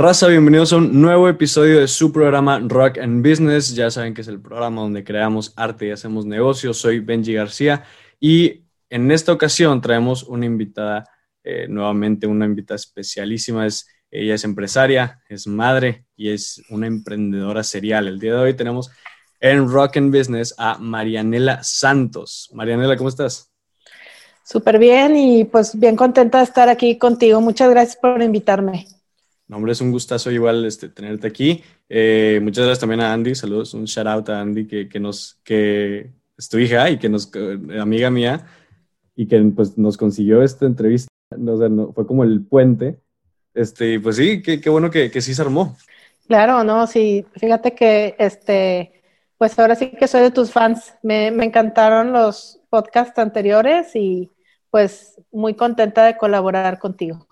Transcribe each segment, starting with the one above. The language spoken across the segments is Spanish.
Raza, bienvenidos a un nuevo episodio de su programa Rock and Business. Ya saben que es el programa donde creamos arte y hacemos negocios. Soy Benji García y en esta ocasión traemos una invitada, eh, nuevamente una invitada especialísima. Es, ella es empresaria, es madre y es una emprendedora serial. El día de hoy tenemos en Rock and Business a Marianela Santos. Marianela, ¿cómo estás? Súper bien y pues bien contenta de estar aquí contigo. Muchas gracias por invitarme. No, hombre, es un gustazo igual este, tenerte aquí. Eh, muchas gracias también a Andy. Saludos, un shout out a Andy que, que nos, que es tu hija y que nos, amiga mía, y que pues nos consiguió esta entrevista. No, fue como el puente. Este, pues sí, qué, qué bueno que, que, sí se armó. Claro, no, sí. Fíjate que este, pues ahora sí que soy de tus fans. Me, me encantaron los podcasts anteriores y pues muy contenta de colaborar contigo.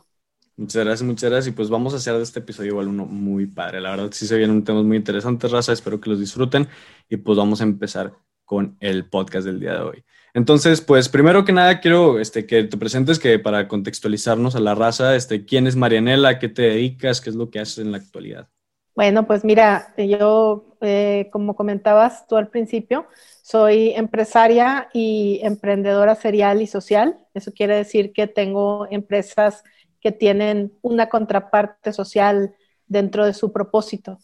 Muchas gracias, muchas gracias. Y pues vamos a hacer de este episodio igual uno muy padre. La verdad, sí se vienen temas muy interesantes, raza. Espero que los disfruten. Y pues vamos a empezar con el podcast del día de hoy. Entonces, pues primero que nada quiero este, que te presentes que para contextualizarnos a la raza, este, ¿quién es Marianela? ¿Qué te dedicas? ¿Qué es lo que haces en la actualidad? Bueno, pues mira, yo, eh, como comentabas tú al principio, soy empresaria y emprendedora serial y social. Eso quiere decir que tengo empresas que tienen una contraparte social dentro de su propósito.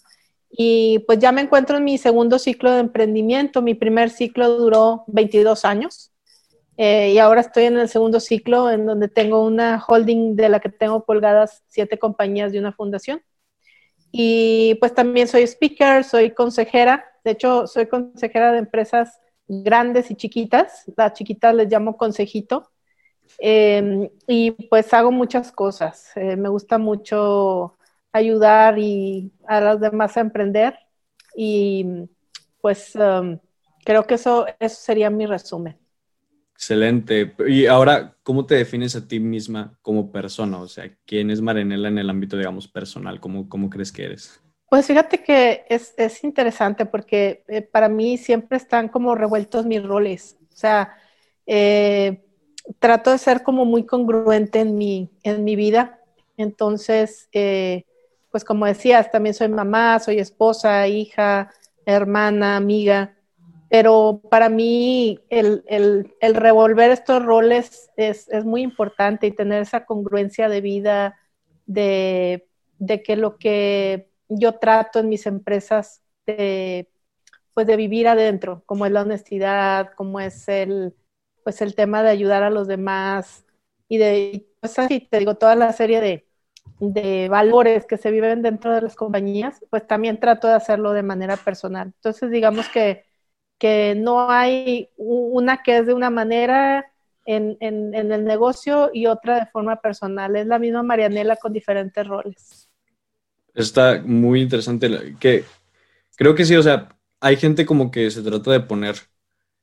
Y pues ya me encuentro en mi segundo ciclo de emprendimiento. Mi primer ciclo duró 22 años eh, y ahora estoy en el segundo ciclo en donde tengo una holding de la que tengo colgadas siete compañías de una fundación. Y pues también soy speaker, soy consejera. De hecho, soy consejera de empresas grandes y chiquitas. Las chiquitas les llamo consejito Em, y pues hago muchas cosas. Eh, me gusta mucho ayudar y a los demás a emprender. Y pues em, creo que eso, eso sería mi resumen. Excelente. Y ahora, ¿cómo te defines a ti misma como persona? O sea, ¿quién es Marinela en el ámbito, digamos, personal? ¿Cómo, cómo crees que eres? Pues fíjate que es, es interesante porque eh, para mí siempre están como revueltos mis roles. O sea, eh, trato de ser como muy congruente en mi, en mi vida. Entonces, eh, pues como decías, también soy mamá, soy esposa, hija, hermana, amiga. Pero para mí el, revolver estos roles es, muy importante y tener esa congruencia de vida, de, de, que lo que yo trato en mis empresas, de, pues de vivir adentro, como es la honestidad, como es el, pues el tema de ayudar a los demás y de, pues así te digo, toda la serie de, de valores que se viven dentro de las compañías, pues también trato de hacerlo de manera personal. Entonces, digamos que, que no hay una que es de una manera en, en, en, el negocio y otra de forma personal. Es la misma Marianela con diferentes roles. Está muy interesante. Que creo que sí, o sea, hay gente como que se trata de poner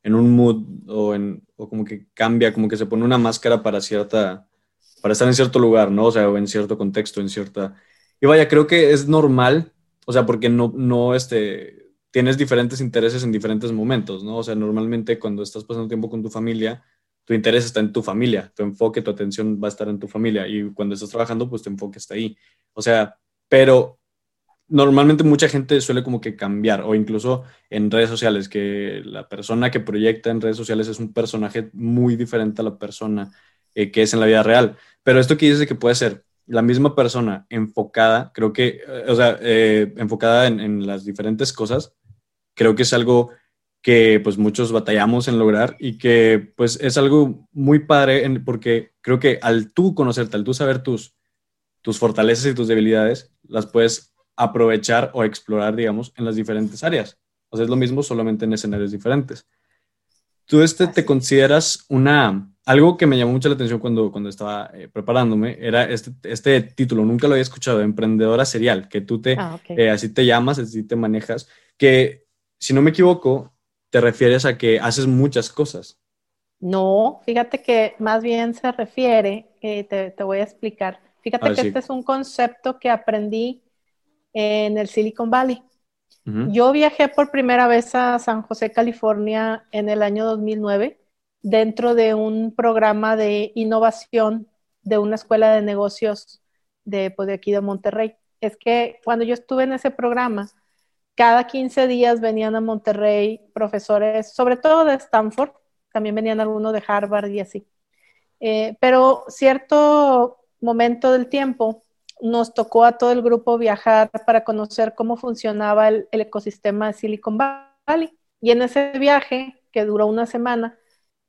en un mood o, en, o como que cambia, como que se pone una máscara para cierta, para estar en cierto lugar, ¿no? O sea, en cierto contexto, en cierta... Y vaya, creo que es normal, o sea, porque no, no, este, tienes diferentes intereses en diferentes momentos, ¿no? O sea, normalmente cuando estás pasando tiempo con tu familia, tu interés está en tu familia, tu enfoque, tu atención va a estar en tu familia y cuando estás trabajando, pues tu enfoque está ahí. O sea, pero normalmente mucha gente suele como que cambiar o incluso en redes sociales, que la persona que proyecta en redes sociales es un personaje muy diferente a la persona eh, que es en la vida real. Pero esto que dice que puede ser la misma persona enfocada, creo que, eh, o sea, eh, enfocada en, las diferentes cosas, creo que es algo que pues muchos batallamos en lograr y que pues es algo muy padre porque creo que al tú conocerte, al tú saber tus, tus fortalezas y tus debilidades, las puedes aprovechar o explorar, digamos, en las diferentes áreas. O sea, es lo mismo, solamente en escenarios diferentes. Tú este, te consideras una... Algo que me llamó mucho la atención cuando, cuando estaba eh, preparándome era este, este título, nunca lo había escuchado, Emprendedora Serial, que tú te, ah, eh, así te llamas, así te manejas, que si no me equivoco, te refieres a que haces muchas cosas. No, fíjate que más bien se refiere, eh, te, te, voy a explicar. Fíjate que este es un concepto que aprendí en el Silicon Valley. Yo viajé por primera vez a San José, California en el año 2009 dentro de un programa de innovación de una escuela de negocios de, pues, de aquí de Monterrey. es que cuando yo estuve en ese programa, cada 15 días venían a Monterrey profesores, sobre todo de Stanford, también venían algunos de Harvard y así. Eh, pero cierto momento del tiempo nos tocó a todo el grupo viajar para conocer cómo funcionaba el, ecosistema de Silicon Valley. Y en ese viaje, que duró una semana,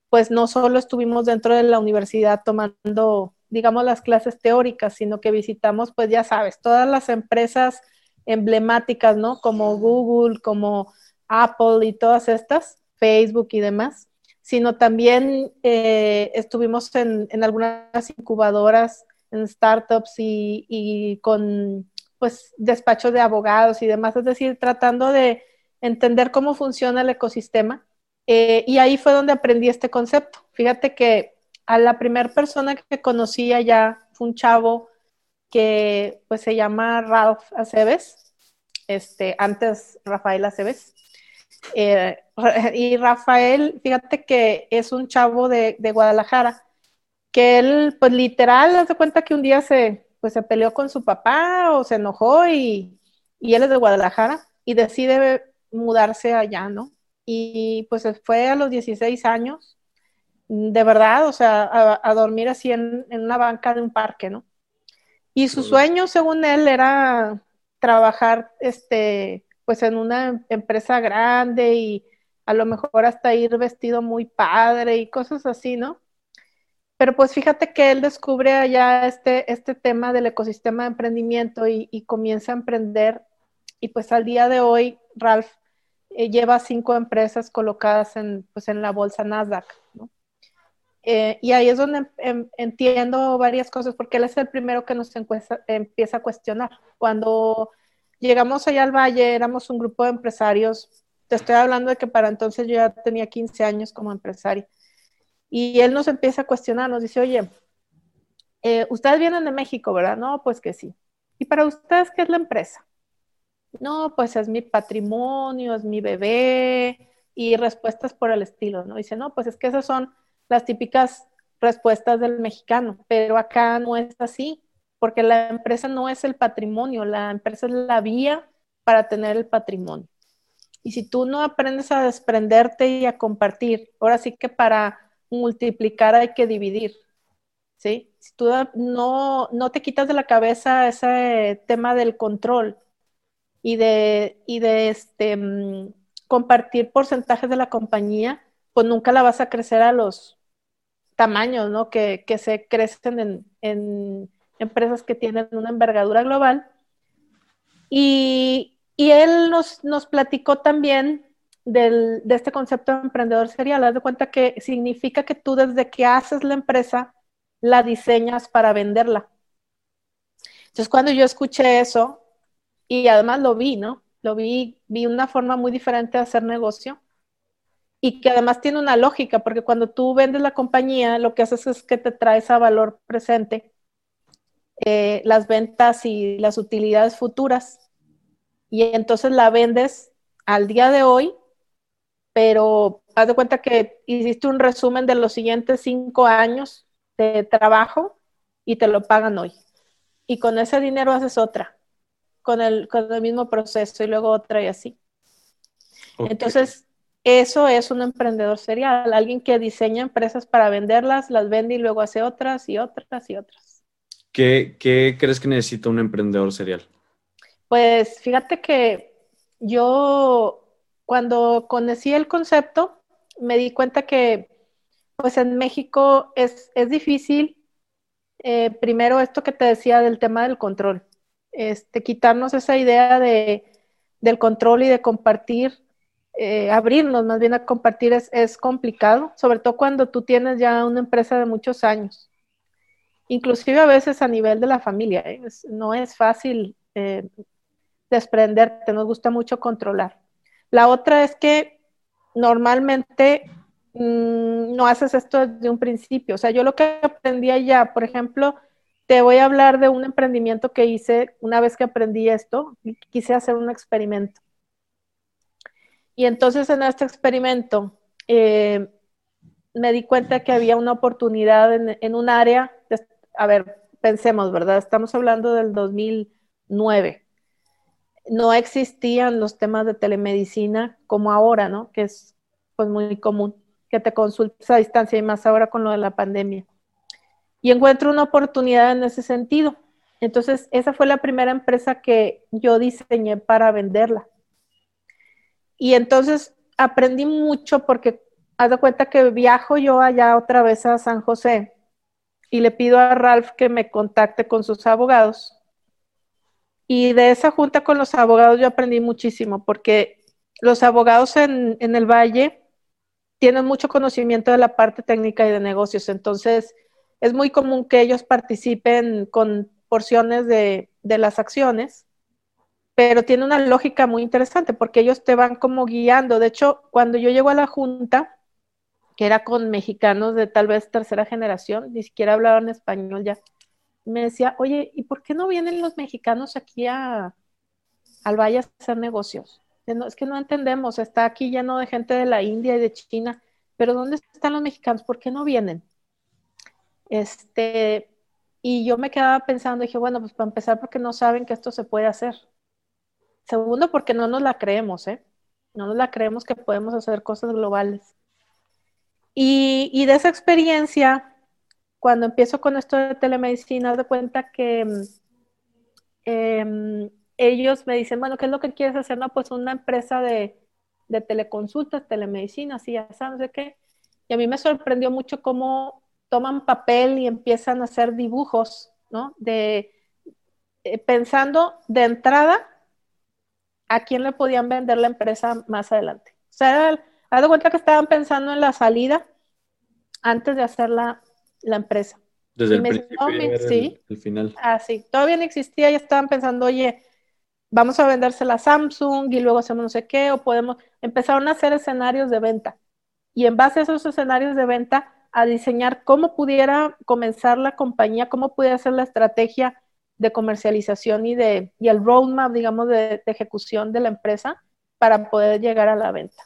pues no solo estuvimos dentro de la universidad tomando, digamos, las clases teóricas, sino que visitamos, pues ya sabes, todas las empresas emblemáticas, ¿no? Como Google, como Apple y todas estas, Facebook y demás, sino también eh, estuvimos en, en algunas incubadoras en startups y, con pues despachos de abogados y demás, es decir, tratando de entender cómo funciona el ecosistema. Eh, y ahí fue donde aprendí este concepto. Fíjate que a la primera persona que conocía ya fue un chavo que pues se llama Ralph Aceves, este, antes Rafael Aceves. Eh, y Rafael, fíjate que es un chavo de, de Guadalajara que él, pues literal, hace cuenta que un día se, pues, se peleó con su papá o se enojó y, él es de Guadalajara y decide mudarse allá, ¿no? Y pues fue a los 16 años, de verdad, o sea, a, dormir así en, una banca de un parque, ¿no? Y su sueño, según él, era trabajar, este, pues en una empresa grande y a lo mejor hasta ir vestido muy padre y cosas así, ¿no? Pero pues fíjate que él descubre allá este, este tema del ecosistema de emprendimiento y, comienza a emprender. Y pues al día de hoy, Ralph eh, lleva cinco empresas colocadas en, pues, en la bolsa Nasdaq. Eh, y ahí es donde em, em, entiendo varias cosas, porque él es el primero que nos empieza a cuestionar. Cuando llegamos allá al valle, éramos un grupo de empresarios. Te estoy hablando de que para entonces yo ya tenía 15 años como empresario y él nos empieza a cuestionar, nos dice, oye, eh, ustedes vienen de México, ¿verdad? No, pues que sí. ¿Y para ustedes qué es la empresa? No, pues es mi patrimonio, es mi bebé y respuestas por el estilo, ¿no? Dice, no, pues es que esas son las típicas respuestas del mexicano, pero acá no es así, porque la empresa no es el patrimonio, la empresa es la vía para tener el patrimonio. Y si tú no aprendes a desprenderte y a compartir, ahora sí que para multiplicar hay que dividir, ¿sí? Si tú no, no te quitas de la cabeza ese tema del control y de, y de este, mm, compartir porcentajes de la compañía, pues nunca la vas a crecer a los tamaños, ¿no? Que, se crecen en, en, empresas que tienen una envergadura global. Y, y él nos, nos platicó también de este concepto de emprendedor serial. Haz de cuenta que significa que tú desde que haces la empresa, la diseñas para venderla. Entonces, cuando yo escuché eso, y además lo vi, ¿no? Lo vi, vi una forma muy diferente de hacer negocio y que además tiene una lógica, porque cuando tú vendes la compañía, lo que haces es que te traes a valor presente eh, las ventas y las utilidades futuras. Y entonces la vendes al día de hoy pero haz de cuenta que hiciste un resumen de los siguientes cinco años de trabajo y te lo pagan hoy. Y con ese dinero haces otra, con el, con el mismo proceso y luego otra y así. Entonces, eso es un emprendedor serial, alguien que diseña empresas para venderlas, las vende y luego hace otras y otras y otras. ¿Qué, qué crees que necesita un emprendedor serial? Pues fíjate que yo cuando conocí el concepto, me di cuenta que pues en México es, difícil, eh, primero esto que te decía del tema del control, este, quitarnos esa idea de, del control y de compartir, eh, abrirnos más bien a compartir es, complicado, sobre todo cuando tú tienes ya una empresa de muchos años, inclusive a veces a nivel de la familia, ¿eh? no es fácil desprenderte, nos gusta mucho controlar. La otra es que normalmente mm, no haces esto desde un principio. O sea, yo lo que aprendí allá, por ejemplo, te voy a hablar de un emprendimiento que hice una vez que aprendí esto, quise hacer un experimento. Y entonces en este experimento eh, me di cuenta que había una oportunidad en, un área, a ver, pensemos, ¿verdad? Estamos hablando del 2000 2009. No existían los temas de telemedicina como ahora, ¿no? Que es pues muy común que te consultes a distancia y más ahora con lo de la pandemia. Y encuentro una oportunidad en ese sentido. Entonces, esa fue la primera empresa que yo diseñé para venderla. Y entonces aprendí mucho porque haz de cuenta que viajo yo allá otra vez a San José y le pido a Ralph que me contacte con sus abogados. Y de esa junta con los abogados yo aprendí muchísimo porque los abogados en, el Valle tienen mucho conocimiento de la parte técnica y de negocios. Entonces, es muy común que ellos participen con porciones de, de las acciones pero tiene una lógica muy interesante porque ellos te van como guiando. De hecho, cuando yo llego a la junta, que era con mexicanos de tal vez tercera generación, ni siquiera hablaban español ya, me decía, oye, ¿y por qué no vienen los mexicanos aquí a, al valle a hacer negocios? es que no entendemos, está aquí lleno de gente de la India y de China, pero ¿dónde están los mexicanos? ¿Por qué no vienen? Este, y yo me quedaba pensando, dije, bueno, pues para empezar, porque no saben que esto se puede hacer. Segundo, porque no nos la creemos, ¿eh? No nos la creemos que podemos hacer cosas globales. Y, de esa experiencia, cuando empiezo con esto de telemedicina, de cuenta que em, ellos me dicen, bueno, ¿qué es lo que quieres hacer? No, pues una empresa de, teleconsultas, telemedicina, así, ya sabes, no sé qué. Y a mí me sorprendió mucho cómo toman papel y empiezan a hacer dibujos, ¿no? De, eh, pensando de entrada a quién le podían vender la empresa más adelante. O sea, haz de cuenta que estaban pensando en la salida antes de hacer la, empresa. Desde el principio sí. el, final. Ah, sí. Todavía no existía, ya estaban pensando, oye, vamos a vendérsela a Samsung y luego hacemos no sé qué, o podemos, empezaron a hacer escenarios de venta. Y en base a esos escenarios de venta, a diseñar cómo pudiera comenzar la compañía, cómo pudiera ser la estrategia de comercialización y, de, y el roadmap, digamos, de, ejecución de la empresa para poder llegar a la venta.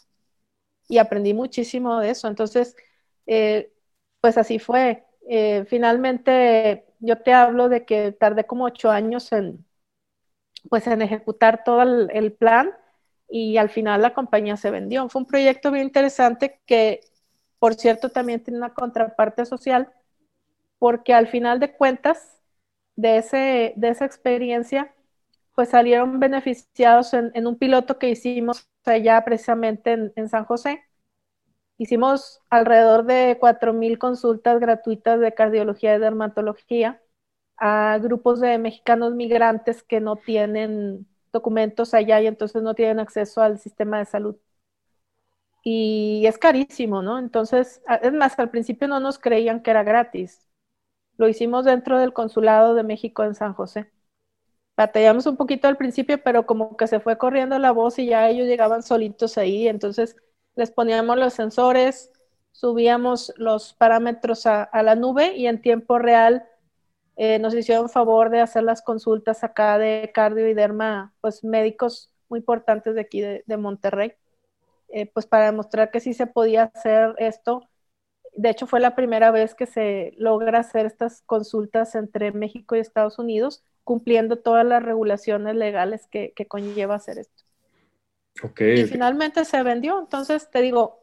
Y aprendí muchísimo de eso. Entonces, eh, pues así fue. Eh, finalmente, yo te hablo de que tardé como ocho años en, pues, en ejecutar todo el, plan y al final la compañía se vendió. Fue un proyecto bien interesante que, por cierto, también tiene una contraparte social, porque al final de cuentas, de, ese, de esa experiencia, pues salieron beneficiados en, un piloto que hicimos allá precisamente en, San José. Hicimos alrededor de 4.000 consultas gratuitas de cardiología y dermatología a grupos de mexicanos migrantes que no tienen documentos allá y entonces no tienen acceso al sistema de salud. Y es carísimo, ¿no? Entonces, es más, al principio no nos creían que era gratis. Lo hicimos dentro del Consulado de México en San José. Batallamos un poquito al principio, pero como que se fue corriendo la voz y ya ellos llegaban solitos ahí. Entonces les poníamos los sensores, subíamos los parámetros a, la nube y en tiempo real eh, nos hicieron favor de hacer las consultas acá de cardio y derma, pues médicos muy importantes de aquí de, Monterrey, eh, pues para demostrar que sí se podía hacer esto de hecho, fue la primera vez que se logra hacer estas consultas entre México y Estados Unidos, cumpliendo todas las regulaciones legales que, conlleva hacer esto. Y finalmente se vendió. Entonces, te digo,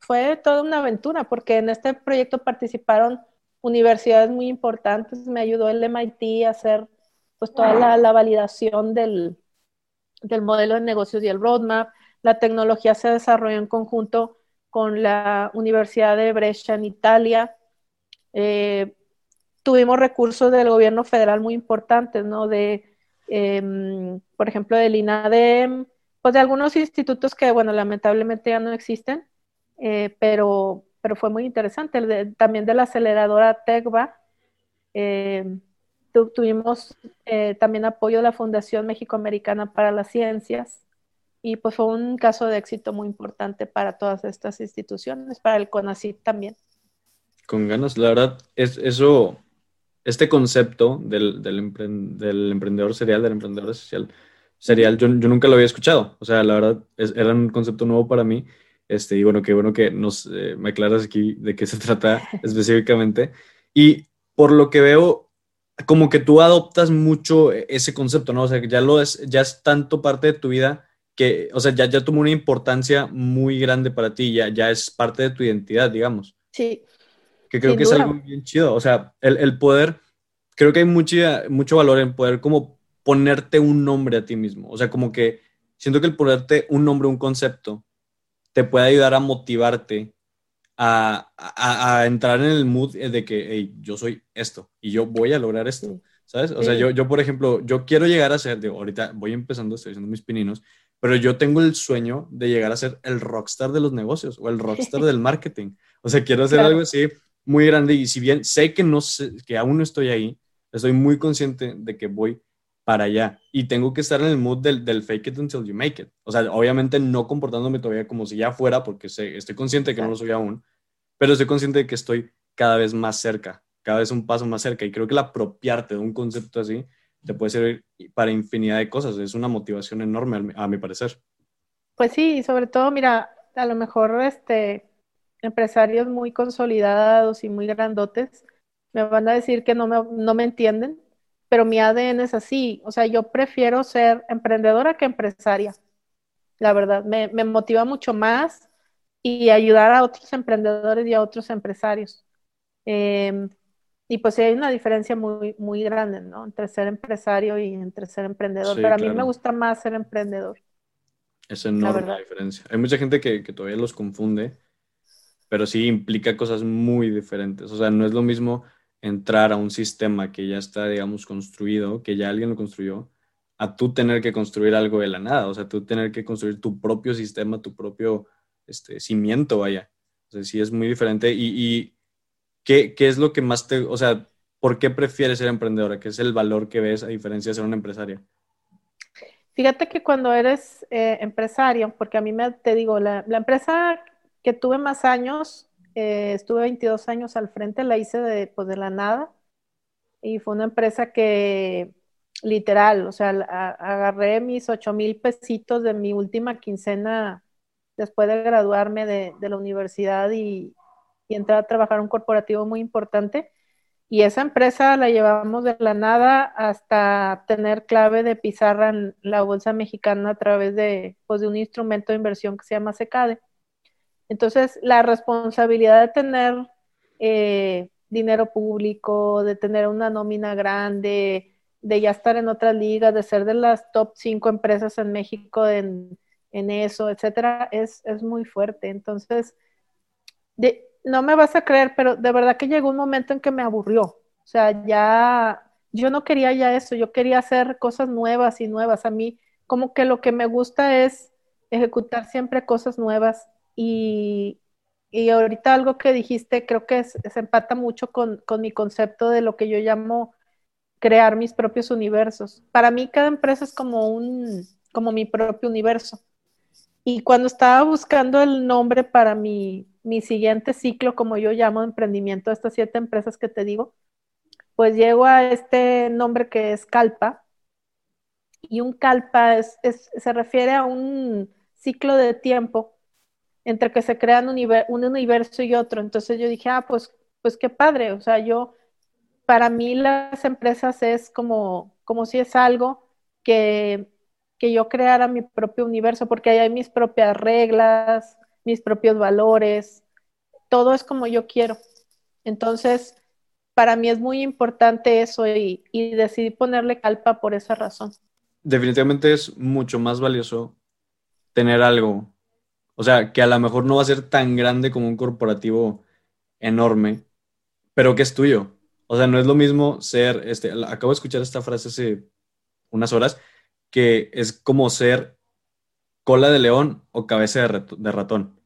fue toda una aventura, porque en este proyecto participaron universidades muy importantes. Me ayudó el MIT a hacer pues toda la, la validación del, del modelo de negocios y el roadmap. La tecnología se desarrolló en conjunto con la Universidad de Brescia en Italia. Eh, tuvimos recursos del gobierno federal muy importantes, ¿no? De, em, por ejemplo, del INADEM, pues de algunos institutos que, bueno, lamentablemente ya no existen, eh, pero, pero fue muy interesante. también de la aceleradora TECVA. Em, tuvimos eh, también apoyo de la Fundación México-Americana para las Ciencias y pues fue un caso de éxito muy importante para todas estas instituciones, para el CONACYT también. Con ganas, la verdad, es eso, este concepto del, del, emprendedor serial, del emprendedor social, serial, yo, yo, nunca lo había escuchado, o sea, la verdad, era un concepto nuevo para mí, este, y bueno, qué bueno que nos, eh, me aclaras aquí de qué se trata específicamente, y por lo que veo, como que tú adoptas mucho ese concepto, ¿no? O sea, que ya lo es, ya es tanto parte de tu vida que, o sea, ya, ya tomó una importancia muy grande para ti, ya, ya es parte de tu identidad, digamos. Sí. Que creo que es algo bien chido, o sea, el, el, poder, creo que hay mucho, mucho valor en poder como ponerte un nombre a ti mismo, o sea, como que siento que el ponerte un nombre, un concepto, te puede ayudar a motivarte a, entrar en el mood de que, hey, yo soy esto y yo voy a lograr esto, ¿sabes? O sea, yo, yo, por ejemplo, yo quiero llegar a ser, de, ahorita voy empezando, estoy haciendo mis pininos, pero yo tengo el sueño de llegar a ser el rockstar de los negocios o el rockstar del marketing. O sea, quiero hacer algo así muy grande y si bien sé que no sé, que aún no estoy ahí, estoy muy consciente de que voy para allá y tengo que estar en el mood del, del, fake it until you make it. O sea, obviamente no comportándome todavía como si ya fuera porque sé, estoy consciente de que no lo soy aún, pero estoy consciente de que estoy cada vez más cerca, cada vez un paso más cerca y creo que el apropiarte de un concepto así te puede servir para infinidad de cosas. Es una motivación enorme a mi parecer. Pues sí, sobre todo, mira, a lo mejor este empresarios muy consolidados y muy grandotes me van a decir que no me, no me entienden, pero mi ADN es así. O sea, yo prefiero ser emprendedora que empresaria. La verdad, me, me motiva mucho más y ayudar a otros emprendedores y a otros empresarios. Em, y pues sí hay una diferencia muy, muy grande, ¿no? Entre ser empresario y entre ser emprendedor. Pero a mí me gusta más ser emprendedor. Es enorme la, diferencia. Hay mucha gente que, que, todavía los confunde, pero sí implica cosas muy diferentes. O sea, no es lo mismo entrar a un sistema que ya está, digamos, construido, que ya alguien lo construyó, a tú tener que construir algo de la nada, o sea, tú tener que construir tu propio sistema, tu propio este, cimiento, vaya. O sí es muy diferente. ¿Y, ¿qué, qué, es lo que más te, o sea, por qué prefieres ser emprendedora? ¿Qué es el valor que ves a diferencia de ser una empresaria? Fíjate que cuando eres eh, empresario, porque a mí me, te digo, la, la empresa que tuve más años eh, estuve 22 años al frente, la hice de, pues, de la nada y fue una empresa que literal, o sea, agarré mis 8 mil pesitos de mi última quincena después de graduarme de, la universidad y, y entrar a trabajar en un corporativo muy importante. Y esa empresa la llevamos de la nada hasta tener clave de pizarra en la bolsa mexicana a través de, pues, de un instrumento de inversión que se llama SECADE. Entonces, la responsabilidad de tener eh, dinero público, de tener una nómina grande, de ya estar en otras ligas, de ser de las top cinco empresas en México en, eso, etcétera, es, muy fuerte. Entonces, no me vas a creer, pero de verdad que llegó un momento en que me aburrió. O sea, ya yo no quería ya eso, yo quería hacer cosas nuevas y nuevas. A mí, como que lo que me gusta es ejecutar siempre cosas nuevas y, ahorita algo que dijiste creo que se empata mucho con, mi concepto de lo que yo llamo crear mis propios universos. Para mí cada empresa es como un, como mi propio universo. Y cuando estaba buscando el nombre para mi, mi siguiente ciclo, como yo llamo emprendimiento, estas siete empresas que te digo, pues llego a este nombre que es Calpa. Y un Calpa es, se refiere a un ciclo de tiempo entre que se crean un, universo y otro. Entonces yo dije, ah, pues, pues qué padre. O sea, yo, para mí las empresas es como, como si es algo que, que yo creara mi propio universo, porque ahí hay mis propias reglas, mis propios valores, todo es como yo quiero. Entonces, para mí es muy importante eso y, y decidí ponerle calpa por esa razón. Definitivamente es mucho más valioso tener algo o sea, que a lo mejor no va a ser tan grande como un corporativo enorme, pero que es tuyo. O sea, no es lo mismo ser, este, acabo de escuchar esta frase hace unas horas, que es como ser cola de león o cabeza de, ratón.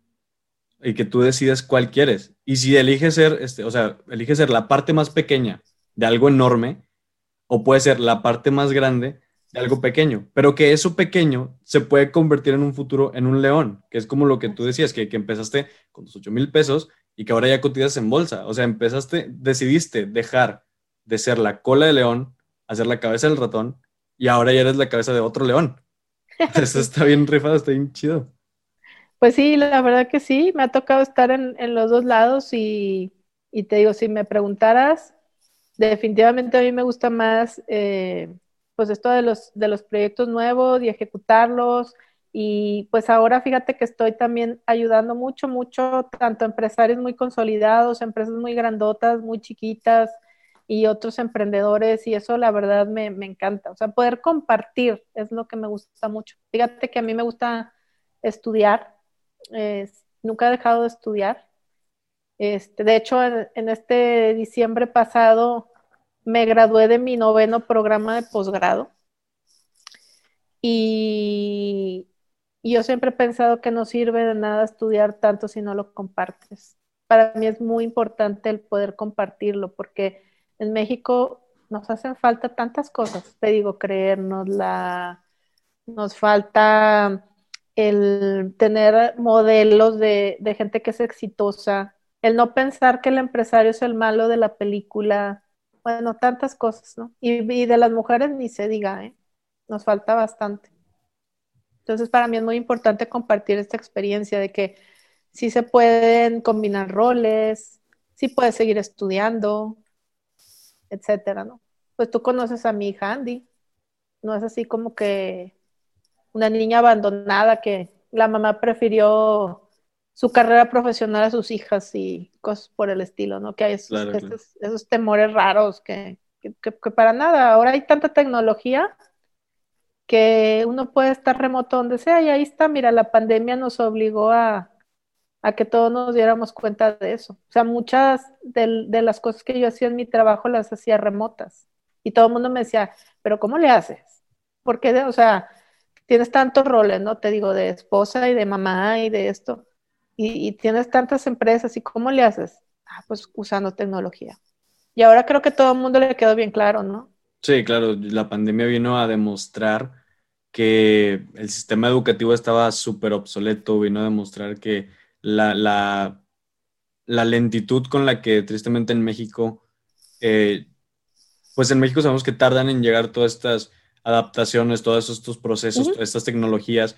Y que tú decides cuál quieres. Y si eliges ser, este, o sea, eliges ser la parte más pequeña de algo enorme, o puede ser la parte más grande algo pequeño, pero que eso pequeño se puede convertir en un futuro en un león, que es como lo que tú decías, que, que empezaste con tus 8 mil pesos y que ahora ya cotizas en bolsa. O sea, empezaste, decidiste dejar de ser la cola de león a ser la cabeza del ratón y ahora ya eres la cabeza de otro león. Eso está bien rifado, está bien chido. Pues sí, la verdad que sí, me ha tocado estar en, en los dos lados y, y te digo, si me preguntaras, definitivamente a mí me gusta más, eh, pues esto de los, de los proyectos nuevos y ejecutarlos. Y pues ahora fíjate que estoy también ayudando mucho, mucho, tanto empresarios muy consolidados, empresas muy grandotas, muy chiquitas y otros emprendedores y eso la verdad me, me encanta. O sea, poder compartir es lo que me gusta mucho. Fíjate que a mí me gusta estudiar, nunca he dejado de estudiar. Este, de hecho, en, este diciembre pasado me gradué de mi noveno programa de posgrado. Y, yo siempre he pensado que no sirve de nada estudiar tanto si no lo compartes. Para mí es muy importante el poder compartirlo porque en México nos hacen falta tantas cosas. Te digo, creernos la, nos falta el tener modelos de, gente que es exitosa, el no pensar que el empresario es el malo de la película, bueno, tantas cosas, ¿no? Y, de las mujeres ni se diga, ¿eh? Nos falta bastante. Entonces, para mí es muy importante compartir esta experiencia de que sí se pueden combinar roles, sí puedes seguir estudiando, etcétera, ¿no? Pues tú conoces a mi hija Andy, no es así como que una niña abandonada que la mamá prefirió su carrera profesional a sus hijas y cosas por el estilo, ¿no? Que hay esos, temores raros que, para nada, ahora hay tanta tecnología que uno puede estar remoto donde sea y ahí está, mira, la pandemia nos obligó a, que todos nos diéramos cuenta de eso. O sea, muchas de, de, las cosas que yo hacía en mi trabajo las hacía remotas y todo el mundo me decía, pero ¿cómo le haces? Porque, o sea, tienes tantos roles, ¿no? Te digo, de esposa y de mamá y de esto. Y, tienes tantas empresas, ¿y cómo le haces? Ah, pues usando tecnología. Y ahora creo que todo el mundo le quedó bien claro, ¿no? Sí, claro, la pandemia vino a demostrar que el sistema educativo estaba súper obsoleto, vino a demostrar que la, la, la, lentitud con la que tristemente en México, eh, pues en México sabemos que tardan en llegar todas estas adaptaciones, todos estos procesos, todas estas tecnologías.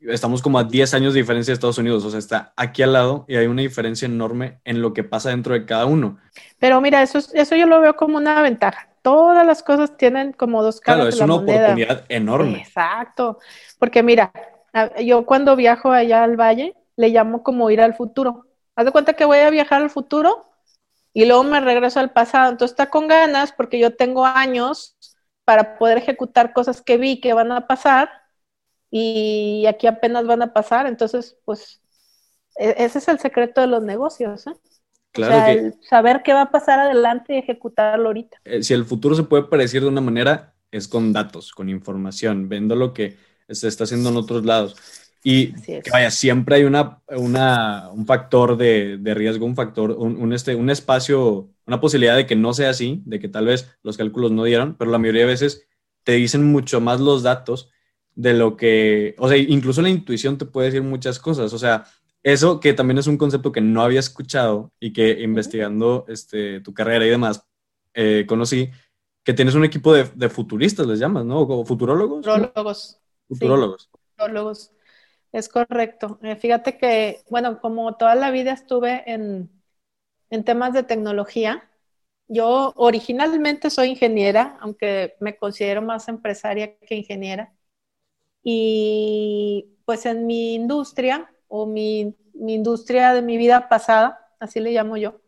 Estamos como a 10 años de diferencia de Estados Unidos, o sea, está aquí al lado y hay una diferencia enorme en lo que pasa dentro de cada uno. Pero mira, eso, eso yo lo veo como una ventaja. Todas las cosas tienen como dos caras. Claro, es una oportunidad enorme. Exacto, porque mira, yo cuando viajo allá al valle, le llamo como ir al futuro. Haz de cuenta que voy a viajar al futuro y luego me regreso al pasado. Entonces está con ganas porque yo tengo años para poder ejecutar cosas que vi que van a pasar y aquí apenas van a pasar. Entonces, pues e-, ese es el secreto de los negocios. ¿eh? Claro saber qué va a pasar adelante y ejecutarlo ahorita. Eh, si el futuro se puede predecir de una manera, es con datos, con información, viendo lo que se está haciendo en otros lados. Y que vaya, siempre hay una, un factor de, riesgo, un factor, un, este, un espacio, una posibilidad de que no sea así, de que tal vez los cálculos no dieron, pero la mayoría de veces te dicen mucho más los datos de lo que, o sea, incluso la intuición te puede decir muchas cosas, o sea, eso que también es un concepto que no había escuchado y que investigando este, tu carrera y demás, eh, conocí que tienes un equipo de, futuristas, les llamas, ¿no? ¿O futurólogos? Futurólogos. Futurólogos. futurólogos. Es correcto. Eh, fíjate que, bueno, como toda la vida estuve en, temas de tecnología, yo originalmente soy ingeniera, aunque me considero más empresaria que ingeniera. Y pues en mi industria o mi, industria de mi vida pasada, así le llamo yo,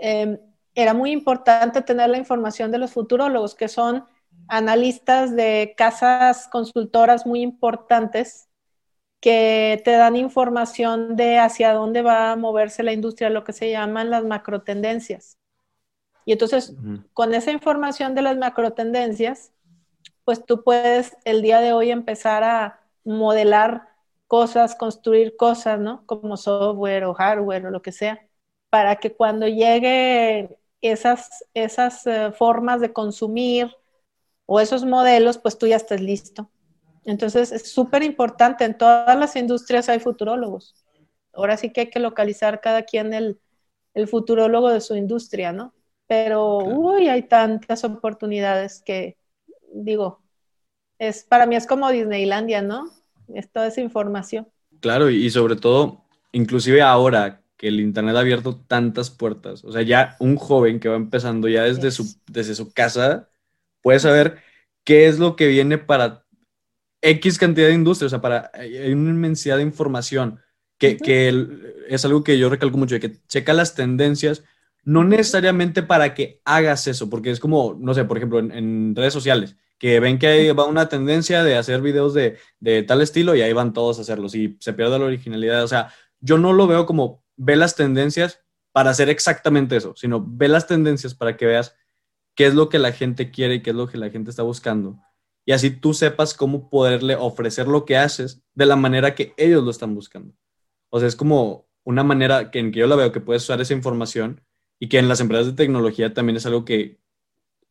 em, era muy importante tener la información de los futurólogos, que son analistas de casas consultoras muy importantes que te dan información de hacia dónde va a moverse la industria, lo que se llaman las macrotendencias. Y entonces, con esa información de las macrotendencias, pues tú puedes el día de hoy empezar a modelar cosas, construir cosas, ¿no? Como software o hardware o lo que sea, para que cuando llegue esas, esas eh, formas de consumir o esos modelos, pues tú ya estés listo. Entonces, es súper importante. En todas las industrias hay futurólogos. Ahora sí que hay que localizar cada quien el, el futurólogo de su industria, ¿no? Pero, uy, hay tantas oportunidades que, digo, es, para mí es como Disneylandia, ¿no? Es toda esa información. Claro, y sobre todo, inclusive ahora que el Internet ha abierto tantas puertas. O sea, ya un joven que va empezando ya desde, su, desde su casa puede saber qué es lo que viene para X cantidad de industria, o sea, para hay una inmensidad de información que, que es algo que yo recalco mucho, de que checa las tendencias, no necesariamente para que hagas eso, porque es como, no sé, por ejemplo, en, redes sociales, que ven que hay, va una tendencia de hacer videos de, de, tal estilo y ahí van todos a hacerlos y se pierde la originalidad. O sea, yo no lo veo como ve las tendencias para hacer exactamente eso, sino ve las tendencias para que veas qué es lo que la gente quiere y qué es lo que la gente está buscando. Y así tú sepas cómo poderle ofrecer lo que haces de la manera que ellos lo están buscando. O sea, es como una manera que en que yo la veo que puedes usar esa información y que en las empresas de tecnología también es algo que,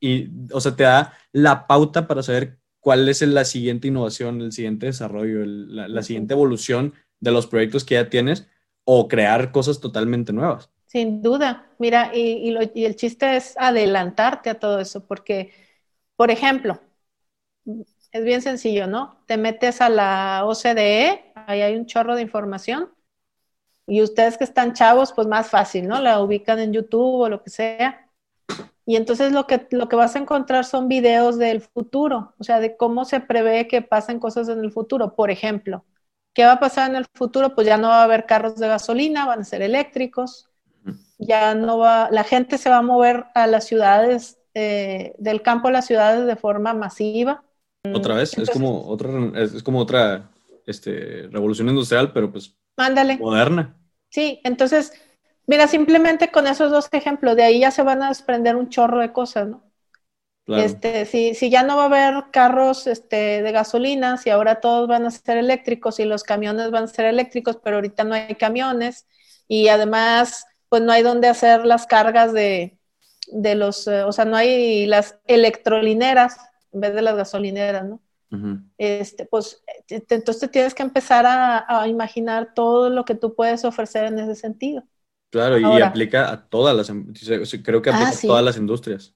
y, o sea, te da la pauta para saber cuál es la siguiente innovación, el siguiente desarrollo, la, siguiente evolución de los proyectos que ya tienes o crear cosas totalmente nuevas. Sin duda. Mira, y, y, el chiste es adelantarte a todo eso, porque, por ejemplo, es bien sencillo, ¿no? Te metes a la OCDE, ahí hay un chorro de información, y ustedes que están chavos, pues más fácil, ¿no? La ubican en YouTube o lo que sea. Y entonces lo que, lo que vas a encontrar son videos del futuro, o sea, de cómo se prevé que pasen cosas en el futuro. Por ejemplo, ¿qué va a pasar en el futuro? Pues ya no va a haber carros de gasolina, van a ser eléctricos. Ya no va, la gente se va a mover a las ciudades, eh, del campo a las ciudades de forma masiva. Otra vez, es como otra, es, como otra este, revolución industrial, pero pues Mándale. Moderna. Sí, entonces, mira, simplemente con esos dos ejemplos, de ahí ya se van a desprender un chorro de cosas, ¿no? Este, si, si, ya no va a haber carros este, de gasolina, si ahora todos van a ser eléctricos y los camiones van a ser eléctricos, pero ahorita no hay camiones y además, pues no hay donde hacer las cargas de, de los, eh, o sea, no hay las electrolineras en vez de las gasolineras, ¿no? este, pues entonces tienes que empezar a, imaginar todo lo que tú puedes ofrecer en ese sentido. Claro, y aplica a todas las, creo que aplica ah, a todas las industrias.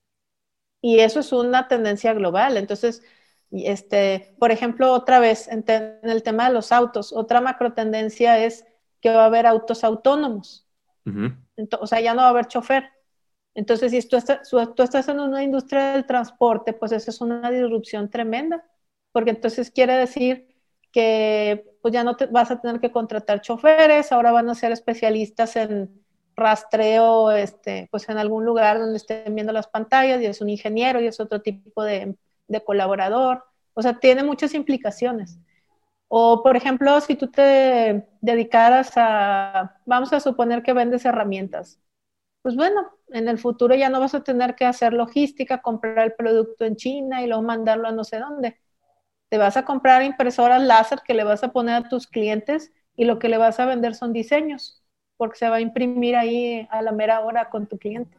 Y eso es una tendencia global. Entonces, este, por ejemplo, otra vez, en, el tema de los autos, otra macro tendencia es que va a haber autos autónomos. o sea, ya no va a haber chofer. Entonces, si tú estás, tú estás en una industria del transporte, pues eso es una disrupción tremenda porque entonces quiere decir que pues ya no te, vas a tener que contratar choferes, ahora van a ser especialistas en rastreo, este, pues en algún lugar donde estén viendo las pantallas y es un ingeniero y es otro tipo de, de colaborador. O sea, tiene muchas implicaciones. O, por ejemplo, si tú te dedicaras a, vamos a suponer que vendes herramientas, pues bueno, en el futuro ya no vas a tener que hacer logística, comprar el producto en China y luego mandarlo a no sé dónde te vas a comprar impresoras láser que le vas a poner a tus clientes y lo que le vas a vender son diseños, porque se va a imprimir ahí a la mera hora con tu cliente.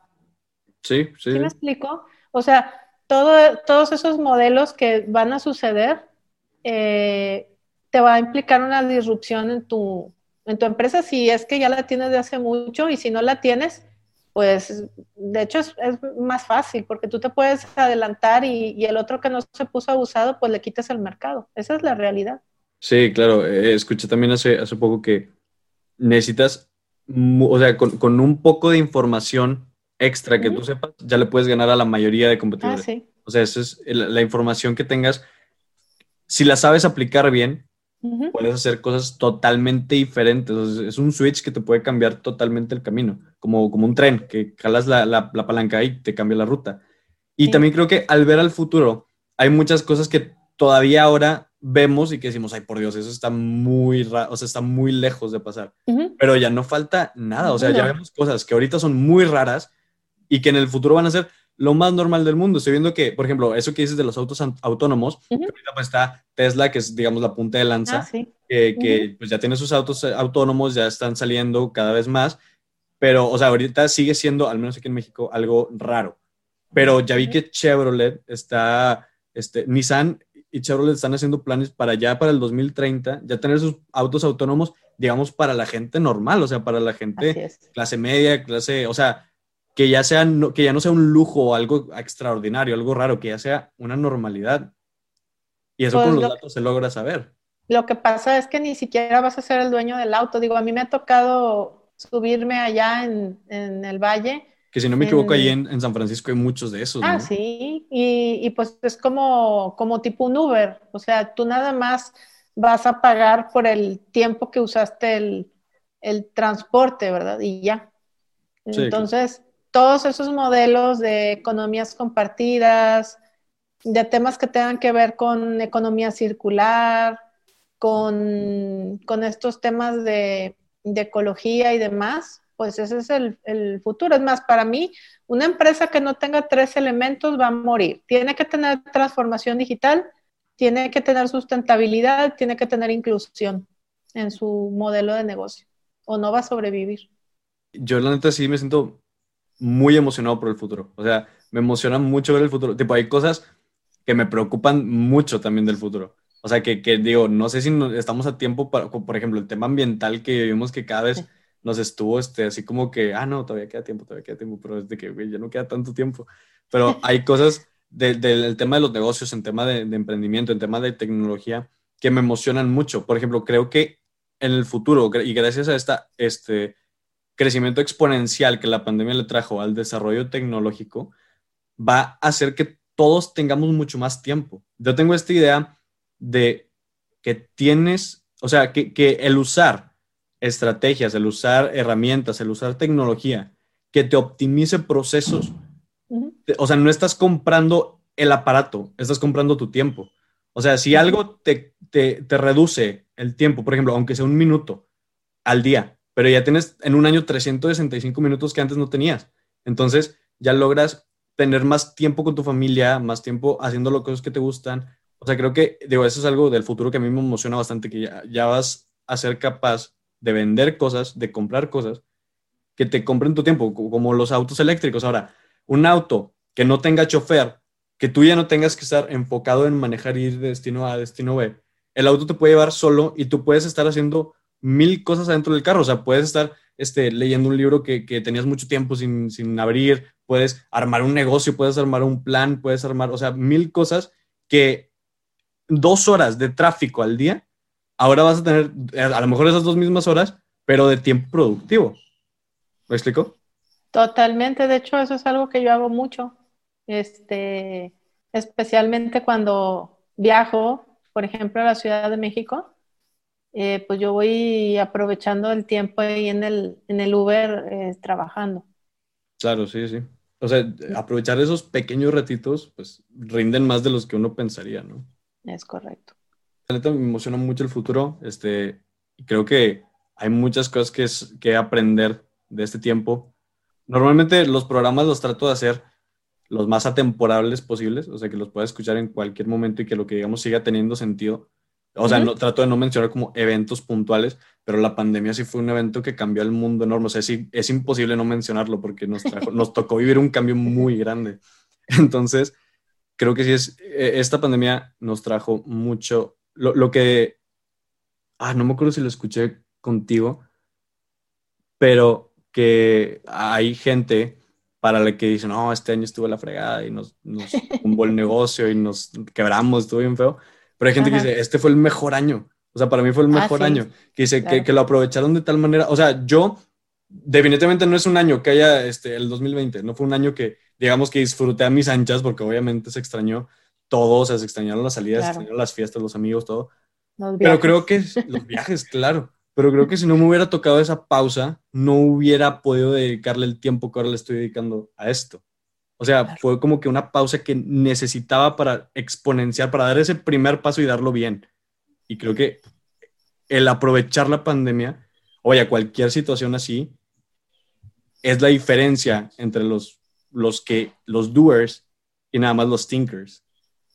Sí, sí. ¿Sí me explico? O sea, todo, todos esos modelos que van a suceder eh, te va a implicar una disrupción en tu, en tu empresa si es que ya la tienes de hace mucho y si no la tienes, pues de hecho es, más fácil porque tú te puedes adelantar y, el otro que no se puso abusado, pues le quitas el mercado. Esa es la realidad. Sí, claro. Eh, escuché también hace, hace poco que necesitas, o sea, con, un poco de información extra que tú sepas, ya le puedes ganar a la mayoría de competidores. Ah, o sea, esa es la información que tengas. Si la sabes aplicar bien, puedes hacer cosas totalmente diferentes. es un switch que te puede cambiar totalmente el camino, como, como un tren, que jalas la, la, palanca y te cambia la ruta. Y también creo que al ver al futuro, hay muchas cosas que todavía ahora vemos y que decimos, ay, por Dios, eso está muy, o sea, está muy lejos de pasar. Pero ya no falta nada, o sea, ya vemos cosas que ahorita son muy raras y que en el futuro van a ser lo más normal del mundo. Estoy viendo que, por ejemplo, eso que dices de los autos autónomos, ahorita pues está Tesla, que es, digamos, la punta de lanza, ah, que, pues ya tiene sus autos eh, autónomos, ya están saliendo cada vez más, pero, o sea, ahorita sigue siendo, al menos aquí en México, algo raro. Pero ya vi que Chevrolet está, este, Nissan y Chevrolet están haciendo planes para ya para el 2030, ya tener sus autos autónomos, digamos, para la gente normal, o sea, para la gente clase media, clase, o sea, que ya, sea, que ya no sea un lujo o algo extraordinario, algo raro, que ya sea una normalidad. Y eso con pues los datos se logra saber. Lo que pasa es que ni siquiera vas a ser el dueño del auto. Digo, a mí me ha tocado subirme allá en, en el valle. Que si no me equivoco, ahí en, en, San Francisco hay muchos de esos. Ah, sí, y, y, pues es como, como tipo un Uber, o sea, tú nada más vas a pagar por el tiempo que usaste el, el transporte, ¿verdad? Y ya. Entonces, todos esos modelos de economías compartidas, de temas que tengan que ver con economía circular, con, con estos temas de, de, ecología y demás, pues ese es el, el, futuro. Es más, para mí, una empresa que no tenga tres elementos va a morir. Tiene que tener transformación digital, tiene que tener sustentabilidad, tiene que tener inclusión en su modelo de negocio, o no va a sobrevivir. Yo la neta sí me siento muy emocionado por el futuro. O sea, me emociona mucho ver el futuro. Tipo, hay cosas que me preocupan mucho también del futuro. O sea, que, que digo, no sé si estamos a tiempo para, por ejemplo, el tema ambiental que vimos que cada vez nos estuvo, este, así como que, ah, no, todavía queda tiempo, todavía queda tiempo, pero es de que, güey, ya no queda tanto tiempo. Pero hay cosas del tema de los negocios, en tema de, de, emprendimiento, en tema de tecnología, que me emocionan mucho. Por ejemplo, creo que en el futuro, y gracias a esta, este crecimiento exponencial que la pandemia le trajo al desarrollo tecnológico, va a hacer que todos tengamos mucho más tiempo. Yo tengo esta idea de que tienes, o sea, que, que el usar estrategias, el usar herramientas, el usar tecnología que te optimice procesos, o sea, no estás comprando el aparato, estás comprando tu tiempo. O sea, si algo te, te, te, reduce el tiempo, por ejemplo, aunque sea un minuto al día, pero ya tienes en un año 365 minutos que antes no tenías, entonces ya logras tener más tiempo con tu familia, más tiempo haciendo las cosas que te gustan. O sea, creo que, digo, eso es algo del futuro que a mí me emociona bastante, que ya, ya vas a ser capaz de vender cosas, de comprar cosas, que te compren tu tiempo, como los autos eléctricos. Ahora, un auto que no tenga chofer, que tú ya no tengas que estar enfocado en manejar y ir de destino A a destino B, el auto te puede llevar solo y tú puedes estar haciendo mil cosas adentro del carro. O sea, puedes estar este, leyendo un libro que, que tenías mucho tiempo sin, sin, abrir, puedes armar un negocio, puedes armar un plan, puedes armar, o sea, mil cosas que dos horas de tráfico al día, ahora vas a tener a lo mejor esas dos mismas horas, pero de tiempo productivo. ¿Me explico? Totalmente, de hecho eso es algo que yo hago mucho, este, especialmente cuando viajo, por ejemplo, a la Ciudad de México, eh, pues yo voy aprovechando el tiempo ahí en el, en el Uber eh, trabajando. Claro, sí, sí. O sea, aprovechar esos pequeños ratitos, pues rinden más de los que uno pensaría, ¿no? Es correcto. La neta me emociona mucho el futuro, este, creo que hay muchas cosas que, es, que aprender de este tiempo Normalmente los programas los trato de hacer los más atemporables posibles, o sea, que los pueda escuchar en cualquier momento y que lo que digamos siga teniendo sentido. O sea, no, trato de no mencionar como eventos puntuales, pero la pandemia sí fue un evento que cambió el mundo enorme. O sea, sí, es imposible no mencionarlo porque nos, nos tocó vivir un cambio muy grande. Entonces, creo que sí es, e, esta pandemia nos trajo mucho, lo, lo que, ah, no me acuerdo si lo escuché contigo, pero que hay gente para la que dice, no, este año estuvo la fregada y nos, nos tumbó el negocio y nos quebramos, estuvo bien feo. Pero hay gente que dice, este fue el mejor año. O sea, para mí fue el ah, mejor año. Que dice que, que, lo aprovecharon de tal manera. O sea, yo, definitivamente no es un año que haya este, el 2020. No fue un año que, digamos, que disfruté a mis anchas, porque obviamente se extrañó todo. O sea, se extrañaron las salidas, se extrañaron las fiestas, los amigos, todo. Pero creo que los viajes, claro pero creo que si no me hubiera tocado esa pausa, no hubiera podido dedicarle el tiempo que ahora le estoy dedicando a esto. O sea, fue como que una pausa que necesitaba para exponenciar, para dar ese primer paso y darlo bien. Y creo que el aprovechar la pandemia, o vaya, cualquier situación así, es la diferencia entre los, los que, los doers y nada más los thinkers.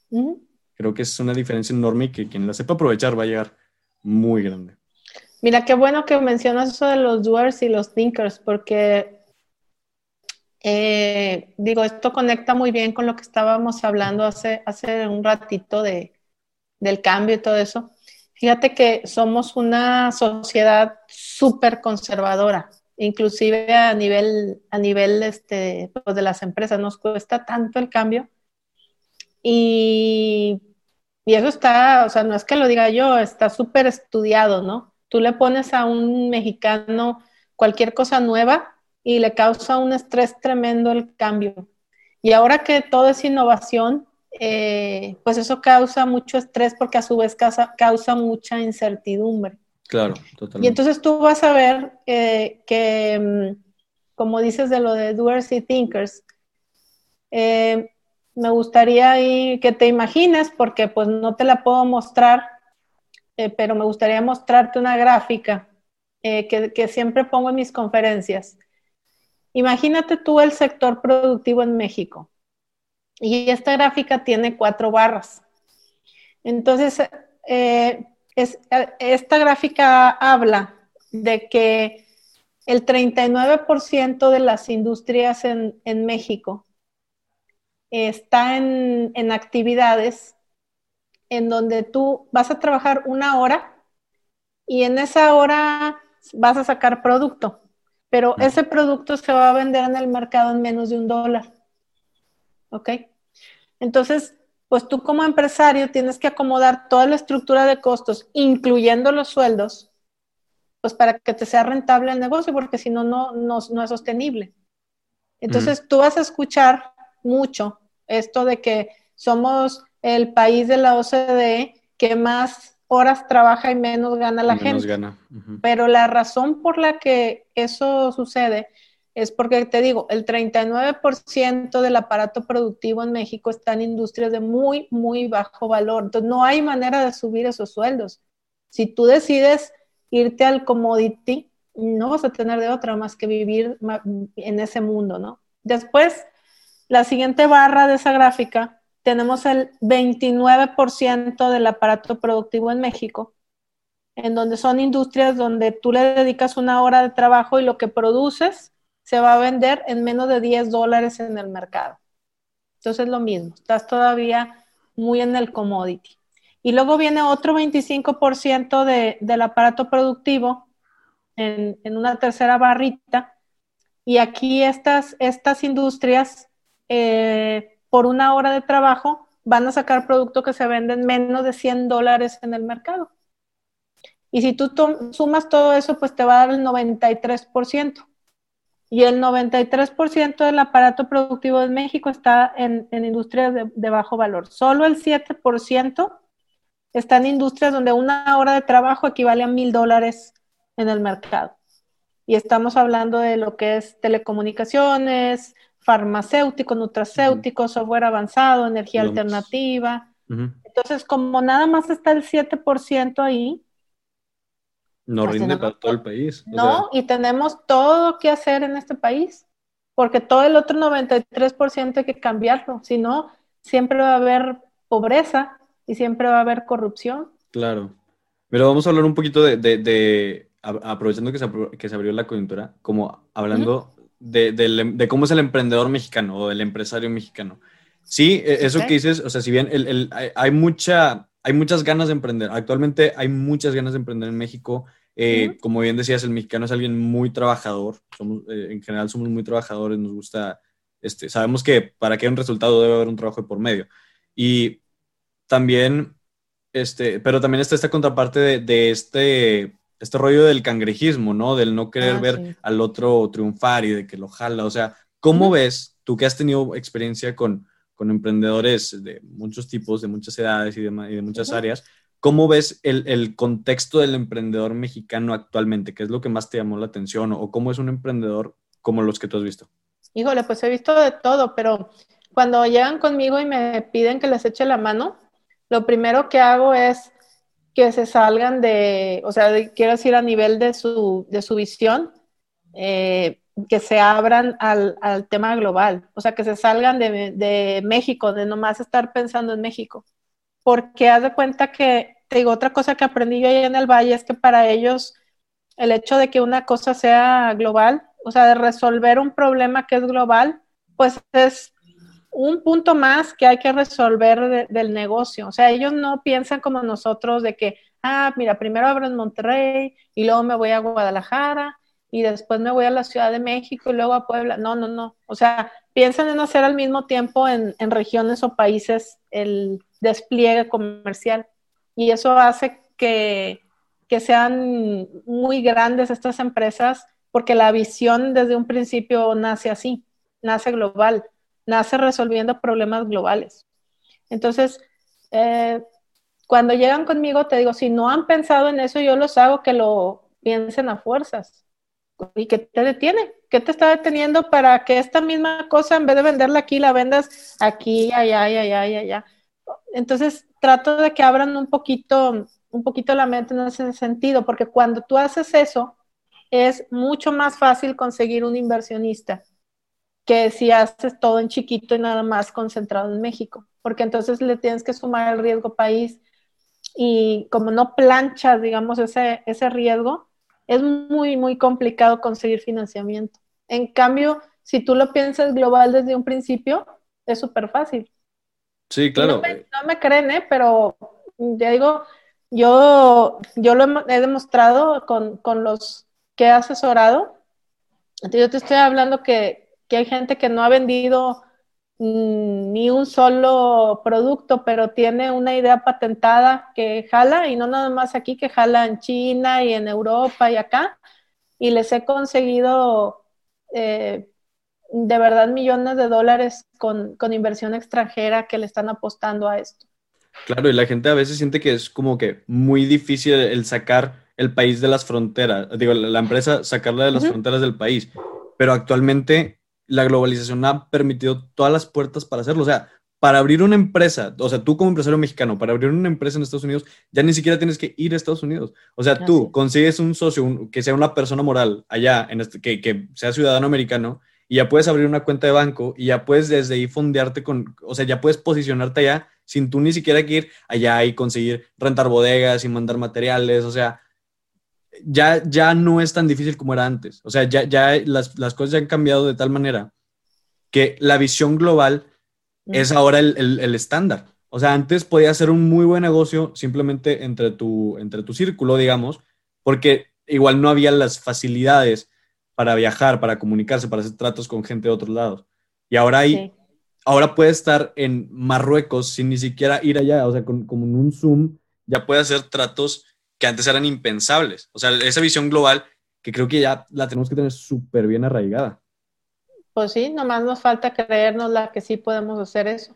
Creo que es una diferencia enorme y que quien la sepa aprovechar va a llegar muy grande. Mira, qué bueno que mencionas eso de los doers y los thinkers, porque eh, digo, esto conecta muy bien con lo que estábamos hablando hace, hace un ratito de, del cambio y todo eso. Fíjate que somos una sociedad súper conservadora, inclusive a nivel, a nivel este, pues de las empresas, nos cuesta tanto el cambio. Y, y eso está, o sea, no es que lo diga yo, está súper estudiado, ¿no? Tú le pones a un mexicano cualquier cosa nueva y le causa un estrés tremendo el cambio. Y ahora que todo es innovación, eh, pues eso causa mucho estrés porque a su vez causa, mucha incertidumbre. Claro, totalmente. Y entonces tú vas a ver que, mm, como dices de lo de doers y thinkers, eh, me gustaría que te imagines, porque pues no te la puedo mostrar, eh, pero me gustaría mostrarte una gráfica que, que siempre pongo en mis conferencias. Imagínate tú el sector productivo en México. Y esta gráfica tiene cuatro barras. Entonces, eh, esta gráfica habla de que el 39% de las industrias en, México está en, en, actividades en donde tú vas a trabajar una hora y en esa hora vas a sacar producto, pero ese producto se va a vender en el mercado en menos de un dólar. ¿ok? Entonces, pues tú como empresario tienes que acomodar toda la estructura de costos, incluyendo los sueldos, pues para que te sea rentable el negocio, porque si no, no, no, es sostenible. Entonces, tú vas a escuchar mucho esto de que somos el país de la OCDE que más horas trabaja y menos gana la gente. Gana. Pero la razón por la que eso sucede es porque te digo, el 39% del aparato productivo en México está en industrias de muy, muy bajo valor. Entonces, no hay manera de subir esos sueldos. Si tú decides irte al commodity, no vas a tener de otra más que vivir en ese mundo, ¿no? Después, la siguiente barra de esa gráfica, tenemos el 29% del aparato productivo en México, en donde son industrias donde tú le dedicas una hora de trabajo y lo que produces se va a vender en menos de 10 dólares en el mercado. Entonces es lo mismo, estás todavía muy en el commodity. Y luego viene otro 25% de, del aparato productivo en, una tercera barrita. Y aquí estas, estas industrias, eh, por una hora de trabajo, van a sacar producto que se vende en menos de 100 dólares en el mercado. Y si tú sumas todo eso, pues te va a dar el 93% y el 93% del aparato productivo de México está en, industrias de, bajo valor. Solo el 7% está en industrias donde una hora de trabajo equivale a mil dólares en el mercado. Y estamos hablando de lo que es telecomunicaciones, farmacéutico, nutracéutico, software avanzado, energía alternativa. Entonces, como nada más está el 7% ahí, no pues rinde para todo el país. No, y tenemos todo que hacer en este país, porque todo el otro 93% hay que cambiarlo, si no, siempre va a haber pobreza y siempre va a haber corrupción. Claro. Pero vamos a hablar un poquito de, aprovechando que se, que se, abrió la coyuntura, como hablando de, cómo es el emprendedor mexicano o el empresario mexicano. Sí, e, eso que dices, o sea, si bien el, hay mucha hay muchas ganas de emprender. Actualmente hay muchas ganas de emprender en México. Eh, como bien decías, el mexicano es alguien muy trabajador. Somos, eh, en general somos muy trabajadores, nos gusta, este, sabemos que para que haya un resultado debe haber un trabajo de por medio. Y también, este, pero también está esta contraparte de, este, este rollo del cangrejismo, ¿no? Del no querer ah, ver al otro triunfar y de que lo jala. O sea, ¿cómo ves, tú que has tenido experiencia con con emprendedores de muchos tipos, de muchas edades y de, de muchas áreas. ¿Cómo ves el, contexto del emprendedor mexicano actualmente? ¿Qué es lo que más te llamó la atención? ¿O cómo es un emprendedor como los que tú has visto? Híjole, pues he visto de todo, pero cuando llegan conmigo y me piden que les eche la mano, lo primero que hago es que se salgan de, o sea, quiero decir a nivel de su, de su visión, eh, que se abran al, tema global, o sea, que se salgan de, México, de nomás estar pensando en México. Porque haz de cuenta que, te digo, otra cosa que aprendí yo allá en el Valle es que para ellos el hecho de que una cosa sea global, o sea, de resolver un problema que es global, pues es un punto más que hay que resolver del negocio. O sea, ellos no piensan como nosotros de que, ah, mira, primero abro en Monterrey y luego me voy a Guadalajara y después me voy a la Ciudad de México y luego a Puebla. No, no, no. O sea, piensan en hacer al mismo tiempo en, regiones o países el despliegue comercial. Y eso hace que, sean muy grandes estas empresas, porque la visión desde un principio nace así, nace global, nace resolviendo problemas globales. Entonces, eh, cuando llegan conmigo, te digo, si no han pensado en eso, yo los hago que lo piensen a fuerzas. ¿Y qué te detiene? ¿Qué te está deteniendo para que esta misma cosa, en vez de venderla aquí, la vendas aquí, allá, allá, allá, allá? Entonces, trato de que abran un poquito, un poquito la mente en ese sentido, porque cuando tú haces eso, es mucho más fácil conseguir un inversionista que si haces todo en chiquito y nada más concentrado en México, porque entonces le tienes que sumar el riesgo país y como no planchas, digamos, ese, ese riesgo, es muy, muy complicado conseguir financiamiento. En cambio, si tú lo piensas global desde un principio, es súper fácil. Sí, claro. No me, creen, ¿eh? pero ya digo, yo, yo lo he, demostrado con, con, los que he asesorado. yo te estoy hablando que, que hay gente que no ha vendido Mm, ni un solo producto, pero tiene una idea patentada que jala, y no nada más aquí, que jala en China y en Europa y acá, y les he conseguido eh, de verdad millones de dólares con, inversión extranjera que le están apostando a esto. Claro, y la gente a veces siente que es como que muy difícil el sacar el país de las fronteras, digo, la empresa sacarla de las fronteras del país, pero actualmente la globalización ha permitido todas las puertas para hacerlo. O sea, para abrir una empresa, o sea, tú como empresario mexicano, para abrir una empresa en Estados Unidos, ya ni siquiera tienes que ir a Estados Unidos. O sea, tú consigues un socio que sea una persona moral allá, en este, que, que, sea ciudadano americano, y ya puedes abrir una cuenta de banco y ya puedes desde ahí fondearte con, o sea, ya puedes posicionarte allá sin tú ni siquiera que ir allá y conseguir rentar bodegas y mandar materiales. O sea, ya, ya no es tan difícil como era antes. O sea, ya, ya las, las cosas ya han cambiado de tal manera que la visión global es ahora el, el, estándar. O sea, antes podía ser un muy buen negocio simplemente entre tu, entre tu círculo, digamos, porque igual no había las facilidades para viajar, para comunicarse, para hacer tratos con gente de otros lados. Y ahora hay, ahora puede estar en Marruecos sin ni siquiera ir allá, o sea, con, como en un Zoom, ya puede hacer tratos que antes eran impensables. O sea, esa visión global que creo que ya la tenemos que tener súper bien arraigada. Pues sí, nomás nos falta creernos la que sí podemos hacer eso.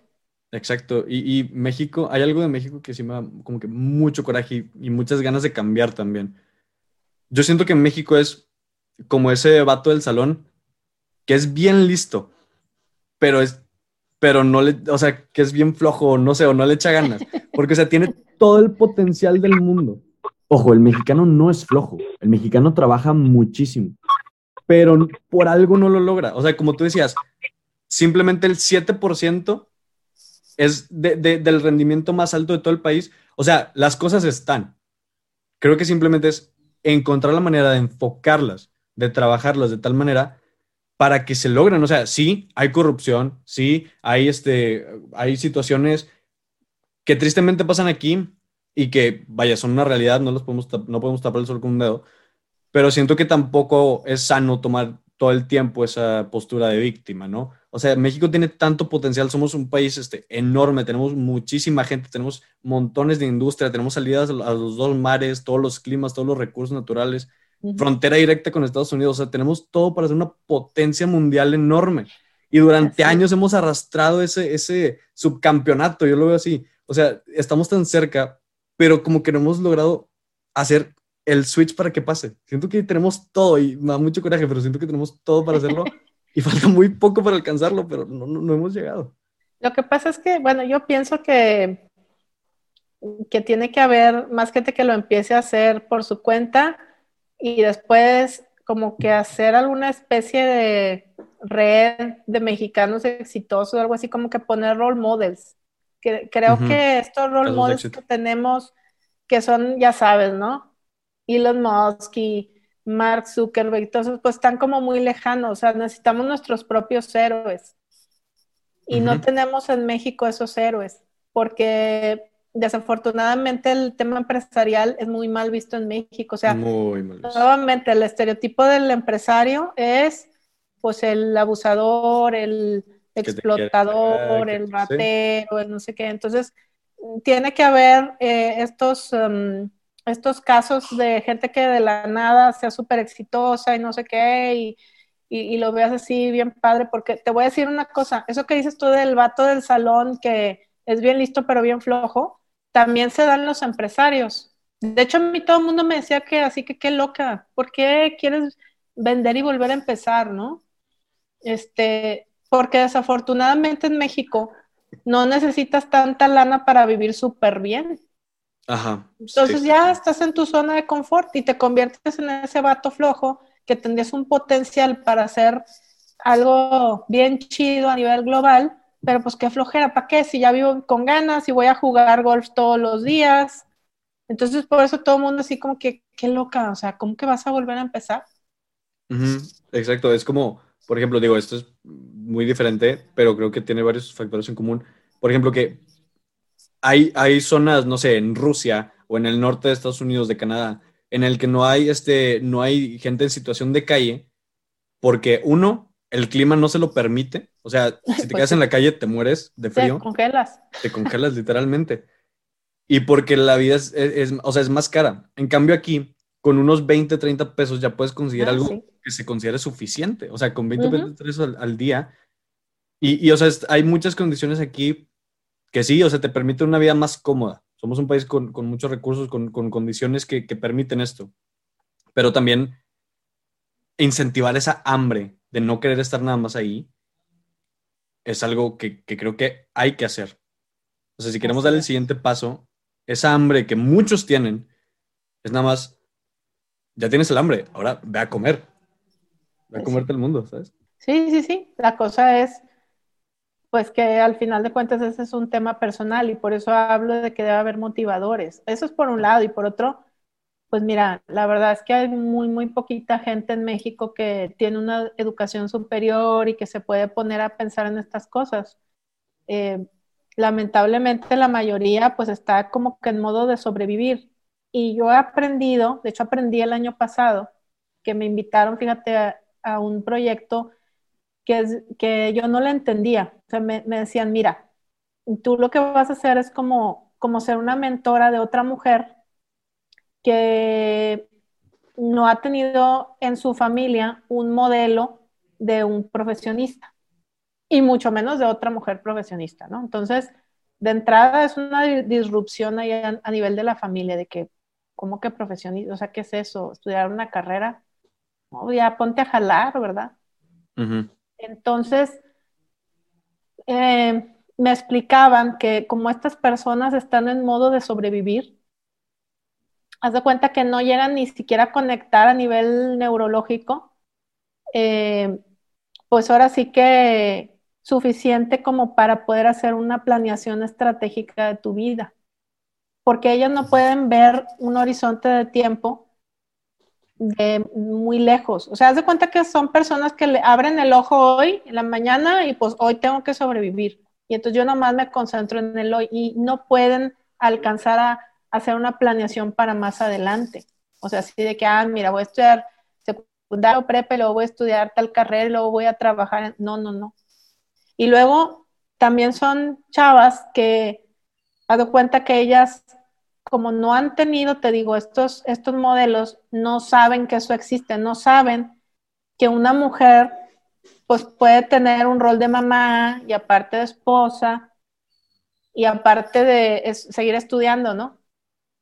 Exacto. Y, México, hay algo de México que sí me da como que mucho coraje y, muchas ganas de cambiar también. Yo siento que México es como ese vato del salón que es bien listo, pero es, pero no le, o sea, que es bien flojo, no sé, o no le echa ganas, porque, o sea, tiene todo el potencial del mundo, Ojo, el mexicano no es flojo, el mexicano trabaja muchísimo, pero por algo no lo logra. O sea, como tú decías, simplemente el 7% es del rendimiento más alto de todo el país. O sea, las cosas están. Creo que simplemente es encontrar la manera de enfocarlas, de trabajarlas de tal manera para que se logren. O sea, sí, hay corrupción, sí, hay, este, hay situaciones que tristemente pasan aquí, y que, vaya, son una realidad, no, los podemos, no podemos tapar el sol con un dedo, pero siento que tampoco es sano tomar todo el tiempo esa postura de víctima, ¿no? O sea, México tiene tanto potencial, somos un país este, enorme, tenemos muchísima gente, tenemos montones de industria, tenemos salidas a los dos mares, todos los climas, todos los recursos naturales, frontera directa con Estados Unidos, o sea, tenemos todo para ser una potencia mundial enorme. Y durante años hemos arrastrado ese, ese subcampeonato, yo lo veo así. O sea, estamos tan cerca, pero como que no hemos logrado hacer el switch para que pase. Siento que tenemos todo y me da mucho coraje, pero siento que tenemos todo para hacerlo y falta muy poco para alcanzarlo, pero no, no, hemos llegado. Lo que pasa es que, bueno, yo pienso que, que tiene que haber más gente que lo empiece a hacer por su cuenta y después como que hacer alguna especie de red de mexicanos exitosos, algo así como que poner role models creo que estos role models que tenemos, que son, ya sabes, ¿no? Elon Musk y Mark Zuckerberg, entonces pues están como muy lejanos, o sea, necesitamos nuestros propios héroes. Y no tenemos en México esos héroes, porque desafortunadamente el tema empresarial es muy mal visto en México. O sea, nuevamente el estereotipo del empresario es pues el abusador, el explotador, el ratero, el no sé qué. Entonces, tiene que haber eh, estos, em, estos casos de gente que de la nada sea súper exitosa y no sé qué, y, y, lo veas así bien padre, porque te voy a decir una cosa, eso que dices tú del vato del salón que es bien listo pero bien flojo, también se dan los empresarios. De hecho, a mí todo el mundo me decía que así que qué loca, ¿por qué quieres vender y volver a empezar, no? Este, porque desafortunadamente en México no necesitas tanta lana para vivir súper bien. Ajá. Entonces ya estás en tu zona de confort y te conviertes en ese vato flojo que tendrías un potencial para hacer algo bien chido a nivel global, pero pues qué flojera, ¿para qué? Si ya vivo con ganas y voy a jugar golf todos los días. Entonces por eso todo el mundo así como que, qué loca, o sea, ¿cómo que vas a volver a empezar? Exacto, es como, por ejemplo, digo, esto es muy diferente, pero creo que tiene varios factores en común. Por ejemplo, que hay, hay zonas, no sé, en Rusia o en el norte de Estados Unidos, de Canadá, en el que no hay, este, no hay gente en situación de calle, porque uno, el clima no se lo permite. O sea, si te quedas en la calle, te mueres de frío. Te congelas. Te congelas literalmente. Y porque la vida es, es, o sea, es más cara. En cambio aquí, con unos 20, 30 pesos ya puedes conseguir ah, algo que se considere suficiente. O sea, con 20 pesos al, al, día. Y, y, o sea, hay muchas condiciones aquí que sí, o sea, te permite una vida más cómoda. Somos un país con, con muchos recursos, con, con condiciones que, que, permiten esto. Pero también incentivar esa hambre de no querer estar nada más ahí es algo que, que creo que hay que hacer. O sea, si queremos dar el siguiente paso, esa hambre que muchos tienen es nada más ya tienes el hambre, ahora ve a comer. Ve a comerte el mundo, ¿sabes? Sí, sí, sí. La cosa es, pues que al final de cuentas ese es un tema personal y por eso hablo de que debe haber motivadores. Eso es por un lado y por otro, pues mira, la verdad es que hay muy, muy poquita gente en México que tiene una educación superior y que se puede poner a pensar en estas cosas. Eh, lamentablemente la mayoría pues está como que en modo de sobrevivir y yo he aprendido, de hecho aprendí el año pasado, que me invitaron, fíjate, a, un proyecto que, que yo no le entendía. O sea, me, decían, mira, tú lo que vas a hacer es como, como ser una mentora de otra mujer que no ha tenido en su familia un modelo de un profesionista y mucho menos de otra mujer profesionista, ¿no? Entonces, de entrada es una disrupción ahí a, a nivel de la familia, de que ¿cómo que profesionista? O sea, ¿qué es eso? ¿Estudiar una carrera? No, ya ponte a jalar, ¿verdad? Entonces, eh, me explicaban que como estas personas están en modo de sobrevivir, haz de cuenta que no llegan ni siquiera a conectar a nivel neurológico, eh, pues ahora sí que suficiente como para poder hacer una planeación estratégica de tu vida porque ellos no pueden ver un horizonte de tiempo muy lejos. O sea, haz de cuenta que son personas que le abren el ojo hoy, en la mañana, y pues hoy tengo que sobrevivir. Y entonces yo nomás me concentro en el hoy y no pueden alcanzar a, hacer una planeación para más adelante. O sea, así de que, ah, mira, voy a estudiar secundario, prepe, luego voy a estudiar tal carrera, luego voy a trabajar. No, no, no. Y luego también son chavas que, haz de cuenta que ellas como no han tenido, te digo, estos, estos modelos, no saben que eso existe, no saben que una mujer pues puede tener un rol de mamá y aparte de esposa y aparte de seguir estudiando, ¿no?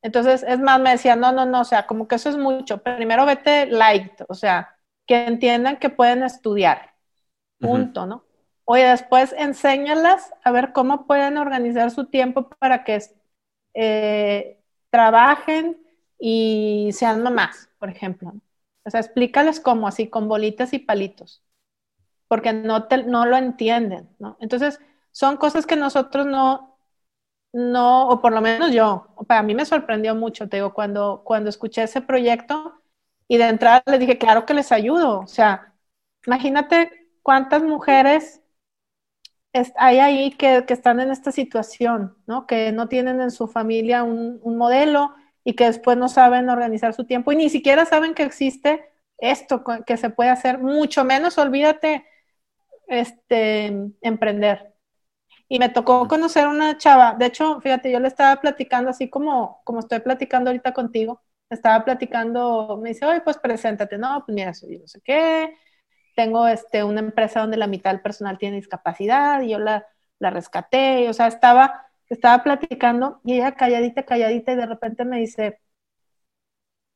Entonces, es más, me decía, no, no, no, o sea, como que eso es mucho. Primero vete light, o sea, que entiendan que pueden estudiar, punto, ¿no? Oye, después enséñalas a ver cómo pueden organizar su tiempo para que eh, trabajen y sean mamás, por ejemplo. O sea, explícales cómo, así, con bolitas y palitos, porque no, no lo entienden, ¿no? Entonces, son cosas que nosotros no, no, o por lo menos yo, para mí me sorprendió mucho, te digo, cuando, cuando escuché ese proyecto y de entrada les dije, claro que les ayudo, o sea, imagínate cuántas mujeres hay ahí que, están en esta situación, ¿no? Que no tienen en su familia un, modelo y que después no saben organizar su tiempo y ni siquiera saben que existe esto que se puede hacer, mucho menos olvídate este, emprender. Y me tocó conocer una chava, de hecho, fíjate, yo le estaba platicando así como, como estoy platicando ahorita contigo, estaba platicando, me dice, oye, pues preséntate, no, pues mira, soy no sé qué, tengo este, una empresa donde la mitad del personal tiene discapacidad y yo la, la rescaté, o sea, estaba, estaba platicando y ella calladita, calladita y de repente me dice,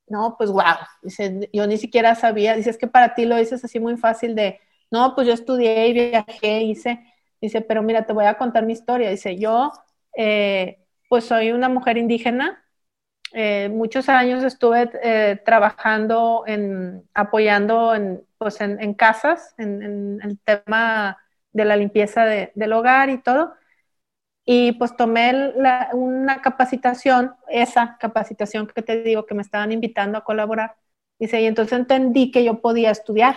no, pues wow, dice, yo ni siquiera sabía, dice, es que para ti lo dices así muy fácil de, no, pues yo estudié y viajé, hice, dice, pero mira, te voy a contar mi historia, dice, yo, eh, pues soy una mujer indígena, eh, muchos años estuve eh, trabajando en, apoyando en, pues en, casas, en, el tema de la limpieza del hogar y todo, y pues tomé una capacitación, esa capacitación que te digo que me estaban invitando a colaborar. Dice, y entonces entendí que yo podía estudiar.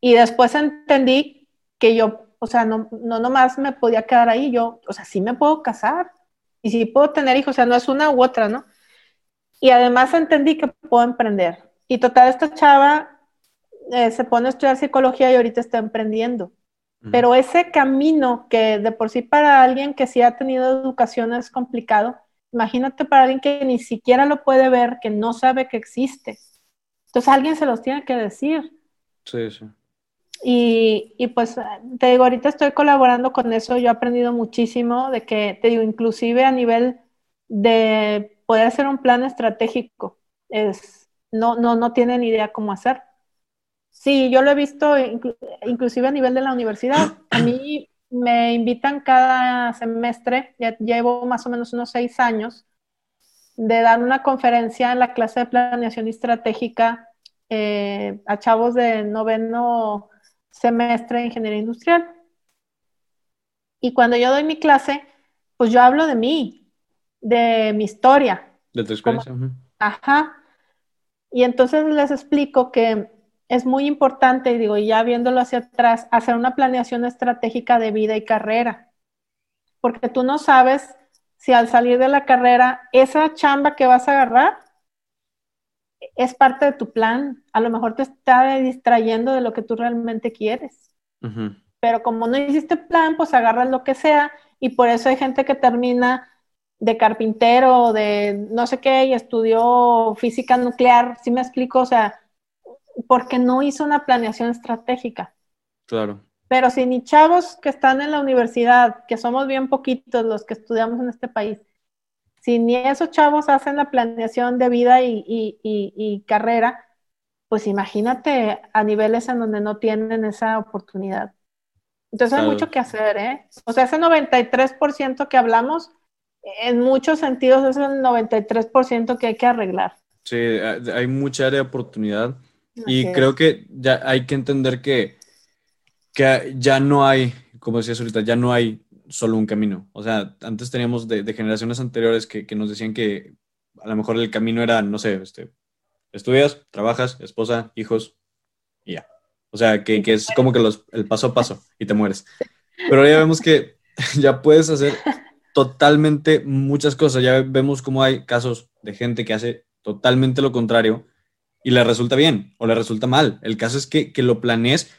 Y después entendí que yo, o sea, no, no nomás me podía quedar ahí, yo, o sea, sí me puedo casar y sí puedo tener hijos, o sea, no es una u otra, ¿no? Y además entendí que puedo emprender. Y total, esta chava eh, se pone a estudiar psicología y ahorita está emprendiendo. Pero ese camino que de por sí para alguien que sí ha tenido educación es complicado, imagínate para alguien que ni siquiera lo puede ver, que no sabe que existe. Entonces alguien se los tiene que decir. Sí, sí. Y, y, pues te digo, ahorita estoy colaborando con eso, yo he aprendido muchísimo de que, te digo, inclusive a nivel de poder hacer un plan estratégico, es, no, no, no tienen idea cómo hacer. Sí, yo lo he visto inclusive a nivel de la universidad. A mí me invitan cada semestre, ya llevo más o menos unos seis años, de dar una conferencia en la clase de planeación estratégica eh, a chavos de noveno semestre de ingeniería industrial. Y cuando yo doy mi clase, pues yo hablo de mí, de mi historia. De tu experiencia. ajá. Y entonces les explico que es muy importante, y digo, ya viéndolo hacia atrás, hacer una planeación estratégica de vida y carrera. Porque tú no sabes si al salir de la carrera, esa chamba que vas a agarrar es parte de tu plan. A lo mejor te está distrayendo de lo que tú realmente quieres. Pero como no hiciste plan, pues agarras lo que sea. Y por eso hay gente que termina de carpintero de no sé qué y estudió física nuclear. ¿Sí me explico? O sea, porque no hizo una planeación estratégica. Claro. Pero si ni chavos que están en la universidad, que somos bien poquitos los que estudiamos en este país, si ni esos chavos hacen la planeación de vida y, carrera, pues imagínate a niveles en donde no tienen esa oportunidad. Entonces hay mucho que hacer, ¿eh? O sea, ese 93% que hablamos, en muchos sentidos es el 93% que hay que arreglar. Sí, hay mucha área de oportunidad y creo que ya hay que entender que, que ya no hay, como decías ahorita, ya no hay solo un camino. O sea, antes teníamos de, generaciones anteriores que, que, nos decían que a lo mejor el camino era, no sé, este, estudias, trabajas, esposa, hijos y ya. O sea, que, que es como que los, el paso a paso y te mueres. Pero ya vemos que ya puedes hacer totalmente muchas cosas. Ya vemos cómo hay casos de gente que hace totalmente lo contrario y le resulta bien o le resulta mal. El caso es que, que lo planees,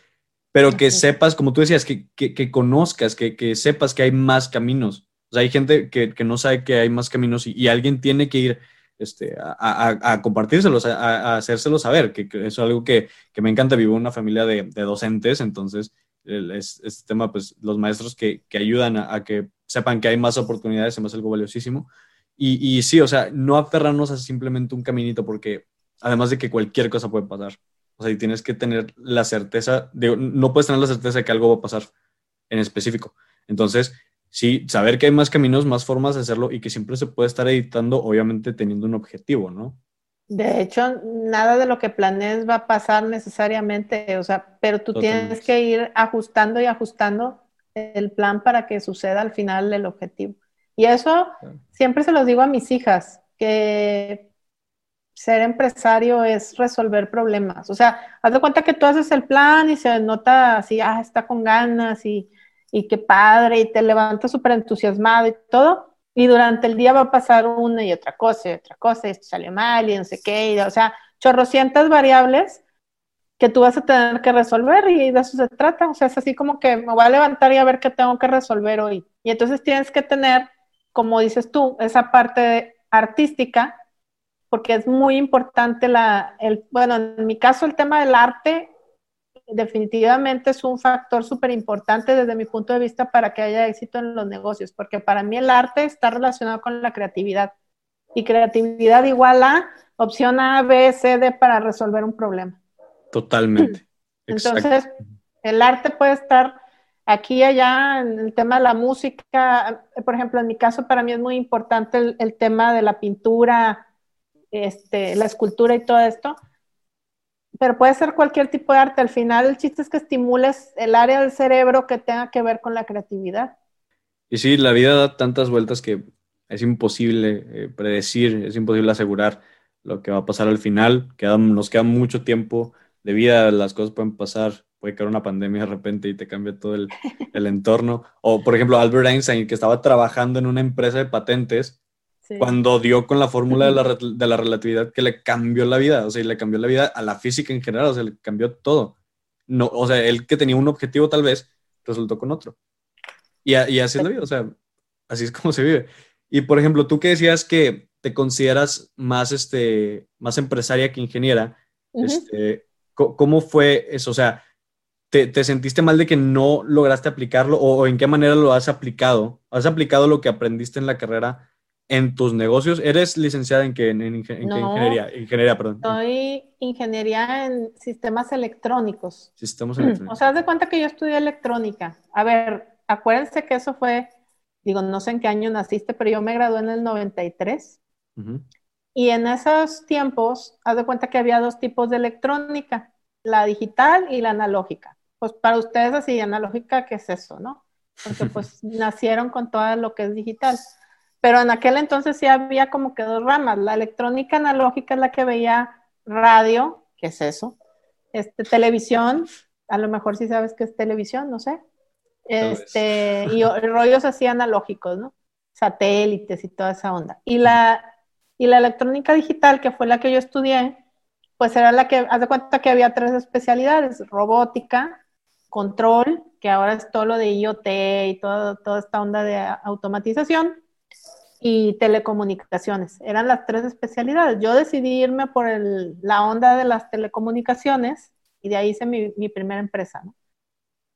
pero que sepas, como tú decías, que, que, que conozcas, que, sepas que hay más caminos. O sea, hay gente que, no sabe que hay más caminos y, alguien tiene que ir este, a, a, compartírselos, a, hacérselos saber, que, es algo que, me encanta. Vivo en una familia de, docentes, entonces es, este tema, pues los maestros que, ayudan a, que sepan que hay más oportunidades, es algo valiosísimo. Y, y sí, o sea, no aferrarnos a simplemente un caminito, porque además de que cualquier cosa puede pasar. O sea, y tienes que tener la certeza, de, no puedes tener la certeza de que algo va a pasar en específico. Entonces, sí, saber que hay más caminos, más formas de hacerlo y que siempre se puede estar editando, obviamente teniendo un objetivo, ¿no? De hecho, nada de lo que planees va a pasar necesariamente, o sea, pero tú tienes que ir ajustando y ajustando el plan para que suceda al final el objetivo. Y eso siempre se los digo a mis hijas, que ser empresario es resolver problemas. O sea, haz de cuenta que tú haces el plan y se nota así, ah, está con ganas y, y qué padre, y te levantas súper entusiasmado y todo. Y durante el día va a pasar una y otra cosa y otra cosa, y esto sale mal y no sé qué, o sea, chorrocientas variables que tú vas a tener que resolver y de eso se trata. O sea, es así como que me voy a levantar y a ver qué tengo que resolver hoy. Y entonces tienes que tener, como dices tú, esa parte artística, porque es muy importante la, el, bueno, en mi caso el tema del arte definitivamente es un factor súper importante desde mi punto de vista para que haya éxito en los negocios, porque para mí el arte está relacionado con la creatividad. Y creatividad igual a opción A, B, C, D para resolver un problema. Totalmente. Entonces, el arte puede estar aquí y allá en el tema de la música. Por ejemplo, en mi caso, para mí es muy importante el, tema de la pintura, este, la escultura y todo esto. Pero puede ser cualquier tipo de arte. Al final, el chiste es que estimules el área del cerebro que tenga que ver con la creatividad. Y sí, la vida da tantas vueltas que es imposible eh, predecir, es imposible asegurar lo que va a pasar al final. nos queda mucho tiempo de vida, las cosas pueden pasar, puede caer una pandemia de repente y te cambia todo el, entorno. O, por ejemplo, Albert Einstein, que estaba trabajando en una empresa de patentes, cuando dio con la fórmula de la, de la, relatividad que le cambió la vida, o sea, le cambió la vida a la física en general, o sea, le cambió todo. No, o sea, él que tenía un objetivo tal vez, resultó con otro. Y, y así es la vida, o sea, así es como se vive. Y, por ejemplo, tú que decías que te consideras más, este, más empresaria que ingeniera, este, ¿Cómo fue eso? O sea, ¿te, sentiste mal de que no lograste aplicarlo o, en qué manera lo has aplicado? ¿Has aplicado lo que aprendiste en la carrera en tus negocios? ¿Eres licenciada en qué? En, ingeniería, ingeniería, perdón. Soy ingeniería en sistemas electrónicos. Sistemas electrónicos. O sea, haz de cuenta que yo estudié electrónica. A ver, acuérdense que eso fue, digo, no sé en qué año naciste, pero yo me gradué en el 93. Uh y en esos tiempos, haz de cuenta que había dos tipos de electrónica, la digital y la analógica. Pues para ustedes así, analógica, ¿qué es eso, no? Porque pues nacieron con todo lo que es digital. Pero en aquel entonces sí había como que dos ramas. La electrónica analógica es la que veía radio, ¿qué es eso? Este, televisión, a lo mejor sí sabes qué es televisión, no sé. Este, y rollos así analógicos, ¿no? Satélites y toda esa onda. Y la y la electrónica digital, que fue la que yo estudié, pues era la que, haz de cuenta que había tres especialidades, robótica, control, que ahora es todo lo de IoT y todo, toda esta onda de automatización, y telecomunicaciones. Eran las tres especialidades. Yo decidí irme por la onda de las telecomunicaciones y de ahí hice mi, primera empresa.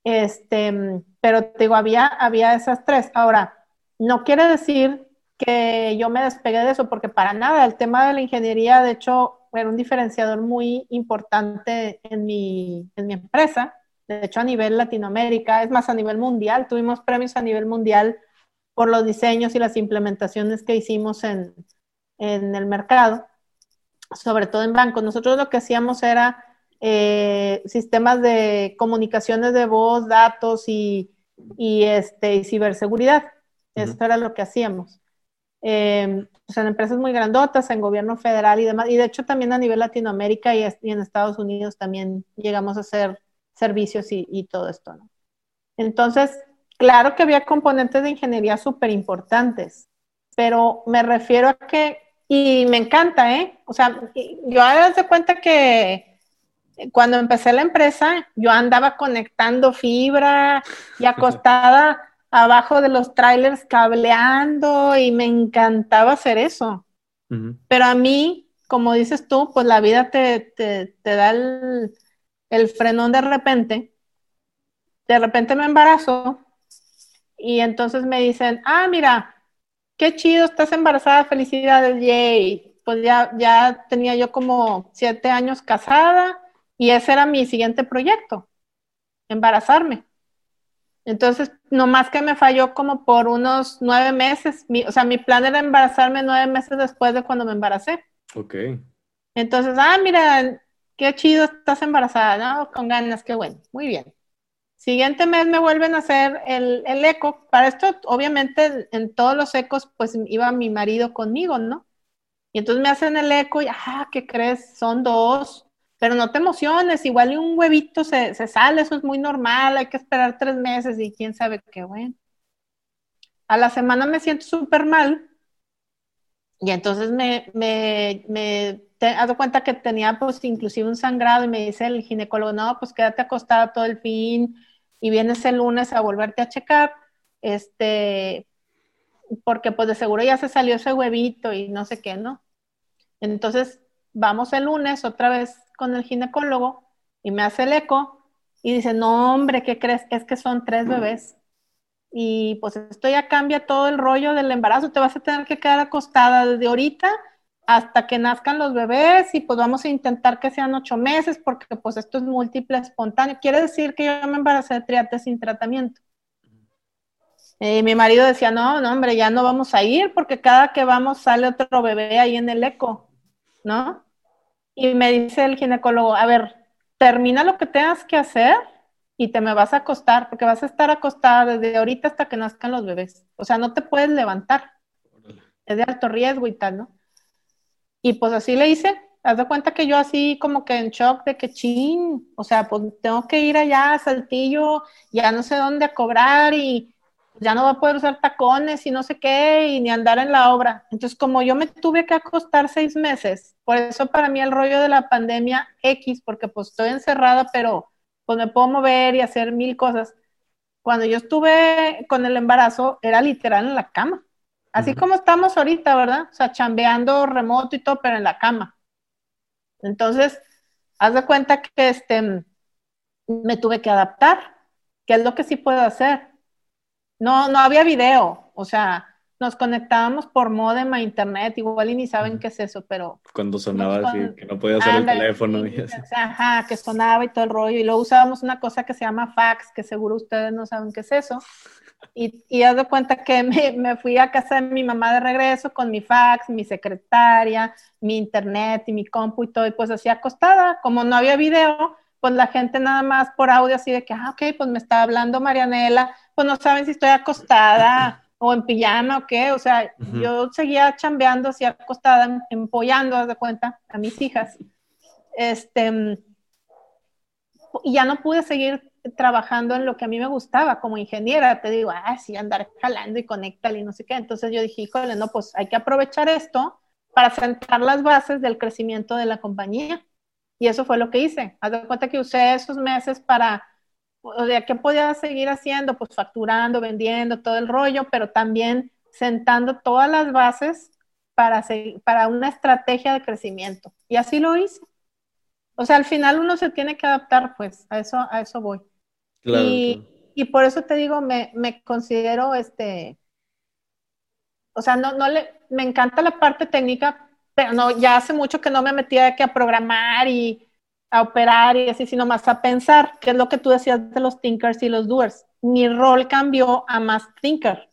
Este, pero te digo, había, había esas tres. Ahora, no quiere decir que yo me despegué de eso, porque para nada, el tema de la ingeniería, de hecho, era un diferenciador muy importante en mi, en mi empresa, de hecho a nivel Latinoamérica, es más a nivel mundial, tuvimos premios a nivel mundial por los diseños y las implementaciones que hicimos en, en el mercado, sobre todo en bancos. Nosotros lo que hacíamos era eh, sistemas de comunicaciones de voz, datos y, y este, y ciberseguridad. Eso era lo que hacíamos eh, en empresas muy grandotas, en gobierno federal y demás. Y de hecho también a nivel Latinoamérica y, en Estados Unidos también llegamos a hacer servicios y, todo esto, ¿no? Entonces, claro que había componentes de ingeniería súper importantes, pero me refiero a que, y me encanta, ¿eh? O sea, yo hago de cuenta que cuando empecé la empresa, yo andaba conectando fibra y acostada abajo de los trailers cableando y me encantaba hacer eso. Pero a mí, como dices tú, pues la vida te, te, da el, el, frenón de repente. De repente me embarazo y entonces me dicen, ah, mira, qué chido, estás embarazada, felicidades, yay. Pues ya, ya tenía yo como siete años casada y ese era mi siguiente proyecto, embarazarme. Entonces, nomás que me falló como por unos nueve meses. o sea, mi plan era embarazarme nueve meses después de cuando me embaracé. Ok. Entonces, ah, mira, qué chido, estás embarazada, ¿no? Con ganas, qué bueno. Muy bien. Siguiente mes me vuelven a hacer el, el eco. Para esto, obviamente, en todos los ecos, pues iba mi marido conmigo, ¿no? Y entonces me hacen el eco y, ah, ¿qué crees? Son dos. Pero no te emociones, igual un huevito se, sale, eso es muy normal, hay que esperar tres meses y quién sabe qué bueno. A la semana me siento súper mal y entonces me, te, haz cuenta que tenía pues inclusive un sangrado y me dice el ginecólogo, no, pues quédate acostada todo el fin y vienes el lunes a volverte a checar, este, porque pues de seguro ya se salió ese huevito y no sé qué, ¿no? Entonces vamos el lunes otra vez con el ginecólogo y me hace el eco y dice, no hombre, ¿qué crees? Es que son tres bebés. Y pues esto ya cambia todo el rollo del embarazo, te vas a tener que quedar acostada desde ahorita hasta que nazcan los bebés y pues vamos a intentar que sean ocho meses porque pues esto es múltiple espontáneo. Quiere decir que yo me embaracé de triate sin tratamiento. Y mi marido decía, no, no, hombre, ya no vamos a ir porque cada que vamos sale otro bebé ahí en el eco, ¿no? Y me dice el ginecólogo, a ver, termina lo que tengas que hacer y te me vas a acostar porque vas a estar acostada desde ahorita hasta que nazcan los bebés. O sea, no te puedes levantar. Es de alto riesgo y tal, ¿no? Y pues así le hice. Haz de cuenta que yo así como que en shock de que chin, o sea, pues tengo que ir allá a Saltillo, ya no sé dónde a cobrar y ya no va a poder usar tacones y no sé qué, y ni andar en la obra. Entonces, como yo me tuve que acostar seis meses, por eso para mí el rollo de la pandemia X, porque pues estoy encerrada, pero pues me puedo mover y hacer mil cosas. Cuando yo estuve con el embarazo, era literal en la cama. Así como estamos ahorita, ¿verdad? O sea, chambeando remoto y todo, pero en la cama. Entonces, haz de cuenta que este, me tuve que adaptar, que es lo que sí puedo hacer. No, no había video, o sea, nos conectábamos por modem a internet, igual y ni saben qué es eso, pero... Cuando sonaba así, que no podía usar el teléfono. Y así. Ajá, que sonaba y todo el rollo, y luego usábamos una cosa que se llama fax, que seguro ustedes no saben qué es eso. Y, y haz de cuenta que me, me, fui a casa de mi mamá de regreso con mi fax, mi secretaria, mi internet y mi compu y todo, y pues así acostada, como no había video, pues la gente nada más por audio así de que, ah, ok, pues me está hablando Marianela, pues no saben si estoy acostada o en pijama o qué, o sea, yo seguía chambeando así acostada, empollando, haz de cuenta, a mis hijas. Este, y ya no pude seguir trabajando en lo que a mí me gustaba como ingeniera, te digo, ah, sí, andar jalando y conectar y no sé qué. Entonces yo dije, híjole, no, pues hay que aprovechar esto para sentar las bases del crecimiento de la compañía. Y eso fue lo que hice. Haz de cuenta que usé esos meses para o sea, ¿qué podía seguir haciendo? Pues facturando, vendiendo, todo el rollo, pero también sentando todas las bases para, para una estrategia de crecimiento. Y así lo hice. O sea, al final uno se tiene que adaptar, pues, a eso, a eso voy. Y, y, por eso te digo, me, me, considero, este, o sea, no, no le, me encanta la parte técnica, pero no, ya hace mucho que no me metía que a programar y, a operar y así, sino más a pensar, que es lo que tú decías de los thinkers y los doers. Mi rol cambió a más thinker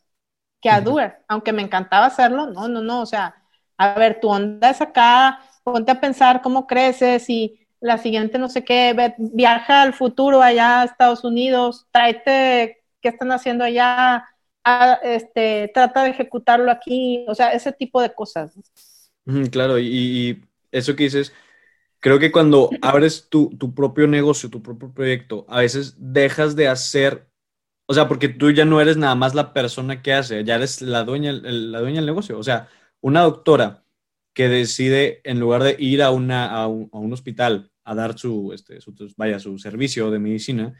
que a doer, aunque me encantaba hacerlo, no, no, no, o sea, a ver, tu onda es acá, ponte a pensar cómo creces y la siguiente no sé qué, viaja al futuro allá a Estados Unidos, tráete qué están haciendo allá, este, trata de ejecutarlo aquí, o sea, ese tipo de cosas. Claro, y, y eso que dices, Creo que cuando abres tu, propio negocio, tu propio proyecto, a veces dejas de hacer, o sea, porque tú ya no eres nada más la persona que hace, ya eres la dueña, la dueña del negocio. O sea, una doctora que decide, en lugar de ir a, una, a, un, hospital a dar su, este, vaya, su servicio de medicina,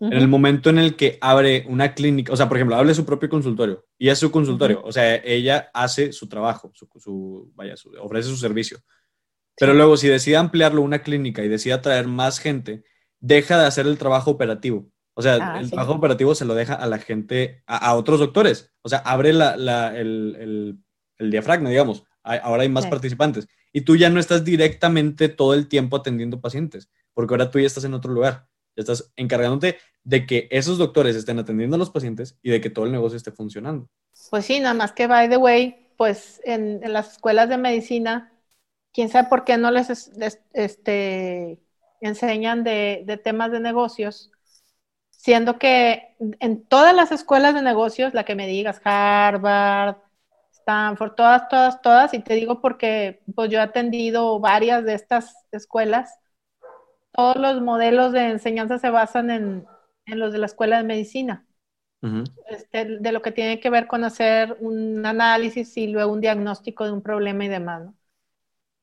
en el momento en el que abre una clínica, o sea, por ejemplo, abre su propio consultorio y es su consultorio, o sea, ella hace su trabajo, su, vaya, ofrece su servicio pero luego, si decide ampliarlo una clínica y decide atraer más gente, deja de hacer el trabajo operativo. O sea, ah, el trabajo operativo se lo deja a la gente, a, otros doctores. O sea, abre la, la, el, el, diafragma, digamos. ahora hay más participantes. Y tú ya no estás directamente todo el tiempo atendiendo pacientes, porque ahora tú ya estás en otro lugar. Ya estás encargándote de que esos doctores estén atendiendo a los pacientes y de que todo el negocio esté funcionando. Pues sí, nada más que, by the way, pues en, en las escuelas de medicina quién sabe por qué no les, este, enseñan de, temas de negocios, siendo que en todas las escuelas de negocios, la que me digas, Harvard, Stanford, todas, todas, todas, y te digo porque pues yo he atendido varias de estas escuelas, todos los modelos de enseñanza se basan en, los de la escuela de medicina. Este, de lo que tiene que ver con hacer un análisis y luego un diagnóstico de un problema y demás. ¿no?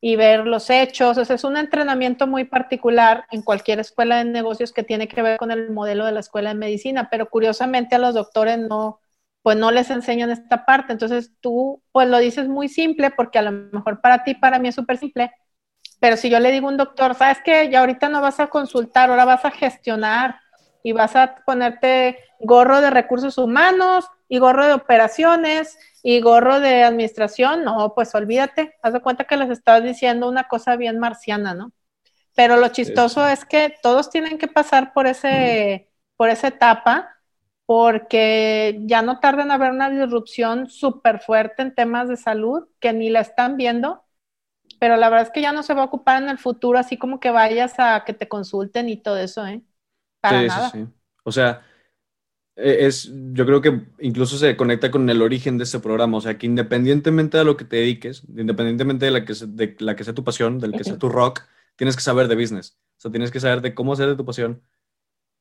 y ver los hechos. O sea, es un entrenamiento muy particular en cualquier escuela de negocios que tiene que ver con el modelo de la escuela de medicina, pero curiosamente a los doctores no, pues no les enseñan esta parte. Entonces tú, pues lo dices muy simple, porque a lo mejor para ti, para mí es súper simple, pero si yo le digo a un doctor, sabes que ya ahorita no vas a consultar, ahora vas a gestionar y vas a ponerte gorro de recursos humanos y gorro de operaciones y gorro de administración, no, pues olvídate, haz de cuenta que les estás diciendo una cosa bien marciana, ¿no? Pero lo chistoso es que todos tienen que pasar por ese, por esa etapa, porque ya no tardan en haber una disrupción súper fuerte en temas de salud que ni la están viendo, pero la verdad es que ya no se va a ocupar en el futuro, así como que vayas a que te consulten y todo eso, ¿eh? Para nada. Sí, sí. O sea, e, es, yo creo que incluso se conecta con el origen de este programa, o sea, que independientemente de lo que te dediques, independientemente de la que, de la que sea tu pasión, del que sea tu rock, tienes que saber de business, o sea, tienes que saber de cómo hacer de tu pasión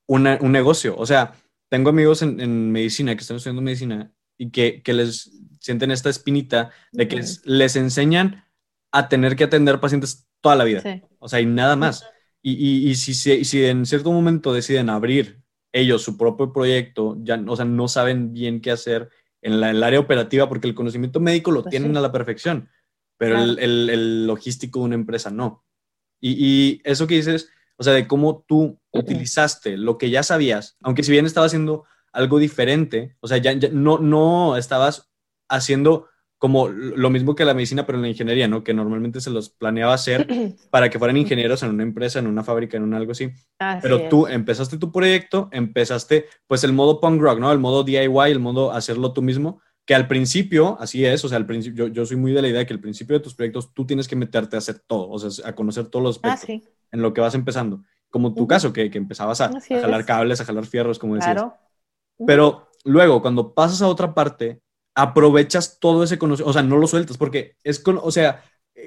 un negocio. O sea, tengo amigos en, medicina que están estudiando medicina y que, que, les sienten esta espinita de que les, enseñan a tener que atender pacientes toda la vida, o sea, y nada más. Y, y, y si, si en cierto momento deciden abrir ellos su propio proyecto, ya, o sea, no saben bien qué hacer en, el área operativa porque el conocimiento médico lo pues tienen a la perfección, pero el, el, logístico de una empresa no. Y, y, eso que dices, o sea, de cómo tú utilizaste lo que ya sabías, aunque si bien estaba haciendo algo diferente, o sea, ya, ya no, no estabas haciendo como lo mismo que la medicina, pero en la ingeniería, ¿no? Que normalmente se los planeaba hacer para que fueran ingenieros en una empresa, en una fábrica, en un algo así. pero tú empezaste tu proyecto, empezaste pues el modo punk rock, ¿no? El modo DIY, el modo hacerlo tú mismo, que al principio, así es, o sea, al principio, yo, soy muy de la idea de que al principio de tus proyectos tú tienes que meterte a hacer todo, o sea, a conocer todos los ah, aspectos en lo que vas empezando. Como tu caso, que, que empezabas a, jalar cables, a jalar fierros, como decías. Claro. Pero luego, cuando pasas a otra parte, aprovechas todo ese conocimiento, o sea, no lo sueltas, porque es con, o sea,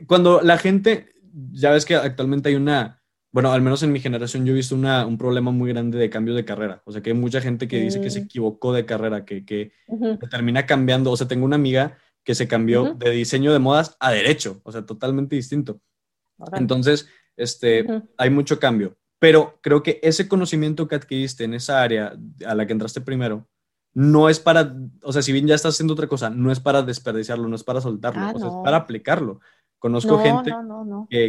cuando la gente, ya ves que actualmente hay una, bueno, al menos en mi generación yo he visto una, un problema muy grande de cambio de carrera, o sea, que hay mucha gente que dice que se mm. equivocó de carrera, que, que, termina cambiando, o sea, tengo una amiga que se cambió de diseño de modas a derecho, o sea, totalmente distinto. Entonces, este, hay mucho cambio, pero creo que ese conocimiento que adquiriste en esa área a la que entraste primero, no es para, o sea, si bien ya estás haciendo otra cosa, no es para desperdiciarlo, no es para soltarlo, ah, o sea, es para aplicarlo. Conozco gente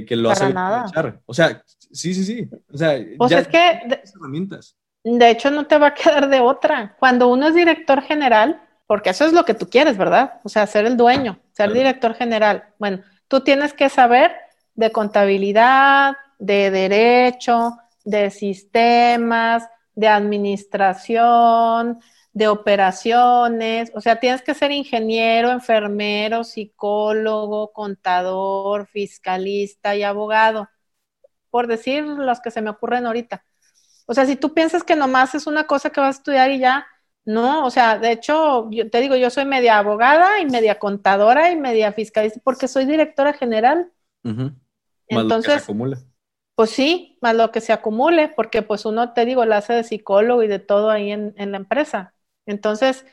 que, lo hace aprovechar. O sea, sí, sí, sí. O sea, pues ya es que herramientas. de hecho no te va a quedar de otra. Cuando uno es director general, porque eso es lo que tú quieres, ¿verdad? O sea, ser el dueño, ser director general. Bueno, tú tienes que saber de contabilidad, de derecho, de sistemas, de administración, de operaciones, o sea, tienes que ser ingeniero, enfermero, psicólogo, contador, fiscalista y abogado, por decir los que se me ocurren ahorita. O sea, si tú piensas que nomás es una cosa que vas a estudiar y ya, no, o sea, de hecho, yo te digo, yo soy media abogada y media contadora y media fiscalista porque soy directora general. Entonces, pues sí, más lo que se acumule, porque pues uno, te digo, la hace de psicólogo y de todo ahí en, la empresa. Entonces,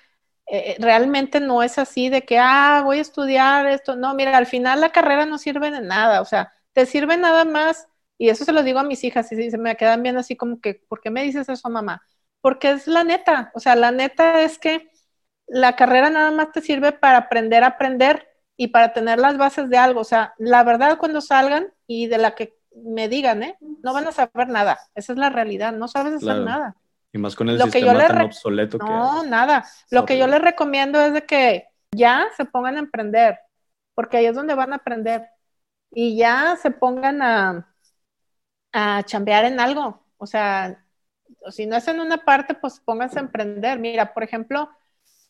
eh, realmente no es así de que, ah, voy a estudiar esto. No, mira, al final la carrera no sirve de nada, o sea, te sirve nada más, y eso se lo digo a mis hijas, y se me quedan viendo así como que, ¿por qué me dices eso, mamá? Porque es la neta, o sea, la neta es que la carrera nada más te sirve para aprender a aprender y para tener las bases de algo, o sea, la verdad cuando salgan y de la que me digan, ¿eh? No van a saber nada, esa es la realidad, no sabes hacer nada. Y más con el sistema tan obsoleto no, que No, nada. Lo que yo les recomiendo es de que ya se pongan a emprender, porque ahí es donde van a aprender. Y ya se pongan a, a chambear en algo. O sea, si no es en una parte, pues pónganse a emprender. Mira, por ejemplo,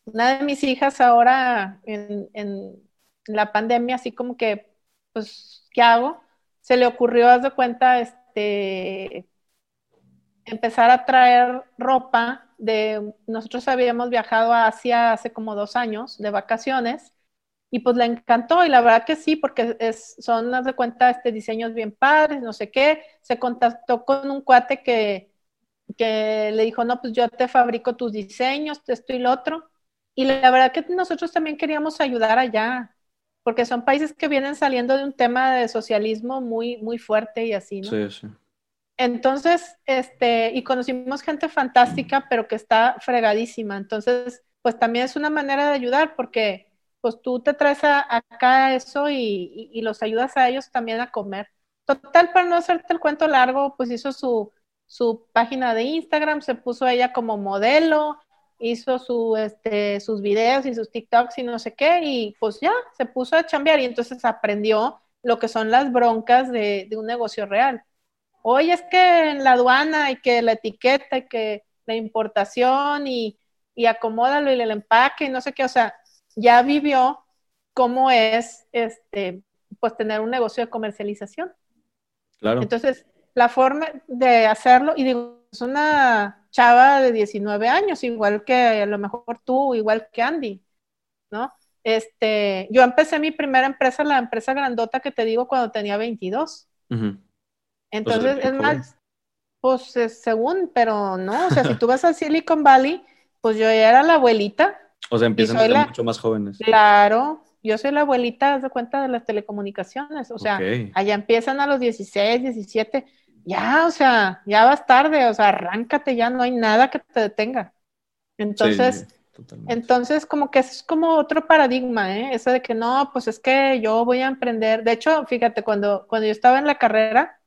una de mis hijas ahora en, en la pandemia, así como que, pues, ¿qué hago? Se le ocurrió, haz de cuenta, este, empezar a traer ropa de, nosotros habíamos viajado a Asia hace como dos años de vacaciones y pues le encantó y la verdad que sí, porque es, son, haz de cuenta, este, diseños bien padres, no sé qué, se contactó con un cuate que, que le dijo, no, pues yo te fabrico tus diseños, esto y lo otro. Y la verdad que nosotros también queríamos ayudar allá. Porque son países que vienen saliendo de un tema de socialismo muy, muy fuerte y así, ¿no? Sí, sí. Entonces, este, y conocimos gente fantástica, pero que está fregadísima. Entonces, pues también es una manera de ayudar, porque pues tú te traes acá eso y, y, los ayudas a ellos también a comer. Total, para no hacerte el cuento largo, pues hizo su, su página de Instagram, se puso ella como modelo, hizo su, este, sus videos y sus TikToks y no sé qué, y pues ya se puso a chambear y entonces aprendió lo que son las broncas de, de un negocio real. Oye, es que en la aduana y que la etiqueta y que la importación y, y acomódalo y el empaque y no sé qué, o sea, ya vivió cómo es este, pues tener un negocio de comercialización. Claro. Entonces, la forma de hacerlo, y digo, es una chava de 19 años, igual que a lo mejor tú, igual que Andy, ¿no? Este, yo empecé mi primera empresa, la empresa grandota que te digo, cuando tenía 22. Entonces, es más, pues según, pero no, o sea, si tú vas a Silicon Valley, pues yo ya era la abuelita. O sea, empiezan a ser mucho más jóvenes. Claro, yo soy la abuelita, de cuenta, de las telecomunicaciones. O sea, allá empiezan a los 16, 17. Ya, o sea, ya vas tarde, o sea, arráncate, ya no hay nada que te detenga. Entonces, entonces como que es como otro paradigma, ¿eh? Eso de que no, pues es que yo voy a emprender. De hecho, fíjate, cuando, cuando yo estaba en la carrera,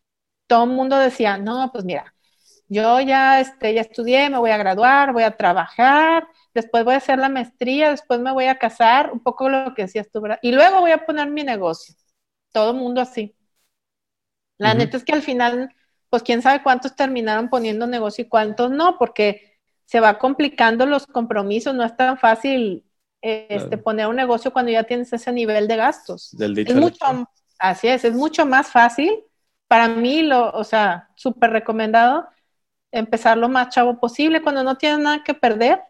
todo el mundo decía, no, pues mira, yo ya, este, ya estudié, me voy a graduar, voy a trabajar, después voy a hacer la maestría, después me voy a casar, un poco lo que decías tú, ¿verdad? Y luego voy a poner mi negocio. Todo el mundo así. La neta es que al final, pues quién sabe cuántos terminaron poniendo negocio y cuántos no, porque se va complicando los compromisos, no es tan fácil este, poner un negocio cuando ya tienes ese nivel de gastos. Del dicho es mucho, así es, es mucho más fácil. Para mí, lo, o sea, súper recomendado empezar lo más chavo posible cuando no tienes nada que perder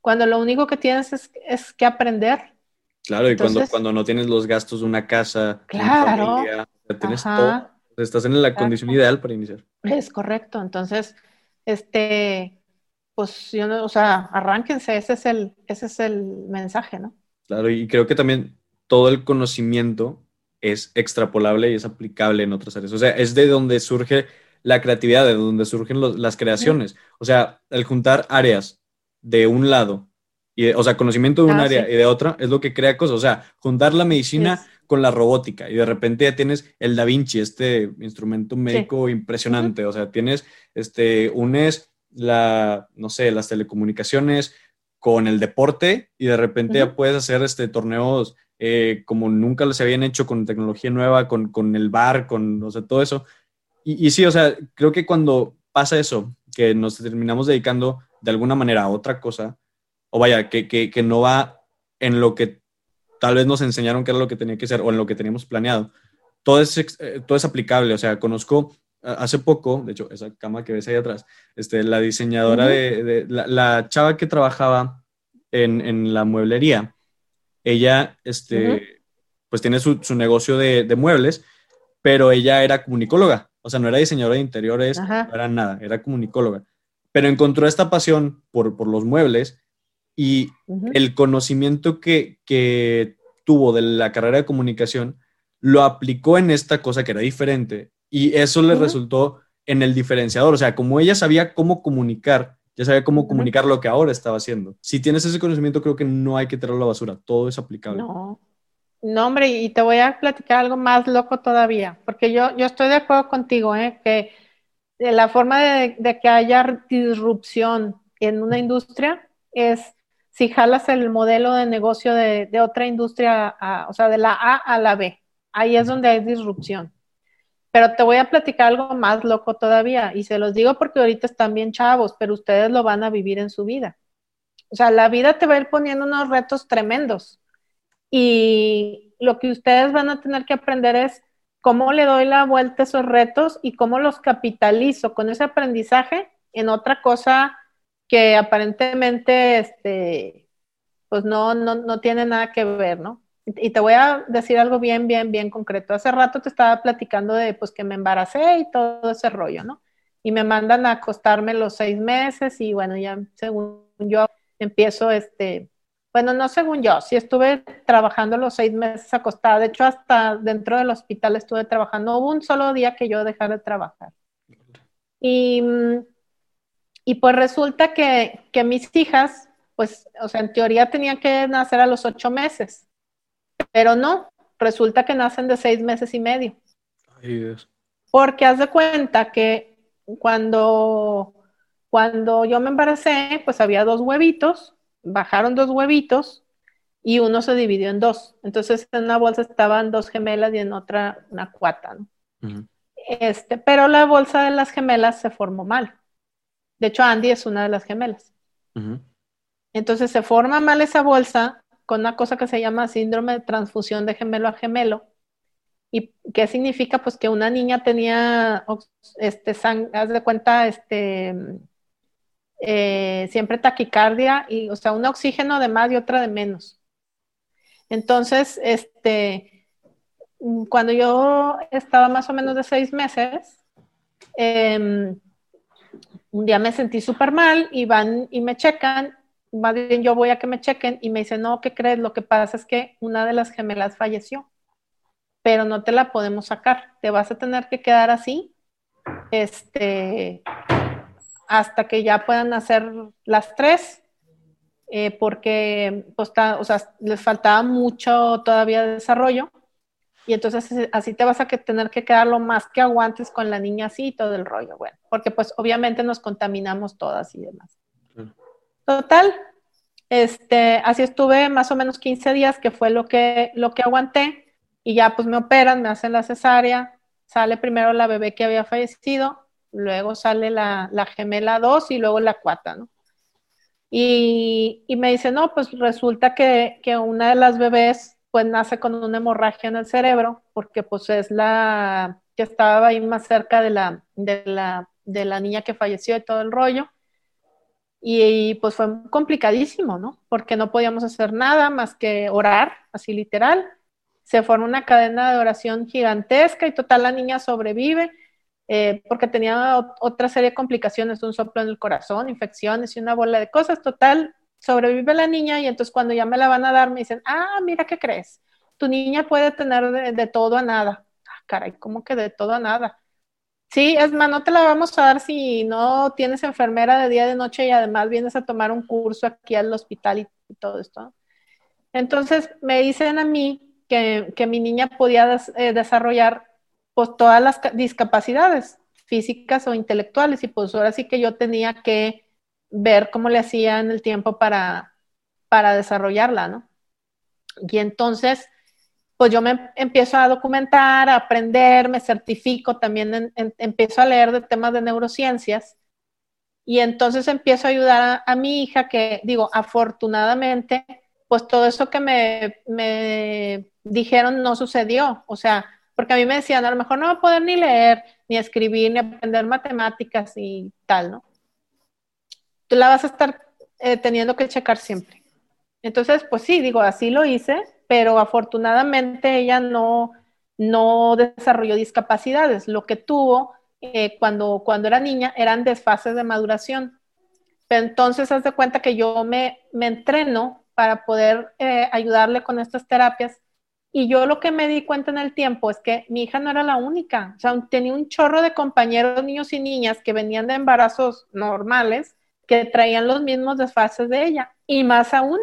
cuando lo único que tienes es, es que aprender. Claro, y cuando, cuando no tienes los gastos de una casa, claro, familia, tienes todo, estás en la condición ideal para iniciar. Es correcto, entonces, este, pues yo no, o sea, arránquense, ese es el, ese es el mensaje, ¿no? Claro, y creo que también todo el conocimiento es extrapolable y es aplicable en otras áreas. O sea, es de donde surge la creatividad, de donde surgen las creaciones. O sea, el juntar áreas de un lado, y, o sea, conocimiento de un ah, área y de otra, es lo que crea cosas. O sea, juntar la medicina con la robótica y de repente ya tienes el Da Vinci, este instrumento médico impresionante. O sea, tienes, este, unes la, no sé, las telecomunicaciones con el deporte y de repente ya puedes hacer este, torneos eh, como nunca se habían hecho con tecnología nueva, con, con el bar, con, o sea, todo eso. Y, y sí, o sea, creo que cuando pasa eso, que nos terminamos dedicando de alguna manera a otra cosa, o vaya, que, que, no va en lo que tal vez nos enseñaron que era lo que tenía que ser o en lo que teníamos planeado, todo es, eh, todo es aplicable. O sea, conozco hace poco, de hecho, esa cama que ves ahí atrás, este, la diseñadora de, la, chava que trabajaba en, en la mueblería, ella, este, pues tiene su, su negocio de, de, muebles, pero ella era comunicóloga, o sea, no era diseñadora de interiores, no era nada, era comunicóloga pero encontró esta pasión por, por los muebles y el conocimiento que, que, tuvo de la carrera de comunicación lo aplicó en esta cosa que era diferente y eso le resultó en el diferenciador, o sea, como ella sabía cómo comunicar, ya sabía cómo comunicar lo que ahora estaba haciendo. Si tienes ese conocimiento, creo que no hay que tirarlo a la basura, todo es aplicable. No. No, hombre, y te voy a platicar algo más loco todavía, porque yo, yo estoy de acuerdo contigo, ¿eh? que la forma de, que haya disrupción en una industria es si jalas el modelo de negocio de, otra industria, o sea, de la A a la B. Ahí es donde hay disrupción. Pero te voy a platicar algo más loco todavía, y se los digo porque ahorita están bien chavos, pero ustedes lo van a vivir en su vida. O sea, la vida te va a ir poniendo unos retos tremendos. Y lo que ustedes van a tener que aprender es cómo le doy la vuelta a esos retos y cómo los capitalizo con ese aprendizaje en otra cosa que aparentemente este, pues no, no, no tiene nada que ver, ¿no? Y te voy a decir algo bien, bien, bien concreto. Hace rato te estaba platicando de pues que me embaracé y todo ese rollo, ¿no? Y me mandan a acostarme los seis meses y bueno, ya según yo empiezo este, Bueno, no según yo, sí estuve trabajando los seis meses acostada. De hecho, hasta dentro del hospital estuve trabajando. hubo un solo día que yo dejara de trabajar. Y, y pues resulta que, que mis hijas, pues, o sea, en teoría tenían que nacer a los ocho meses, pero no, resulta que nacen de seis meses y medio. Ay, Dios. Porque haz de cuenta que cuando, cuando yo me embaracé, pues había dos huevitos, bajaron dos huevitos y uno se dividió en dos. Entonces en una bolsa estaban dos gemelas y en otra una cuata, ¿no? este, pero la bolsa de las gemelas se formó mal. De hecho, Andy es una de las gemelas. Entonces se forma mal esa bolsa con una cosa que se llama síndrome de transfusión de gemelo a gemelo. ¿Y qué significa? Pues que una niña tenía, este, haz de cuenta, este, eh, siempre taquicardia, y, o sea, un oxígeno de más y otra de menos. Entonces, este, cuando yo estaba más o menos de seis meses, em, un día me sentí súper mal y van y me checan más bien yo voy a que me chequen y me dicen, no, ¿qué crees? Lo que pasa es que una de las gemelas falleció, pero no te la podemos sacar, te vas a tener que quedar así, este, hasta que ya puedan hacer las tres, eh, porque pues, les faltaba mucho todavía de desarrollo, y entonces así te vas a que tener que quedar lo más que aguantes con la niña así y todo el rollo, bueno, porque pues obviamente nos contaminamos todas y demás. Total, este, así estuve más o menos 15 días, que fue lo que, lo que aguanté, y ya pues me operan, me hacen la cesárea, sale primero la bebé que había fallecido, luego sale la, gemela 2 y luego la cuata, ¿no? Y, me dice, no, pues resulta que, una de las bebés pues nace con una hemorragia en el cerebro, porque pues es la que estaba ahí más cerca de la, de la, de la niña que falleció y todo el rollo. Y, pues fue complicadísimo, ¿no? Porque no podíamos hacer nada más que orar, así literal. Se forma una cadena de oración gigantesca y total la niña sobrevive eh, porque tenía otra serie de complicaciones, un soplo en el corazón, infecciones y una bola de cosas. Total, sobrevive la niña y entonces cuando ya me la van a dar me dicen, ah, mira, ¿qué crees? Tu niña puede tener de, de todo a nada. Ah, caray, ¿cómo que de todo a nada? Sí, es más, no te la vamos a dar si no tienes enfermera de día de noche y además vienes a tomar un curso aquí al hospital y, todo esto. Entonces me dicen a mí que, mi niña podía eh, desarrollar pues todas las discapacidades físicas o intelectuales y pues ahora sí que yo tenía que ver cómo le hacía en el tiempo para, para desarrollarla, ¿no? Y entonces pues yo me empiezo a documentar, a aprender, me certifico, también empiezo a leer de temas de neurociencias y entonces empiezo a ayudar a, mi hija que, digo, afortunadamente, pues todo eso que me, me, dijeron no sucedió, o sea, porque a mí me decían, a lo mejor no va a poder ni leer, ni escribir, ni aprender matemáticas y tal, ¿no? Tú la vas a estar eh, teniendo que checar siempre. Entonces, pues sí, digo, así lo hice pero afortunadamente ella no, no desarrolló discapacidades. Lo que tuvo eh, cuando, cuando era niña eran desfases de maduración. Pero entonces, haz de cuenta que yo me, me entreno para poder eh, ayudarle con estas terapias. Y yo lo que me di cuenta en el tiempo es que mi hija no era la única. O sea, tenía un chorro de compañeros, niños y niñas que venían de embarazos normales, que traían los mismos desfases de ella. Y más aún,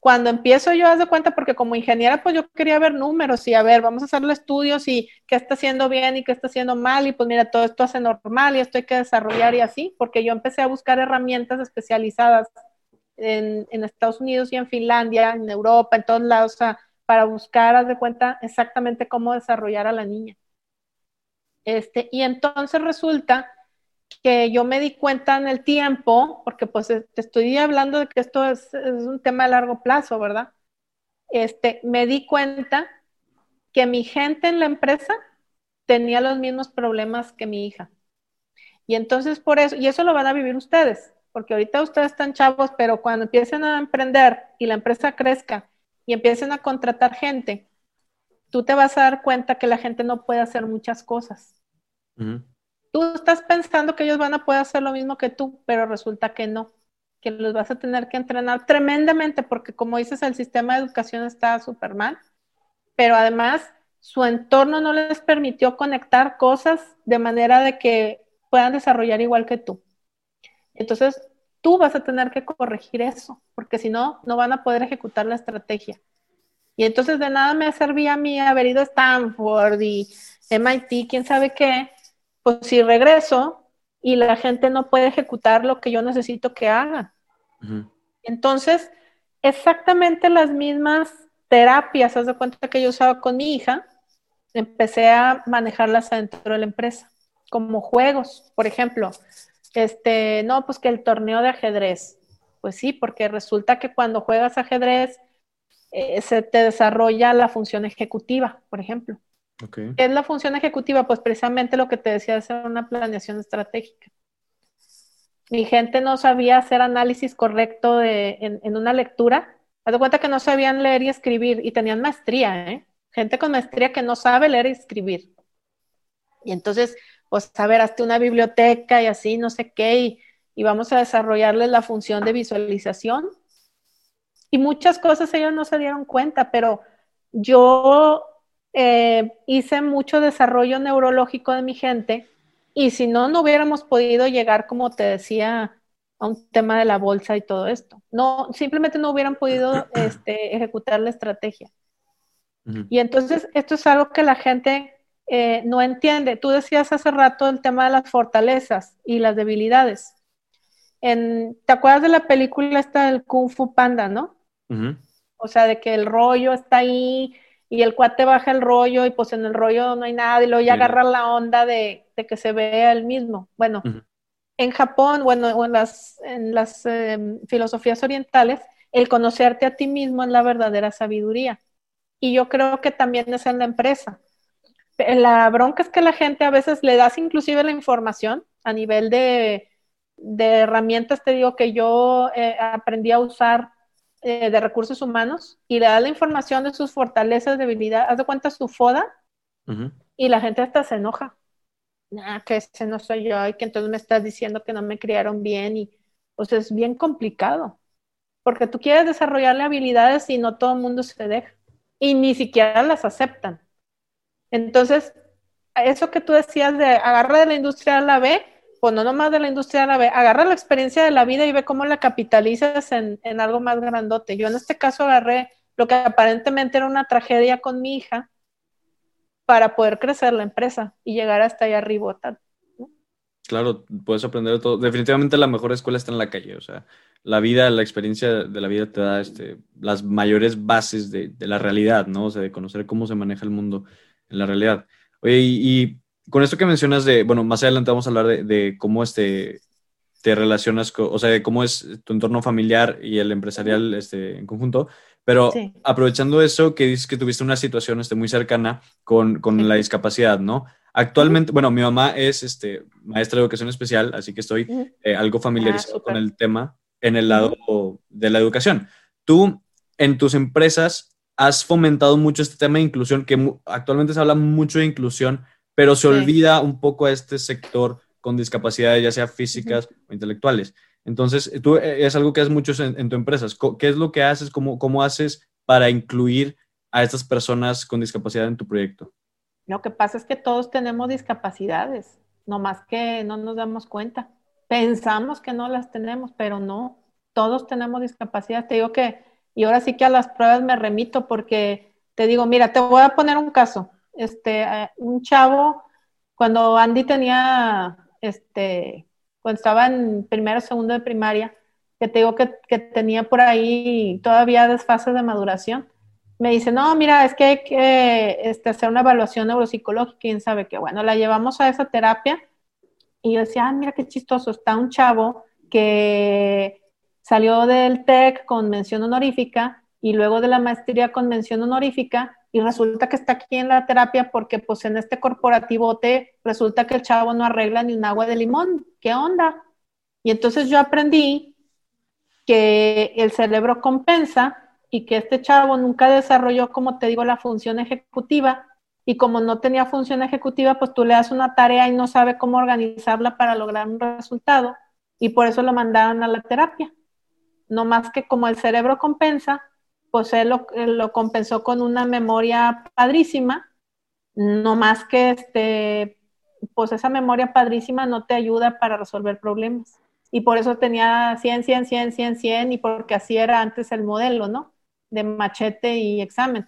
cuando empiezo yo, haz de cuenta, porque como ingeniera, pues yo quería ver números y a ver, vamos a hacerle estudios y qué está haciendo bien y qué está haciendo mal, y pues mira, todo esto hace normal y esto hay que desarrollar y así, porque yo empecé a buscar herramientas especializadas en, Estados Unidos y en Finlandia, en Europa, en todos lados, o para buscar, haz de cuenta, exactamente cómo desarrollar a la niña. Este, y entonces resulta que yo me di cuenta en el tiempo, porque pues te estoy hablando de que esto es, un tema de largo plazo, ¿verdad? Este, me di cuenta que mi gente en la empresa tenía los mismos problemas que mi hija. Y entonces por eso, y eso lo van a vivir ustedes, porque ahorita ustedes están chavos, pero cuando empiecen a emprender y la empresa crezca y empiecen a contratar gente, tú te vas a dar cuenta que la gente no puede hacer muchas cosas. Tú estás pensando que ellos van a poder hacer lo mismo que tú, pero resulta que no, que los vas a tener que entrenar tremendamente porque como dices, el sistema de educación está súper mal, pero además su entorno no les permitió conectar cosas de manera de que puedan desarrollar igual que tú. Entonces, tú vas a tener que corregir eso, porque si no, no van a poder ejecutar la estrategia. Y entonces de nada me servía a mí haber ido a Stanford y MIT, quién sabe qué, pues si regreso y la gente no puede ejecutar lo que yo necesito que haga. Entonces, exactamente las mismas terapias, haz de cuenta que yo usaba con mi hija, empecé a manejarlas dentro de la empresa, como juegos, por ejemplo. Este, no, pues que el torneo de ajedrez. Pues sí, porque resulta que cuando juegas ajedrez eh, se te desarrolla la función ejecutiva, por ejemplo. ¿Qué es la función ejecutiva? Pues precisamente lo que te decía, hacer una planeación estratégica. Mi gente no sabía hacer análisis correcto de, en, en, una lectura. Haz de cuenta que no sabían leer y escribir y tenían maestría, ¿eh? Gente con maestría que no sabe leer y escribir. Y entonces, pues, a ver, hazte una biblioteca y así, no sé qué, y, y vamos a desarrollarles la función de visualización. Y muchas cosas ellos no se dieron cuenta, pero yo eh, hice mucho desarrollo neurológico de mi gente y si no, no hubiéramos podido llegar, como te decía, a un tema de la bolsa y todo esto. No, simplemente no hubieran podido este, ejecutar la estrategia. Y entonces esto es algo que la gente eh, no entiende. Tú decías hace rato el tema de las fortalezas y las debilidades. En, ¿Te acuerdas de la película esta del Kung Fu Panda, no? O sea, de que el rollo está ahí, y el cuate baja el rollo y pues en el rollo no hay nada y luego ya agarra la onda de, que se vea el mismo. Bueno, en Japón, bueno, o en las, en las em, filosofías orientales, el conocerte a ti mismo es la verdadera sabiduría. Y yo creo que también es en la empresa. La bronca es que la gente a veces le das inclusive la información a nivel de, herramientas, te digo que yo eh, aprendí a usar eh, de recursos humanos y le da la información de sus fortalezas, debilidades, haz de cuenta su foda y la gente hasta se enoja. Ah, que ese no soy yo y que entonces me estás diciendo que no me criaron bien y pues es bien complicado porque tú quieres desarrollarle habilidades y no todo el mundo se deja y ni siquiera las aceptan. Entonces, eso que tú decías de agarra de la industria a la B, pues no nomás de la industria árabe, agarra la experiencia de la vida y ve cómo la capitalizas en, algo más grandote. Yo en este caso agarré lo que aparentemente era una tragedia con mi hija para poder crecer la empresa y llegar hasta allá arriba. Claro, puedes aprender todo. Definitivamente la mejor escuela está en la calle. O sea, la vida, la experiencia de la vida te da este, las mayores bases de, la realidad, ¿no? O sea, de conocer cómo se maneja el mundo en la realidad. Oye, y con esto que mencionas de, bueno, más adelante vamos a hablar de, cómo este, te relacionas, o sea, de cómo es tu entorno familiar y el empresarial este, en conjunto, pero aprovechando eso, que dices que tuviste una situación este, muy cercana con, con la discapacidad, ¿no? Actualmente, bueno, mi mamá es este, maestra de educación especial, así que estoy eh, algo familiarizado ah, con el tema en el lado de la educación. Tú, en tus empresas, has fomentado mucho este tema de inclusión, que actualmente se habla mucho de inclusión, pero se olvida un poco a este sector con discapacidades, ya sea físicas o intelectuales. Entonces, tú eh, es algo que haces mucho en, tu empresa. ¿Qué es lo que haces? ¿Cómo, ¿Cómo haces para incluir a estas personas con discapacidad en tu proyecto? Lo que pasa es que todos tenemos discapacidades, no más que no nos damos cuenta. Pensamos que no las tenemos, pero no, todos tenemos discapacidad. Te digo que, y ahora sí que a las pruebas me remito porque te digo, mira, te voy a poner un caso este, eh, un chavo, cuando Andy tenía, este, cuando estaba en primero, segundo de primaria, que te digo que, tenía por ahí todavía desfases de maduración, me dice, no, mira, es que hay que este, hacer una evaluación neuropsicológica, quién sabe qué. Bueno, la llevamos a esa terapia y yo decía, ah, mira qué chistoso, está un chavo que salió del TEC con mención honorífica y luego de la maestría con mención honorífica y resulta que está aquí en la terapia porque pues en este corporativote resulta que el chavo no arregla ni un agua de limón. ¿Qué onda? Y entonces yo aprendí que el cerebro compensa y que este chavo nunca desarrolló, como te digo, la función ejecutiva y como no tenía función ejecutiva, pues tú le das una tarea y no sabe cómo organizarla para lograr un resultado y por eso lo mandaron a la terapia. no más que como el cerebro compensa, pues él lo, compensó con una memoria padrísima, no más que este, pues esa memoria padrísima no te ayuda para resolver problemas. Y por eso tenía 100, 100, 100, 100, 100, y porque así era antes el modelo, ¿no? De machete y examen.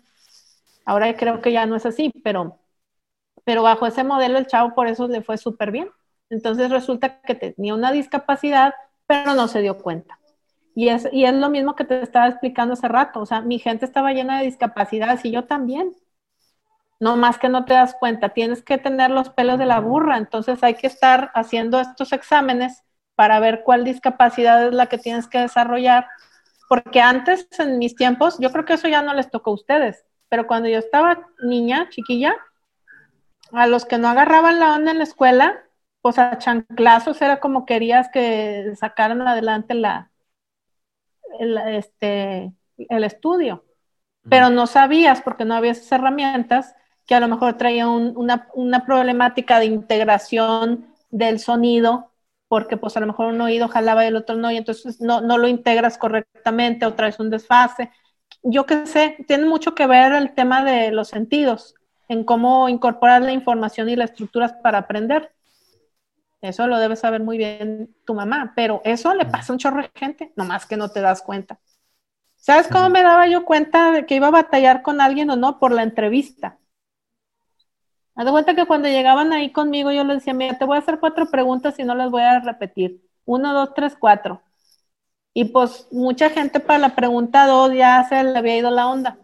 Ahora creo que ya no es así, pero, pero bajo ese modelo el chavo por eso le fue súper bien. Entonces resulta que tenía una discapacidad, pero no se dio cuenta. Y es, y es lo mismo que te estaba explicando hace rato. O sea, mi gente estaba llena de discapacidades y yo también. No más que no te das cuenta, tienes que tener los pelos de la burra. Entonces hay que estar haciendo estos exámenes para ver cuál discapacidad es la que tienes que desarrollar. Porque antes, en mis tiempos, yo creo que eso ya no les tocó a ustedes, pero cuando yo estaba niña, chiquilla, a los que no agarraban la onda en la escuela, pues a chanclazos era como querías que sacaran adelante la, el, este, el estudio. Pero no sabías, porque no había esas herramientas, que a lo mejor traía una, una, problemática de integración del sonido, porque pues a lo mejor un oído jalaba y el otro no, y entonces no, no lo integras correctamente o traes un desfase. Yo qué sé, tiene mucho que ver el tema de los sentidos, en cómo incorporar la información y las estructuras para aprender. Eso lo debe saber muy bien tu mamá, pero eso le pasa a un chorro de gente, nomás que no te das cuenta. ¿Sabes cómo me daba yo cuenta de que iba a batallar con alguien o no? Por la entrevista. Me de cuenta que cuando llegaban ahí conmigo, yo les decía, mira, te voy a hacer cuatro preguntas y no las voy a repetir. Uno, dos, tres, cuatro. Y pues mucha gente para la pregunta dos ya se le había ido la onda.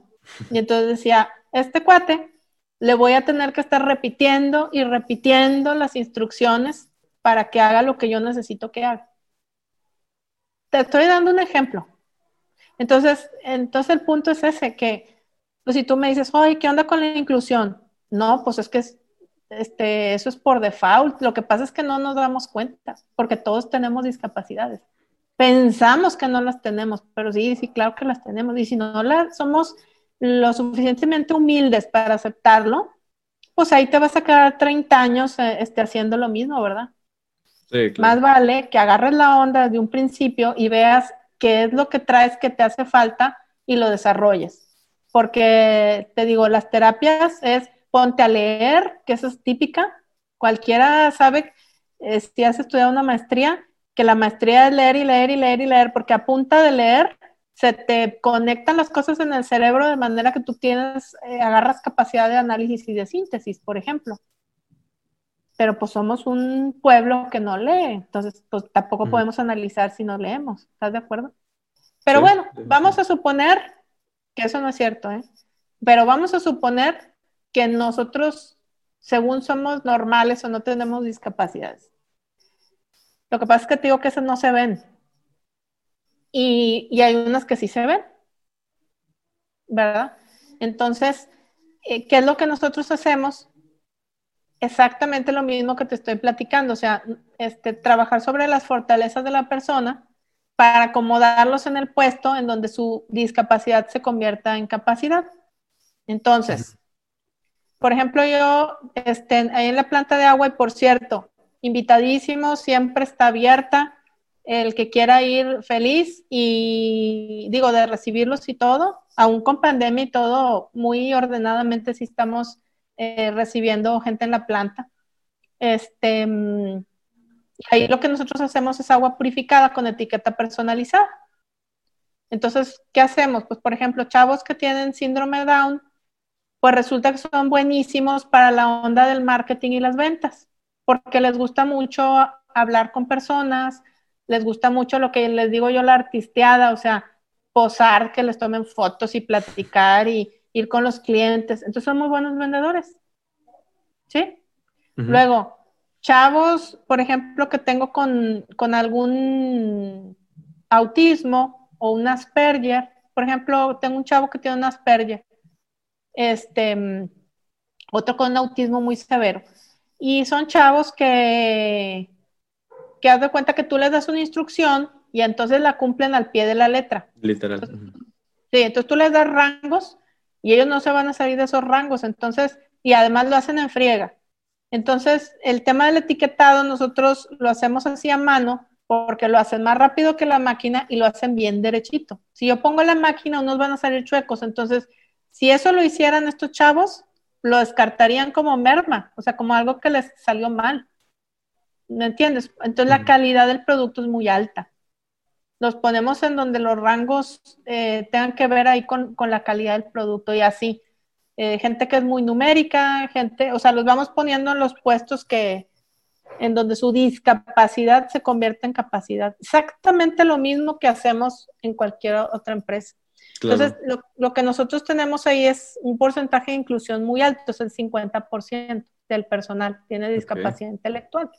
Y entonces decía, este cuate, le voy a tener que estar repitiendo y repitiendo las instrucciones para que haga lo que yo necesito que haga. Te estoy dando un ejemplo. Entonces, entonces el punto es ese, que pues, si tú me dices, oye, ¿qué onda con la inclusión? No, pues es que este, eso es por default. Lo que pasa es que no nos damos cuenta, porque todos tenemos discapacidades. Pensamos que no las tenemos, pero sí, sí, claro que las tenemos. Y si no las somos lo suficientemente humildes para aceptarlo, pues ahí te vas a quedar 30 años eh, este, haciendo lo mismo, ¿verdad? Más vale que agarres la onda de un principio y veas qué es lo que traes que te hace falta y lo desarrolles. Porque te digo, las terapias es ponte a leer, que eso es típica. Cualquiera sabe, eh, si has estudiado una maestría, que la maestría es leer y leer y leer y leer, porque a punta de leer se te conectan las cosas en el cerebro de manera que tú tienes, eh, agarras capacidad de análisis y de síntesis, por ejemplo pero pues somos un pueblo que no lee, entonces pues tampoco podemos analizar si no leemos, ¿estás de acuerdo? Pero bueno, vamos a suponer que eso no es cierto, ¿eh? Pero vamos a suponer que nosotros, según somos normales o no tenemos discapacidades. Lo que pasa es que te digo que esas no se ven. Y, y hay unas que sí se ven, ¿verdad? Entonces, eh, ¿qué es lo que nosotros hacemos? Exactamente lo mismo que te estoy platicando, o sea, este, trabajar sobre las fortalezas de la persona para acomodarlos en el puesto en donde su discapacidad se convierta en capacidad. Entonces, por ejemplo, yo este, ahí en la planta de agua, y por cierto, invitadísimo, siempre está abierta, el que quiera ir feliz y digo, de recibirlos y todo, aún con pandemia y todo, muy ordenadamente sí estamos eh, recibiendo gente en la planta. Este, mm, ahí lo que nosotros hacemos es agua purificada con etiqueta personalizada. Entonces, ¿qué hacemos? Pues, por ejemplo, chavos que tienen síndrome Down, pues resulta que son buenísimos para la onda del marketing y las ventas, porque les gusta mucho hablar con personas, les gusta mucho lo que les digo yo, la artisteada, o sea, posar, que les tomen fotos y platicar y, ir con los clientes. Entonces son muy buenos vendedores. ¿Sí? Luego, chavos, por ejemplo, que tengo con, algún autismo o un Asperger. Por ejemplo, tengo un chavo que tiene un Asperger. Este, otro con un autismo muy severo. Y son chavos que, que haz de cuenta que tú les das una instrucción y entonces la cumplen al pie de la letra. Literal. sí, entonces tú les das rangos y ellos no se van a salir de esos rangos, entonces, y además lo hacen en friega. Entonces, el tema del etiquetado nosotros lo hacemos así a mano porque lo hacen más rápido que la máquina y lo hacen bien derechito. Si yo pongo la máquina, unos van a salir chuecos. Entonces, si eso lo hicieran estos chavos, lo descartarían como merma, o sea, como algo que les salió mal. ¿Me entiendes? Entonces la calidad del producto es muy alta. Los ponemos en donde los rangos eh, tengan que ver ahí con, con, la calidad del producto y así. Eh, gente que es muy numérica, gente, o sea, los vamos poniendo en los puestos que, en donde su discapacidad se convierte en capacidad. Exactamente lo mismo que hacemos en cualquier otra empresa. Entonces, lo, lo, que nosotros tenemos ahí es un porcentaje de inclusión muy alto, es el 50% del personal tiene discapacidad intelectual.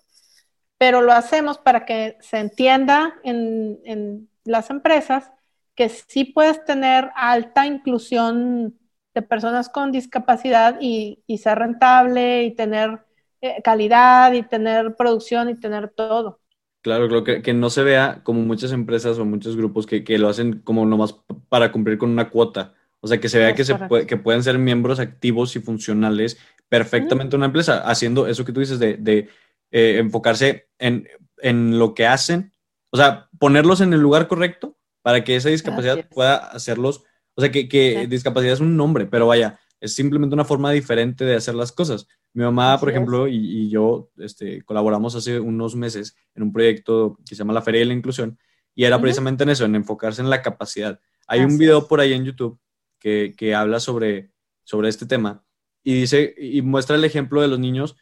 Pero lo hacemos para que se entienda en, en las empresas que sí puedes tener alta inclusión de personas con discapacidad y, y ser rentable y tener eh, calidad y tener producción y tener todo. Claro, creo que, que, no se vea como muchas empresas o muchos grupos que, que, lo hacen como nomás para cumplir con una cuota. O sea, que se vea que, se puede, que pueden ser miembros activos y funcionales perfectamente en una empresa, haciendo eso que tú dices de, de eh, enfocarse en, en, lo que hacen. O sea, ponerlos en el lugar correcto para que esa discapacidad pueda hacerlos. O sea, que, que discapacidad es un nombre, pero vaya, es simplemente una forma diferente de hacer las cosas. Mi mamá, por ejemplo, y, yo este, colaboramos hace unos meses en un proyecto que se llama La Feria de la Inclusión y era precisamente en eso, en enfocarse en la capacidad. Hay un video por ahí en YouTube que, que, habla sobre, sobre este tema y dice y muestra el ejemplo de los niños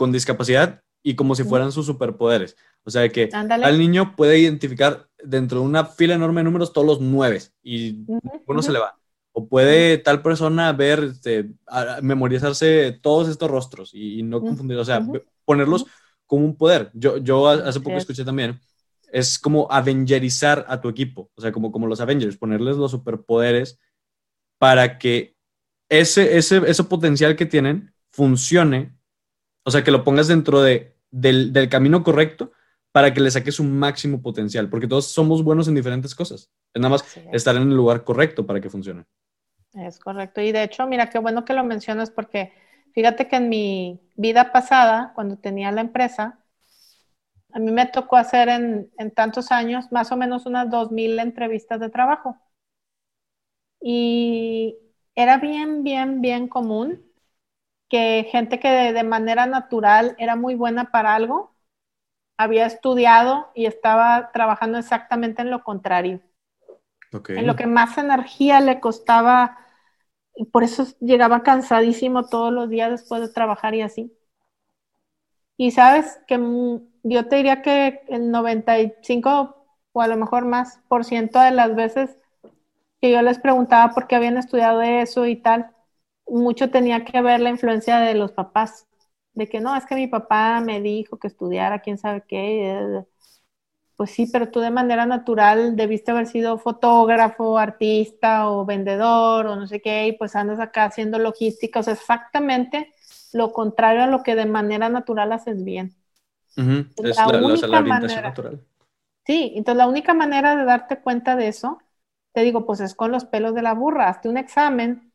con discapacidad y como si fueran sus superpoderes. O sea, que al niño puede identificar dentro de una fila enorme de números todos los nueve y uno se le va. O puede tal persona ver, este, memorizarse todos estos rostros y, no confundir, o sea, ponerlos como un poder. Yo, yo hace poco escuché también, es como avengerizar a tu equipo, o sea, como, como los Avengers, ponerles los superpoderes para que ese, ese, ese potencial que tienen funcione, o sea, que lo pongas dentro de, del, del camino correcto para que le saques un máximo potencial, porque todos somos buenos en diferentes cosas. Es nada más estar en el lugar correcto para que funcione. Es correcto. Y de hecho, mira, qué bueno que lo mencionas porque fíjate que en mi vida pasada, cuando tenía la empresa, a mí me tocó hacer en, en tantos años más o menos unas 2.000 entrevistas de trabajo. Y era bien, bien, bien común que gente que de, de manera natural era muy buena para algo, había estudiado y estaba trabajando exactamente en lo contrario. En lo que más energía le costaba, y por eso llegaba cansadísimo todos los días después de trabajar y así. Y sabes que yo te diría que el 95 o a lo mejor más por ciento de las veces que yo les preguntaba por qué habían estudiado eso y tal, mucho tenía que ver la influencia de los papás, de que no, es que mi papá me dijo que estudiara quién sabe qué, pues sí, pero tú de manera natural debiste haber sido fotógrafo, artista o vendedor o no sé qué, y pues andas acá haciendo logística, o sea, exactamente lo contrario a lo que de manera natural haces bien. Es la, única manera, natural. Sí, entonces la única manera de darte cuenta de eso, te digo, pues es con los pelos de la burra, hazte un examen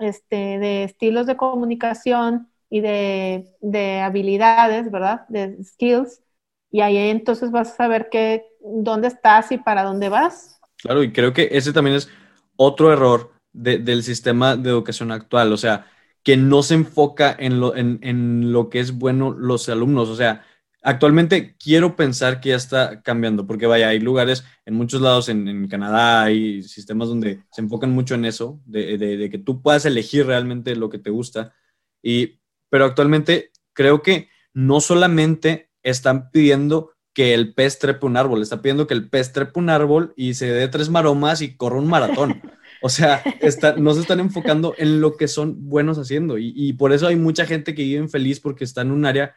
este, de estilos de comunicación y de, de habilidades, ¿verdad? De skills y ahí entonces vas a saber qué, dónde estás y para dónde vas. Claro, y creo que ese también es otro error del sistema de educación actual, o sea, que no se enfoca en lo, en, en lo que es bueno los alumnos, o sea, actualmente quiero pensar que ya está cambiando, porque vaya, hay lugares en muchos lados en, Canadá, hay sistemas donde se enfocan mucho en eso, de, que tú puedas elegir realmente lo que te gusta, y, pero actualmente creo que no solamente están pidiendo que el pez trepe un árbol, está pidiendo que el pez trepe un árbol y se dé tres maromas y corra un maratón. O sea, no se están enfocando en lo que son buenos haciendo y, por eso hay mucha gente que vive feliz porque está en un área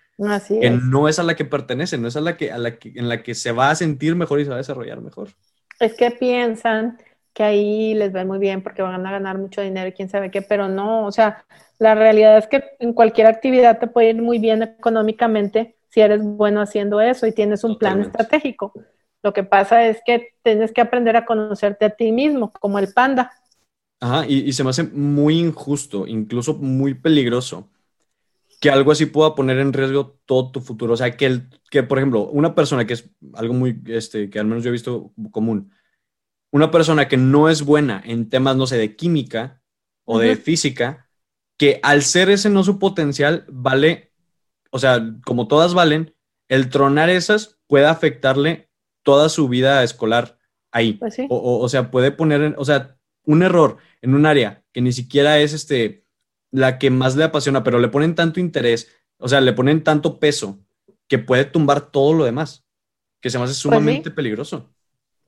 que no es a la que pertenece, no es a la que, a la que, en la que se va a sentir mejor y se va a desarrollar mejor. Es que piensan que ahí les va muy bien porque van a ganar mucho dinero y quién sabe qué, pero no, o sea, la realidad es que en cualquier actividad te puede ir muy bien económicamente si eres bueno haciendo eso y tienes un plan estratégico. Lo que pasa es que tienes que aprender a conocerte a ti mismo, como el panda. Ajá, y, se me hace muy injusto, incluso muy peligroso, que algo así pueda poner en riesgo todo tu futuro. O sea, que, el, que por ejemplo, una persona que es algo muy, este, que al menos yo he visto común, una persona que no es buena en temas, no sé, de química o de física, que al ser ese no su potencial, vale, o sea, como todas valen, el tronar esas puede afectarle toda su vida escolar ahí. Pues sí. o, o, sea, puede poner, en, o sea, un error en un área que ni siquiera es este, la que más le apasiona, pero le ponen tanto interés, o sea, le ponen tanto peso que puede tumbar todo lo demás, que se me hace Pues sumamente peligroso.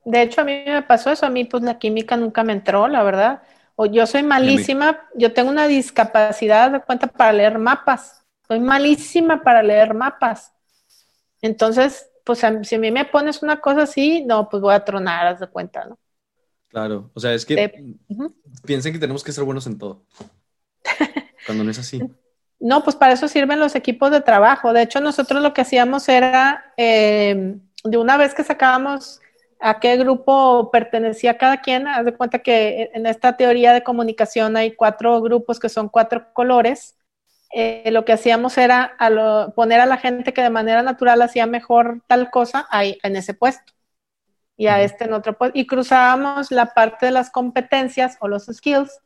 De hecho, a mí me pasó eso, a mí pues la química nunca me entró, la verdad. O yo soy malísima, yo tengo una discapacidad de cuenta para leer mapas, soy malísima para leer mapas. Entonces, pues a- si a mí me pones una cosa así, no, pues voy a tronar, haz de cuenta, ¿no? Claro, o sea, es que De- Ujú. piensen que tenemos que ser buenos en todo, cuando no es así. No, pues para eso sirven los equipos de trabajo. De hecho, nosotros lo que hacíamos era, eh, de una vez que sacábamos a qué grupo pertenecía cada quien, haz de cuenta que en esta teoría de comunicación hay cuatro grupos que son cuatro colores. Eh, lo que hacíamos era a lo- poner a la gente que de manera natural hacía mejor tal cosa ahí en ese puesto y a este en otro puesto. Y cruzábamos la parte de las competencias o los skills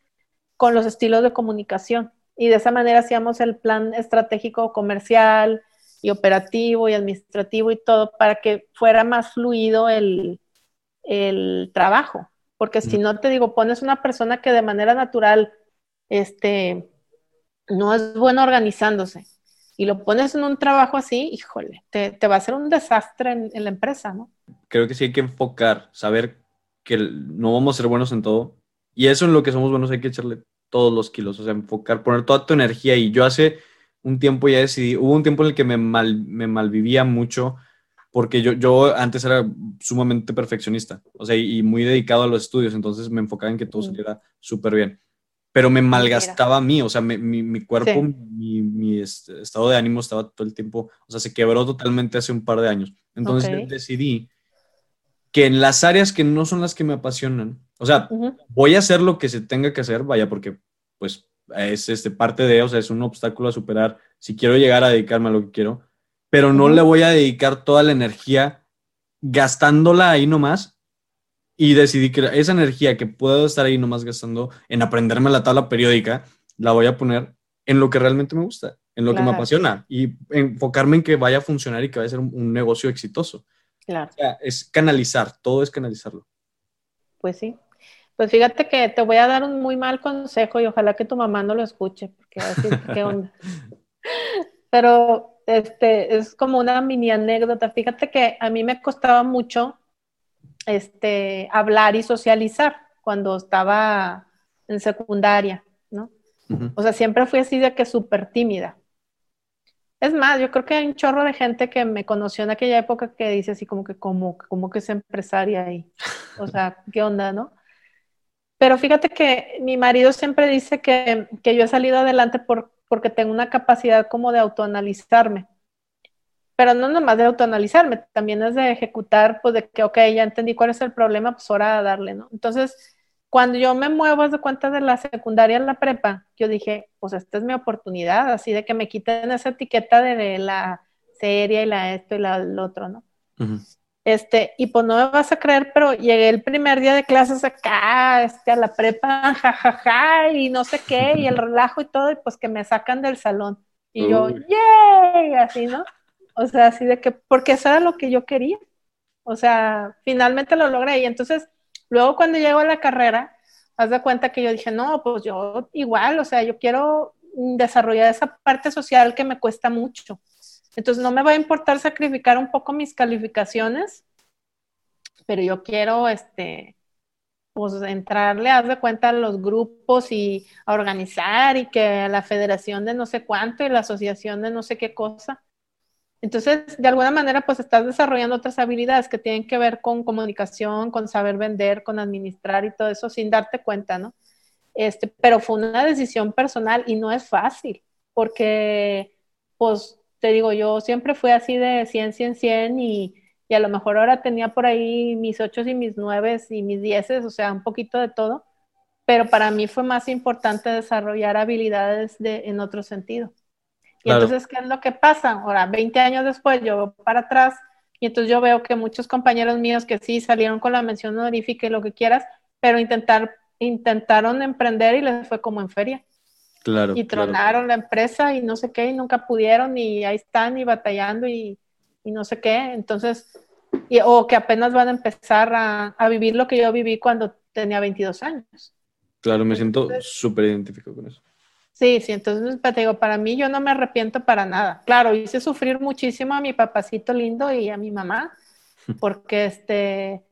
con los estilos de comunicación. Y de esa manera hacíamos el plan estratégico comercial y operativo y administrativo y todo para que fuera más fluido el, el trabajo. Porque si no te digo, pones una persona que de manera natural este, no es bueno organizándose y lo pones en un trabajo así, híjole, te, te va a hacer un desastre en, en la empresa, ¿no? Creo que sí hay que enfocar, saber que no vamos a ser buenos en todo, y eso en lo que somos buenos hay que echarle todos los kilos, o sea, enfocar, poner toda tu energía, y yo hace un tiempo ya decidí, hubo un tiempo en el que me, mal, me malvivía mucho, porque yo, yo antes era sumamente perfeccionista, o sea, y, y muy dedicado a los estudios, entonces me enfocaba en que todo Mm. saliera súper bien. Pero me malgastaba a mí, o sea, me- mi, mi cuerpo, Sí. mi, mi est- estado de ánimo estaba todo el tiempo, o sea, se quebró totalmente hace un par de años. Entonces Ok. decidí que en las áreas que no son las que me apasionan, o sea, Ujú. voy a hacer lo que se tenga que hacer, vaya, porque pues es este, parte de, o sea, es un obstáculo a superar si quiero llegar a dedicarme a lo que quiero, pero no Ujú. le voy a dedicar toda la energía gastándola ahí nomás y decidí que esa energía que puedo estar ahí nomás gastando en aprenderme la tabla periódica, la voy a poner en lo que realmente me gusta, en lo que me apasiona y enfocarme en que vaya a funcionar y que vaya a ser un, un negocio exitoso. Claro. O sea, es canalizar, todo es canalizarlo. Pues sí. Pues fíjate que te voy a dar un muy mal consejo y ojalá que tu mamá no lo escuche, porque va a decir, ¿qué onda? Pero este es como una mini anécdota. Fíjate que a mí me costaba mucho este, hablar y socializar cuando estaba en secundaria, ¿no? O sea, siempre fui así de que súper tímida. Es más, yo creo que hay un chorro de gente que me conoció en aquella época que dice así como que, como, como que es empresaria ahí. O sea, ¿qué onda, no? Pero fíjate que mi marido siempre dice que, que yo he salido adelante por, porque tengo una capacidad como de autoanalizarme. Pero no nomás de autoanalizarme, también es de ejecutar, pues de que, ok, ya entendí cuál es el problema, pues ahora darle, ¿no? Entonces, cuando yo me muevo de cuenta de la secundaria a la prepa, yo dije, pues esta es mi oportunidad, así de que me quiten esa etiqueta de la serie y la esto y la el otro, ¿no? Ujú. Este, y pues no me vas a creer, pero llegué el primer día de clases acá, este, a la prepa, jajaja, y no sé qué, y el relajo y todo, y pues que me sacan del salón. Y yo. ¡yay! Así, ¿no? O sea, así de que, porque eso era lo que yo quería. O sea, finalmente lo logré. Y entonces, luego cuando llego a la carrera, haz de cuenta que yo dije, no, pues yo igual, o sea, yo quiero desarrollar esa parte social que me cuesta mucho. Entonces, no me va a importar sacrificar un poco mis calificaciones, pero yo quiero, este, pues entrarle, haz de cuenta, a los grupos y a organizar y que la federación de no sé cuánto y la asociación de no sé qué cosa. Entonces, de alguna manera, pues estás desarrollando otras habilidades que tienen que ver con comunicación, con saber vender, con administrar y todo eso sin darte cuenta, ¿no? Este, pero fue una decisión personal y no es fácil, porque, pues, te digo, yo siempre fui así de 100, 100, 100 y, y a lo mejor ahora tenía por ahí mis 8 y mis 9 y mis 10, o sea, un poquito de todo, pero para mí fue más importante desarrollar habilidades de, en otro sentido. Y entonces, ¿qué es lo que pasa? Ahora, 20 años después, yo veo para atrás y entonces yo veo que muchos compañeros míos que sí salieron con la mención honorífica y lo que quieras, pero intentar, intentaron emprender y les fue como en feria. Claro. Y tronaron la empresa y no sé qué, y nunca pudieron, y ahí están y batallando y, y no sé qué. Entonces, o que apenas van a empezar a, a, vivir lo que yo viví cuando tenía 22 años. Claro, me siento súper identificado con eso. Sí, sí, entonces te digo, para mí yo no me arrepiento para nada. Claro, hice sufrir muchísimo a mi papacito lindo y a mi mamá, porque este,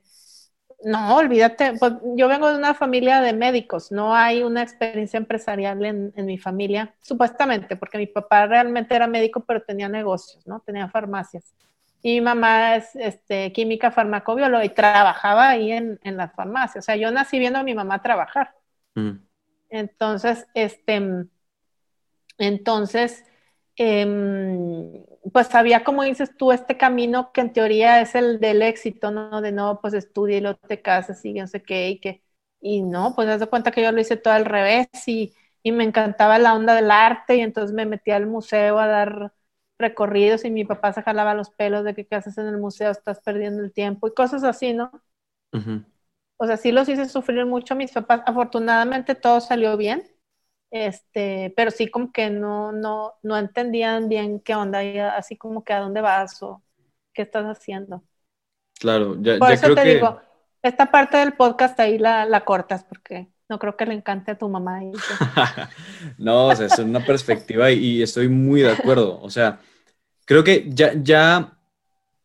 no, olvídate, pues yo vengo de una familia de médicos, no hay una experiencia empresarial en, en, mi familia, supuestamente, porque mi papá realmente era médico, pero tenía negocios, ¿no? Tenía farmacias. Y mi mamá es este, química farmacobióloga y trabajaba ahí en, en la farmacia. O sea, yo nací viendo a mi mamá trabajar. Mm. Entonces, este, entonces, em, pues había, como dices tú, este camino que en teoría es el del éxito, ¿no? De no, pues estudia y luego te casas y no sé qué, y que, y no, pues das cuenta que yo lo hice todo al revés y, y me encantaba la onda del arte y entonces me metí al museo a dar recorridos y mi papá se jalaba los pelos de que qué haces en el museo, estás perdiendo el tiempo y cosas así, ¿no? O sea, sí los hice sufrir mucho mis papás. Afortunadamente todo salió bien este, pero sí como que no, no, no entendían bien qué onda, así como que a dónde vas o qué estás haciendo. Claro, ya, Por ya eso creo te que... digo, esta parte del podcast ahí la, la cortas porque no creo que le encante a tu mamá. Y no, o sea, es una perspectiva y, estoy muy de acuerdo. O sea, creo que ya, ya,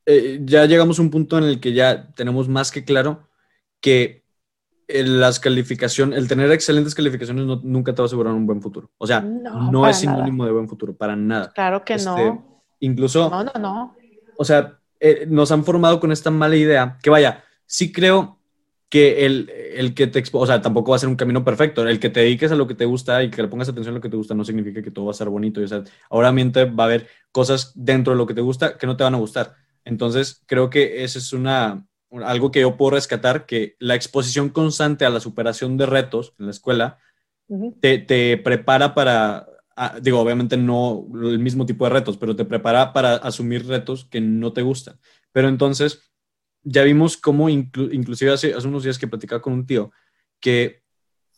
eh, ya llegamos a un punto en el que ya tenemos más que claro que las calificaciones, el tener excelentes calificaciones nunca te va a asegurar un buen futuro. O sea, no, es sinónimo de buen futuro, para nada. Claro que este, no. Incluso. No, no, no. O sea, eh, nos han formado con esta mala idea, que vaya, sí creo que el, el que te o sea, tampoco va a ser un camino perfecto. El que te dediques a lo que te gusta y que le pongas atención a lo que te gusta no significa que todo va a ser bonito. o sea, obviamente va a haber cosas dentro de lo que te gusta que no te van a gustar. Entonces, creo que esa es una, algo que yo puedo rescatar, que la exposición constante a la superación de retos en la escuela te, prepara para, ah, digo, obviamente no el mismo tipo de retos, pero te prepara para asumir retos que no te gustan. Pero entonces, ya vimos cómo, inclusive hace, hace, unos días que platicaba con un tío, que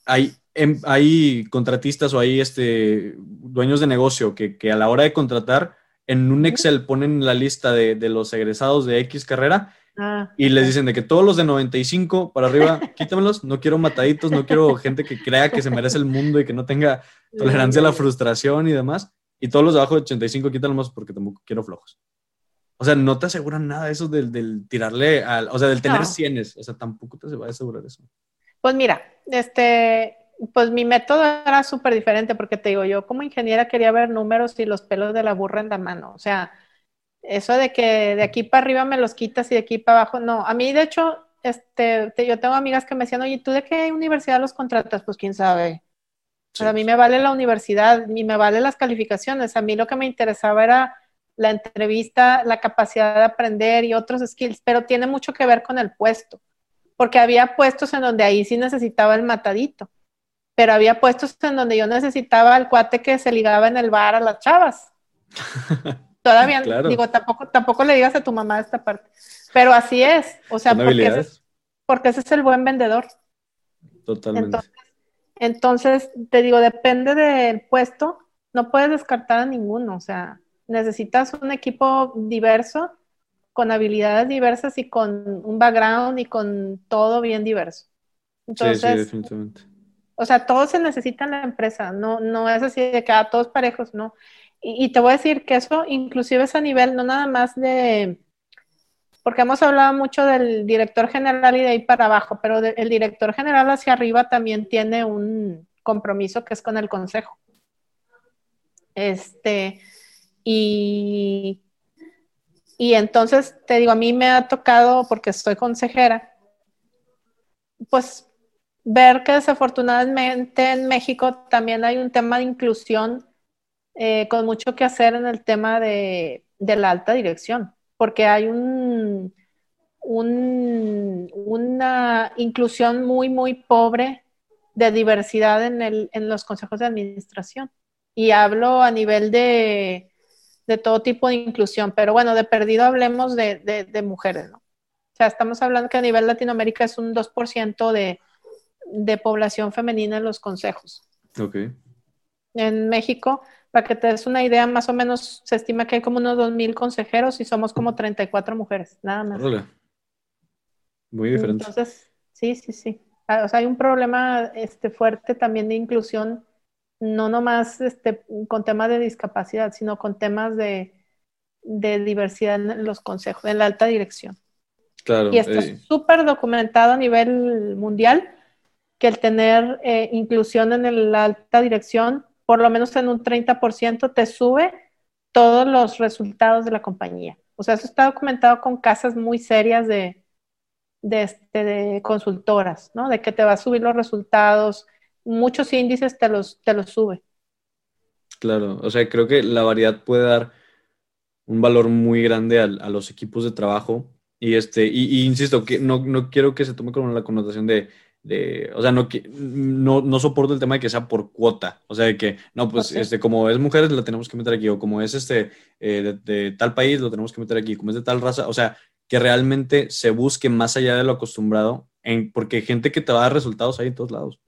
hay, em, hay contratistas o hay este, dueños de negocio que, que, a la hora de contratar, en un Excel ponen la lista de, de los egresados de X carrera Ah, y les dicen de que todos los de 95 para arriba, quítamelos, no quiero mataditos, no quiero gente que crea que se merece el mundo y que no tenga tolerancia a la frustración y demás. Y todos los de abajo de 85 quítamelos porque tampoco quiero flojos. O sea, no te aseguran nada eso del, del tirarle al, o sea, del tener cienes, o sea, tampoco te va a asegurar eso. Pues mira, este, pues mi método era súper diferente porque te digo, yo como ingeniera quería ver números y los pelos de la burra en la mano, o sea, eso de que de aquí para arriba me los quitas y de aquí para abajo, no. A mí, de hecho, este, yo tengo amigas que me decían, oye, ¿tú de qué universidad los contratas? Pues quién sabe. a mí me vale la universidad, ni me vale las calificaciones. A mí lo que me interesaba era la entrevista, la capacidad de aprender y otros skills, pero tiene mucho que ver con el puesto, porque había puestos en donde ahí sí necesitaba el matadito, pero había puestos en donde yo necesitaba el cuate que se ligaba en el bar a las chavas. Todavía, digo, tampoco, tampoco le digas a tu mamá esta parte. Pero así es. O sea, porque ese, porque ese, es el buen vendedor. Totalmente. Entonces, te digo, depende del puesto, no puedes descartar a ninguno. O sea, necesitas un equipo diverso, con habilidades diversas y con un background y con todo bien diverso. Entonces, sí, sí, definitivamente. O sea, todo se necesita en la empresa, no, no es así de que a ah, todos parejos, no. Y, te voy a decir que eso inclusive es a nivel no nada más de, porque hemos hablado mucho del director general y de ahí para abajo, pero el director general hacia arriba también tiene un compromiso que es con el consejo. Este, y, y entonces te digo, a mí me ha tocado, porque soy consejera, pues ver que desafortunadamente en México también hay un tema de inclusión eh, con mucho que hacer en el tema de, la alta dirección, porque hay un, una inclusión muy, muy pobre de diversidad en, el, en los consejos de administración. Y hablo a nivel de, todo tipo de inclusión, pero bueno, de perdido hablemos de, mujeres, ¿no? O sea, estamos hablando que a nivel Latinoamérica es un 2% de, de población femenina en los consejos. Ok. En México, para que te des una idea, más o menos se estima que hay como unos 2.000 consejeros y somos como 34 mujeres, nada más. Muy diferente. Entonces, sí, sí, sí. Ah, o sea, hay un problema este, fuerte también de inclusión, no nomás este, con temas de discapacidad, sino con temas de, diversidad en los consejos, en la alta dirección. Claro. Y esto es súper documentado a nivel mundial, que el tener eh, inclusión en la alta dirección, por lo menos en un 30%, te sube todos los resultados de la compañía. O sea, eso está documentado con casas muy serias de, de, este, de consultoras, ¿no? De que te va a subir los resultados, muchos índices te los, te los sube. Claro, o sea, creo que la variedad puede dar un valor muy grande a, los equipos de trabajo. Y este, y, insisto, que no, no, quiero que se tome como la connotación de, de o sea, no, no, no, soporto el tema de que sea por cuota. O sea, de que, no, pues, este, como es mujeres, la tenemos que meter aquí, o como es este, eh, de, tal país, lo tenemos que meter aquí, como es de tal raza. O sea, que realmente se busque más allá de lo acostumbrado, en, porque gente que te va a dar resultados hay en todos lados,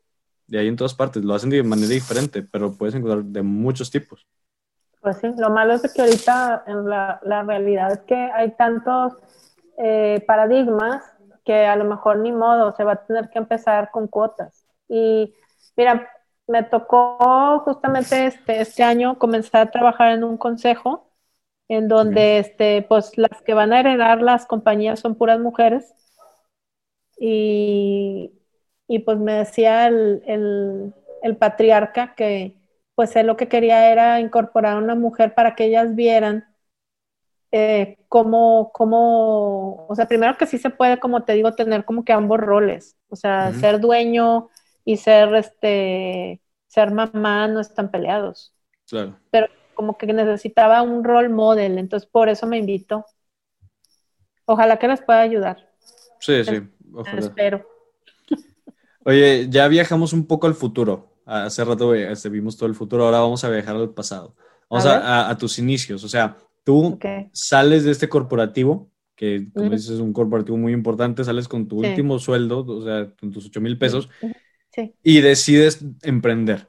de ahí en todas partes, lo hacen de manera diferente, pero puedes encontrar de muchos tipos. Pues sí, lo malo es que ahorita en la, realidad es que hay tantos eh, paradigmas que a lo mejor ni modo, se va a tener que empezar con cuotas. Y mira, me tocó justamente este, este año comenzar a trabajar en un consejo en donde este, pues las que van a heredar las compañías son puras mujeres. Y, pues me decía el, patriarca que pues él lo que quería era incorporar a una mujer para que ellas vieran eh, cómo, cómo, o sea, primero que sí se puede, como te digo, tener como que ambos roles, o sea, ser dueño y ser, este, ser mamá no están peleados. Claro. Pero como que necesitaba un role model, entonces por eso me invito. Ojalá que les pueda ayudar. Sí, sí, ojalá. Espero. Oye, ya viajamos un poco al futuro. Hace rato este, vimos todo el futuro, ahora vamos a viajar al pasado. Vamos a, tus inicios. O sea, tú sales de este corporativo, que como dices es un corporativo muy importante, sales con tu último sueldo, o sea, con tus 8 mil pesos, y decides emprender.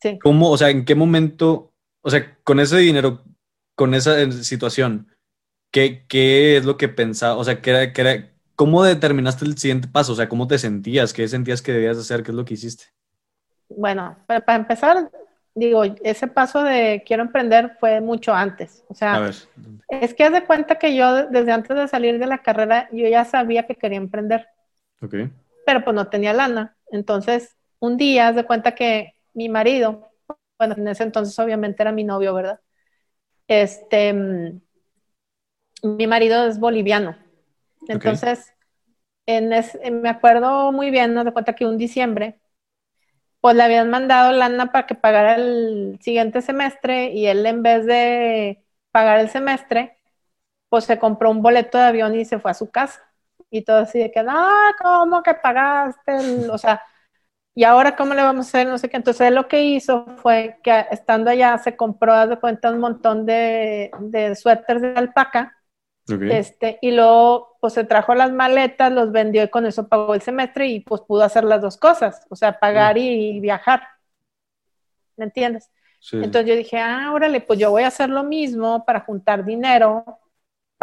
Sí. ¿Cómo, o sea, en qué momento o sea, con ese dinero, con esa eh, situación, ¿qué, qué es lo que pensaba? O sea, ¿qué era, qué era, ¿cómo determinaste el siguiente paso? O sea, ¿cómo te sentías? ¿Qué sentías que debías hacer? ¿Qué es lo que hiciste? Bueno, para, empezar, digo, ese paso de quiero emprender fue mucho antes. O sea, es que haz de cuenta que yo desde antes de salir de la carrera, yo ya sabía que quería emprender. Ok. Pero pues no tenía lana. Entonces, un día haz de cuenta que mi marido bueno, en ese entonces obviamente era mi novio, ¿verdad? Este, mm, mi marido es boliviano. Entonces, en me acuerdo muy bien, nos de cuenta que un diciembre, pues le habían mandado lana para que pagara el siguiente semestre y él en vez de pagar el semestre, pues se compró un boleto de avión y se fue a su casa. Y todo así de que, ah, ¿cómo que pagaste? O sea, y ahora cómo le vamos a hacer, no sé qué. Entonces él lo que hizo fue que estando allá se compró, de cuenta, un montón de, de suéteres de alpaca. Este, y luego pues se trajo las maletas, los vendió y con eso pagó el semestre y pues pudo hacer las dos cosas, o sea, pagar y, viajar. ¿Me entiendes? Entonces yo dije, ah, órale, pues yo voy a hacer lo mismo para juntar dinero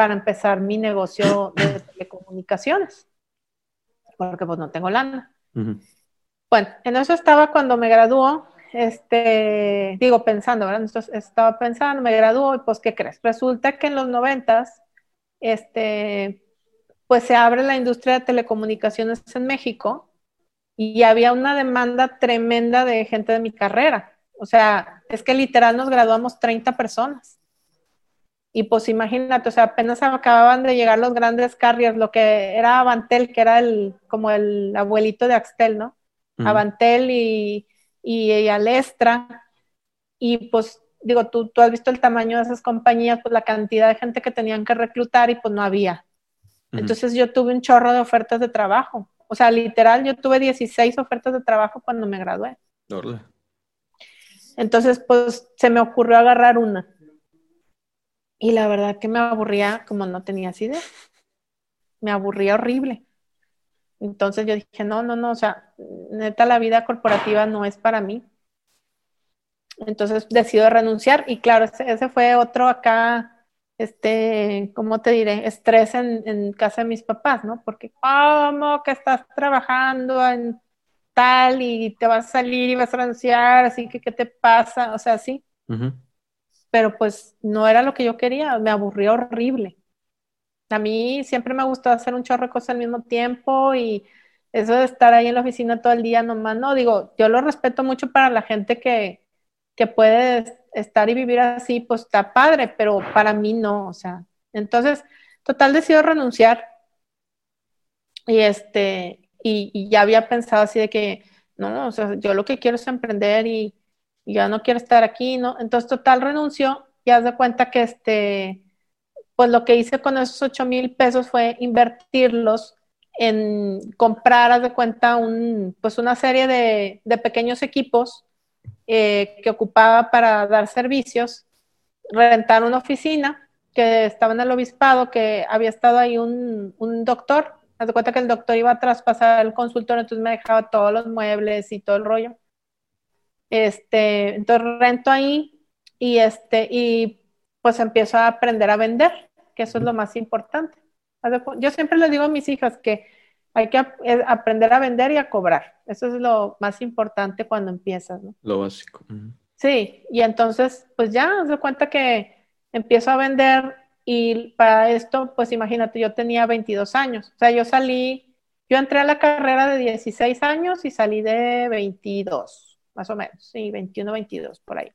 para empezar mi negocio de telecomunicaciones, porque pues no tengo lana. Bueno, en eso estaba cuando me graduó, este, digo, pensando, ¿verdad? Entonces, estaba pensando, me graduó y pues, ¿qué crees? Resulta que en los noventas, este, pues se abre la industria de telecomunicaciones en México y había una demanda tremenda de gente de mi carrera. O sea, es que literal nos graduamos 30 personas. Y pues imagínate, o sea, apenas acababan de llegar los grandes carriers, lo que era Avantel, que era el, como el abuelito de Axtel, ¿no? Avantel y, y, Alestra. Y pues digo, tú, tú has visto el tamaño de esas compañías, pues la cantidad de gente que tenían que reclutar y pues no había. Entonces yo tuve un chorro de ofertas de trabajo. O sea, literal, yo tuve 16 ofertas de trabajo cuando me gradué. Entonces, pues se me ocurrió agarrar una. Y la verdad que me aburría como no tenía idea. Me aburría horrible. Entonces yo dije, no, no, no, o sea, neta la vida corporativa no es para mí. Entonces decido renunciar y claro, ese, fue otro acá, este, ¿cómo te diré? Estrés en, en, casa de mis papás, ¿no? Porque, ¿cómo que estás trabajando en tal y te vas a salir y vas a renunciar? Así que, ¿qué te pasa? O sea, sí. Pero pues no era lo que yo quería, me aburrió horrible. A mí siempre me gustó hacer un chorro de cosas al mismo tiempo y eso de estar ahí en la oficina todo el día nomás, no, digo, yo lo respeto mucho para la gente que, que puede estar y vivir así, pues está padre, pero para mí no, o sea, entonces, total decido renunciar y este, y, ya había pensado así de que, no, o sea, yo lo que quiero es emprender y, ya no quiero estar aquí, ¿no? Entonces, total renuncio y haz de cuenta que este, pues lo que hice con esos 8 mil pesos fue invertirlos en comprar, haz de cuenta, un, pues una serie de, pequeños equipos eh, que ocupaba para dar servicios, rentar una oficina que estaba en el obispado, que había estado ahí un, un doctor, haz de cuenta que el doctor iba a traspasar el consultorio, entonces me dejaba todos los muebles y todo el rollo. Este, entonces rento ahí y este, y pues empiezo a aprender a vender que eso es lo más importante. Yo siempre le digo a mis hijas que hay que eh, aprender a vender y a cobrar. Eso es lo más importante cuando empiezas, ¿no? Lo básico. Sí, y entonces, pues ya, se cuenta que empiezo a vender y para esto, pues imagínate, yo tenía 22 años. O sea, yo salí, yo entré a la carrera de 16 años y salí de 22, más o menos, sí, 21, 22, por ahí.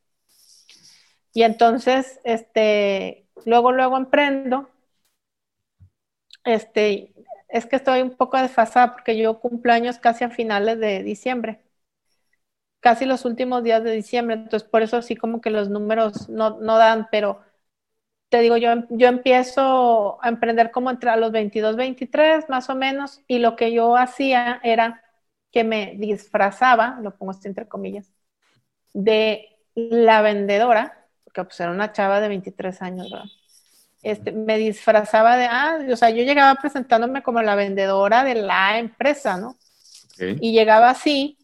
Y entonces, este, luego, luego emprendo. Este, es que estoy un poco desfasada porque yo cumplo años casi a finales de diciembre, casi los últimos días de diciembre, entonces por eso sí como que los números no, dan, pero te digo, yo, yo empiezo a emprender como entre los 22, 23 más o menos, y lo que yo hacía era que me disfrazaba, lo pongo así entre comillas, de la vendedora que pues era una chava de 23 años, ¿verdad? Este, me disfrazaba de, ah, o sea, yo llegaba presentándome como la vendedora de la empresa, ¿no? Y llegaba así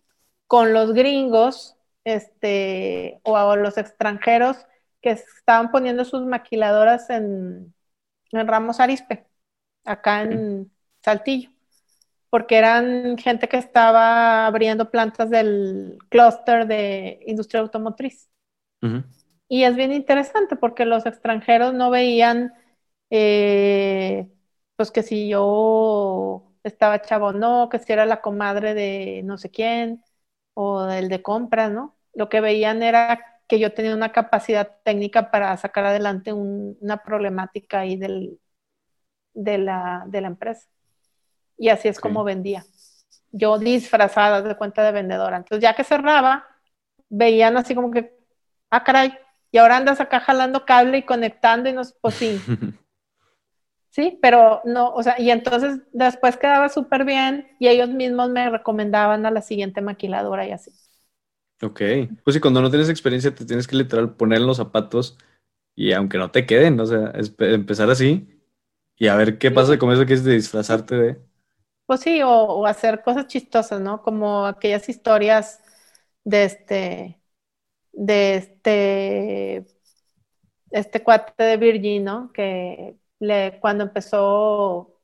con los gringos, este, o los extranjeros que estaban poniendo sus maquiladoras en, en Ramos Arispe, acá en Saltillo, porque eran gente que estaba abriendo plantas del clúster de industria automotriz. Y es bien interesante porque los extranjeros no veían, eh, pues que si yo estaba chavo no, que si era la comadre de no sé quién o el de compras, ¿no? Lo que veían era que yo tenía una capacidad técnica para sacar adelante una problemática ahí del, de, la, de la empresa. Y así es como vendía. Yo disfrazada de cuenta de vendedora. Entonces ya que cerraba, veían así como que, ah, caray, y ahora andas acá jalando cable y conectando y no es pues sí. sí, pero no, o sea, y entonces después quedaba súper bien y ellos mismos me recomendaban a la siguiente maquiladora y así. Ok, pues sí, cuando no tienes experiencia te tienes que literal poner los zapatos y aunque no te queden, o sea, empezar así y a ver qué pasa con eso que es de disfrazarte de... Pues sí, o, o hacer cosas chistosas, ¿no? Como aquellas historias de este, de este, este cuate de Virgin, ¿no? Que le, cuando empezó,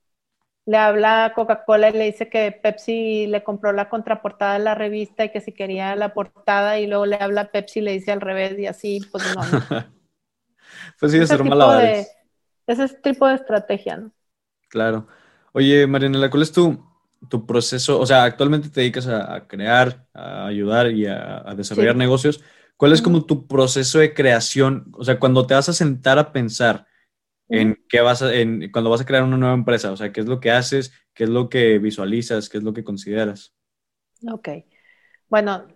le habla a Coca-Cola y le dice que Pepsi le compró la contraportada de la revista y que si quería la portada y luego le habla a Pepsi y le dice al revés y así, pues no. pues sí, es de, Ese tipo de estrategia, ¿no? Claro. Oye, Marianela, ¿cuál es tu, tu proceso? O sea, actualmente te dedicas a, crear, a ayudar y a, desarrollar negocios. ¿Cuál es como tu proceso de creación? O sea, cuando te vas a sentar a pensar en qué vas a, en, cuando vas a crear una nueva empresa, o sea, qué es lo que haces, qué es lo que visualizas, qué es lo que consideras. Ok. Bueno,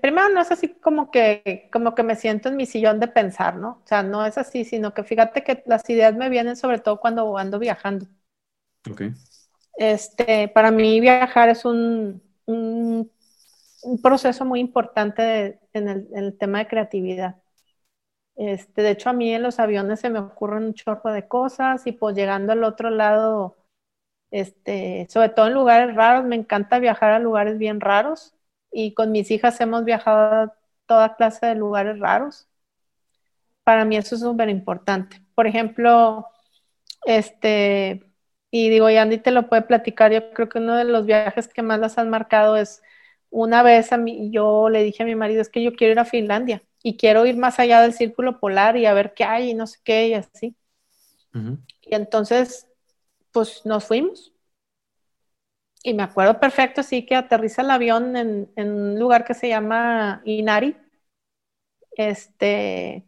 primero no es así como que, como que me siento en mi sillón de pensar, ¿no? O sea, no es así, sino que fíjate que las ideas me vienen sobre todo cuando ando viajando. Ok. Este, para mí viajar es un, un un proceso muy importante en, el, tema de creatividad. Este, de hecho, a mí en los aviones se me ocurren un chorro de cosas y pues llegando al otro lado, este, sobre todo en lugares raros, me encanta viajar a lugares bien raros y con mis hijas hemos viajado a toda clase de lugares raros. Para mí eso es súper importante. Por ejemplo, este, y digo, y Andy te lo puede platicar, yo creo que uno de los viajes que más las han marcado es una vez a mí, yo le dije a mi marido, es que yo quiero ir a Finlandia y quiero ir más allá del círculo polar y a ver qué hay y no sé qué y así. Y entonces, pues nos fuimos. Y me acuerdo perfecto, sí, que aterriza el avión en, en un lugar que se llama Inari. Este,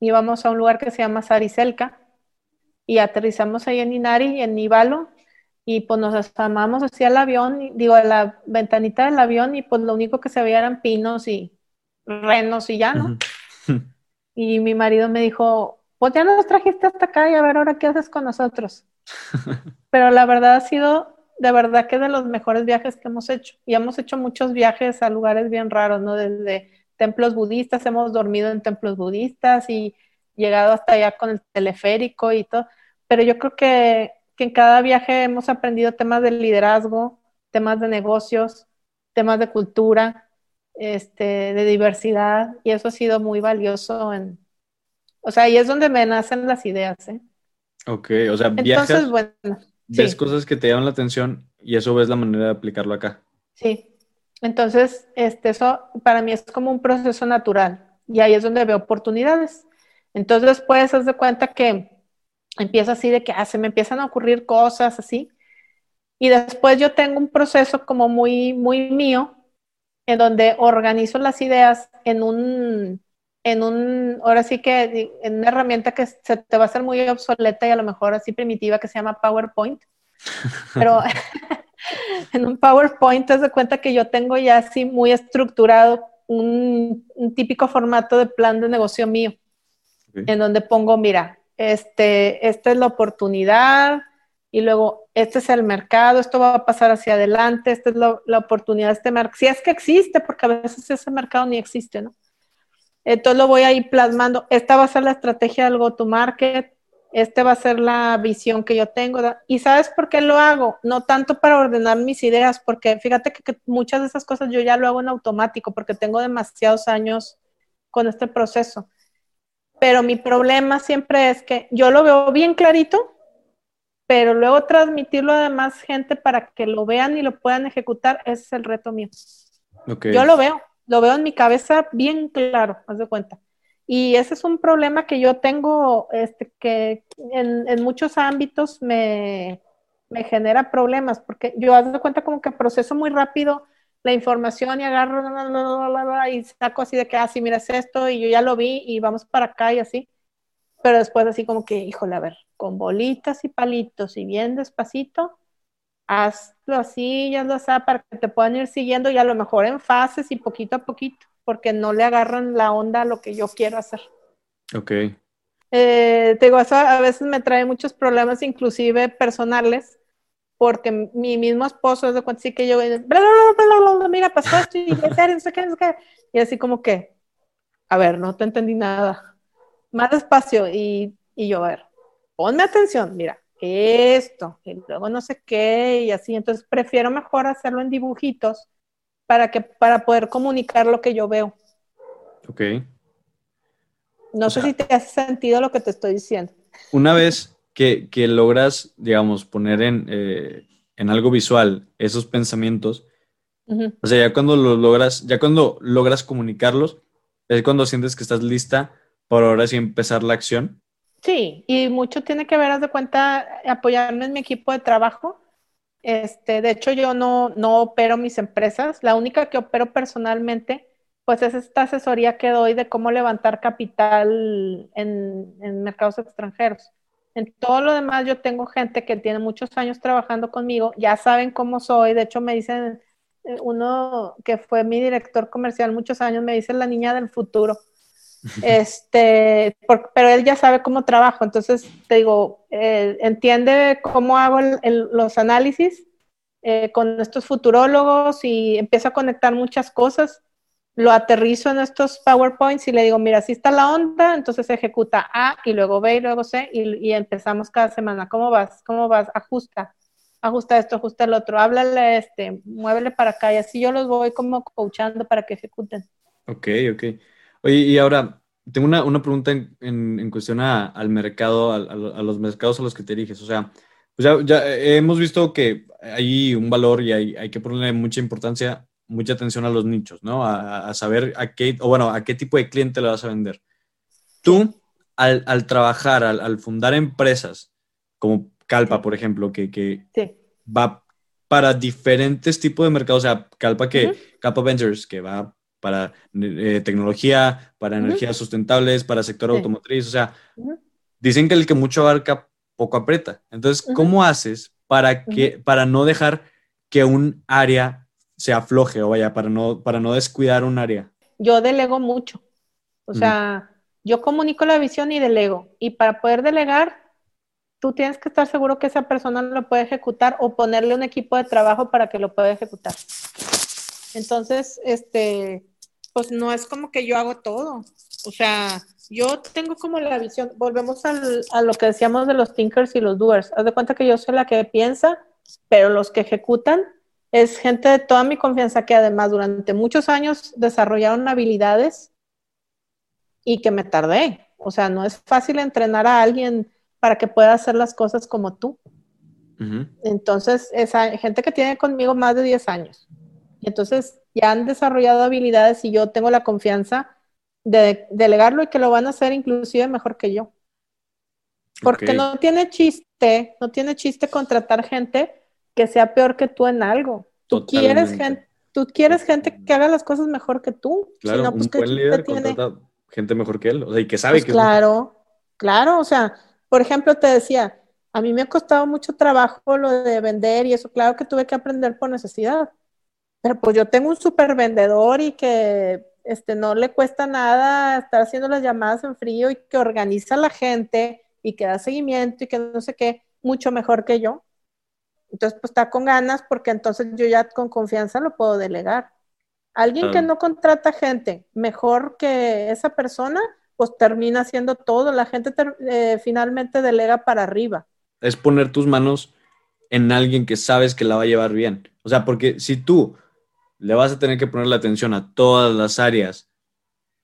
íbamos a un lugar que se llama Sariselka y aterrizamos ahí en Inari, en Nivalo, y pues nos asomamos hacia el avión, digo, a la ventanita del avión, y pues lo único que se veía eran pinos y renos y ya, ¿no? y mi marido me dijo, pues ya nos trajiste hasta acá y a ver ahora qué haces con nosotros. Pero la verdad ha sido, de verdad que de los mejores viajes que hemos hecho. Y hemos hecho muchos viajes a lugares bien raros, ¿no? Desde templos budistas, hemos dormido en templos budistas y llegado hasta allá con el teleférico y todo, pero yo creo que, en cada viaje hemos aprendido temas de liderazgo, temas de negocios, temas de cultura, este, de diversidad, y eso ha sido muy valioso en, o sea, ahí es donde me nacen las ideas, ¿eh? Ok, o sea, viajas, Entonces, bueno, ves cosas que te llaman la atención y eso ves la manera de aplicarlo acá. Sí, entonces, este, eso para mí es como un proceso natural y ahí es donde veo oportunidades. Entonces después haz de cuenta que empieza así de que ah, se me empiezan a ocurrir cosas así. Y después yo tengo un proceso como muy, muy mío, en donde organizo las ideas en un, en un, ahora sí que en una herramienta que se te va a hacer muy obsoleta y a lo mejor así primitiva que se llama PowerPoint. Pero en un PowerPoint te das cuenta que yo tengo ya así muy estructurado un, un típico formato de plan de negocio mío en donde pongo, mira, este, esta es la oportunidad y luego este es el mercado, esto va a pasar hacia adelante, esta es la oportunidad de este mercado, si es que existe, porque a veces ese mercado ni existe, ¿no? Entonces lo voy a ir plasmando, esta va a ser la estrategia del go-to-market, esta va a ser la visión que yo tengo. ¿Y sabes por qué lo hago? No tanto para ordenar mis ideas, porque fíjate que, muchas de esas cosas yo ya lo hago en automático, porque tengo demasiados años con este proceso pero mi problema siempre es que yo lo veo bien clarito, pero luego transmitirlo a demás gente para que lo vean y lo puedan ejecutar, ese es el reto mío. Yo lo veo, lo veo en mi cabeza bien claro, haz de cuenta. Y ese es un problema que yo tengo, este, que en, en muchos ámbitos me, me, genera problemas, porque yo haz de cuenta como que proceso muy rápido la información y agarro y saco así de que, ah, sí, mira, es esto y yo ya lo vi y vamos para acá y así. Pero después así como que, híjole, a ver, con bolitas y palitos y bien despacito, hazlo así y hazlo así para que te puedan ir siguiendo y a lo mejor en fases y poquito a poquito, porque no le agarran la onda a lo que yo quiero hacer. Ok. Eh, te digo, eso a veces me trae muchos problemas, inclusive personales, porque mi mismo esposo es de cuenta sí que yo, mira, pasó esto y, y así como que, a ver, no te entendí nada. Más despacio y, y yo, a ver, ponme atención, mira, esto, y luego no sé qué, y así. Entonces prefiero mejor hacerlo en dibujitos para, que, para poder comunicar lo que yo veo. Ok. No sé si te hace sentido lo que te estoy diciendo. Una vez que, logras, digamos, poner en, eh, en, algo visual esos pensamientos, o sea, ya cuando los logras, ya cuando logras comunicarlos, es cuando sientes que estás lista para ahora sí empezar la acción. Sí, y mucho tiene que ver, haz de cuenta, apoyarme en mi equipo de trabajo. Este, de hecho, yo no, no opero mis empresas. La única que opero personalmente, pues es esta asesoría que doy de cómo levantar capital en, en mercados extranjeros. En todo lo demás yo tengo gente que tiene muchos años trabajando conmigo, ya saben cómo soy, de hecho me dicen, eh, uno que fue mi director comercial muchos años, me dice la niña del futuro. Este, pero él ya sabe cómo trabajo, entonces te digo, entiende cómo hago los análisis eh, con estos futurólogos y empiezo a conectar muchas cosas. Lo aterrizo en estos PowerPoints y le digo, mira, así está la onda, entonces ejecuta A y luego B y luego C y, y empezamos cada semana. ¿Cómo vas? ¿Cómo vas? Ajusta ajusta esto, ajusta el otro, háblale este, muévele para acá y así yo los voy como coachando para que ejecuten. Ok, ok. Oye, y ahora tengo una, una pregunta en, en, cuestión a, al mercado, a, a, los mercados a los que te diriges. O sea, pues ya, ya, hemos visto que hay un valor y hay, hay, que ponerle mucha importancia, mucha atención a los nichos, ¿no? A, a, saber a qué, o bueno, a qué tipo de cliente le vas a vender. Tú, al, al trabajar, al, al fundar empresas, como Calpa, por ejemplo, que, que va para diferentes tipos de mercados. O sea, Calpa que, Calpa Ventures, que va para eh, tecnología, para energías sustentables, para sector automotriz. O sea, dicen que el que mucho abarca, poco aprieta. Entonces, ¿cómo haces para, que, para no dejar que un área se afloje o vaya, para no, para no descuidar un área? Yo delego mucho. O sea, yo comunico la visión y delego. Y para poder delegar, tú tienes que estar seguro que esa persona lo puede ejecutar o ponerle un equipo de trabajo para que lo pueda ejecutar. Entonces, este, pues no es como que yo hago todo. O sea, yo tengo como la visión, volvemos al, a lo que decíamos de los thinkers y los doers. Haz de cuenta que yo soy la que piensa, pero los que ejecutan es gente de toda mi confianza que además durante muchos años desarrollaron habilidades y que me tardé. O sea, no es fácil entrenar a alguien para que pueda hacer las cosas como tú. Entonces, esa gente que tiene conmigo más de 10 años. Entonces ya han desarrollado habilidades y yo tengo la confianza de delegarlo y que lo van a hacer inclusive mejor que yo. Porque no tiene chiste, no tiene chiste contratar gente que sea peor que tú en algo. Tú quieres gente, tú quieres gente que haga las cosas mejor que tú. Claro, pues, un buen líder contrata gente mejor que él, o sea, y que sabe pues que claro, claro, o sea, por ejemplo, te decía, a mí me ha costado mucho trabajo lo de vender y eso, claro que tuve que aprender por necesidad. Pero pues yo tengo un super vendedor y que este, no le cuesta nada estar haciendo las llamadas en frío y que organiza a la gente y que da seguimiento y que no sé qué, mucho mejor que yo. Entonces, pues está con ganas porque entonces yo ya con confianza lo puedo delegar. Alguien que no contrata gente mejor que esa persona, pues termina haciendo todo. La gente eh, finalmente delega para arriba. Es poner tus manos en alguien que sabes que la va a llevar bien. O sea, porque si tú le vas a tener que poner la atención a todas las áreas,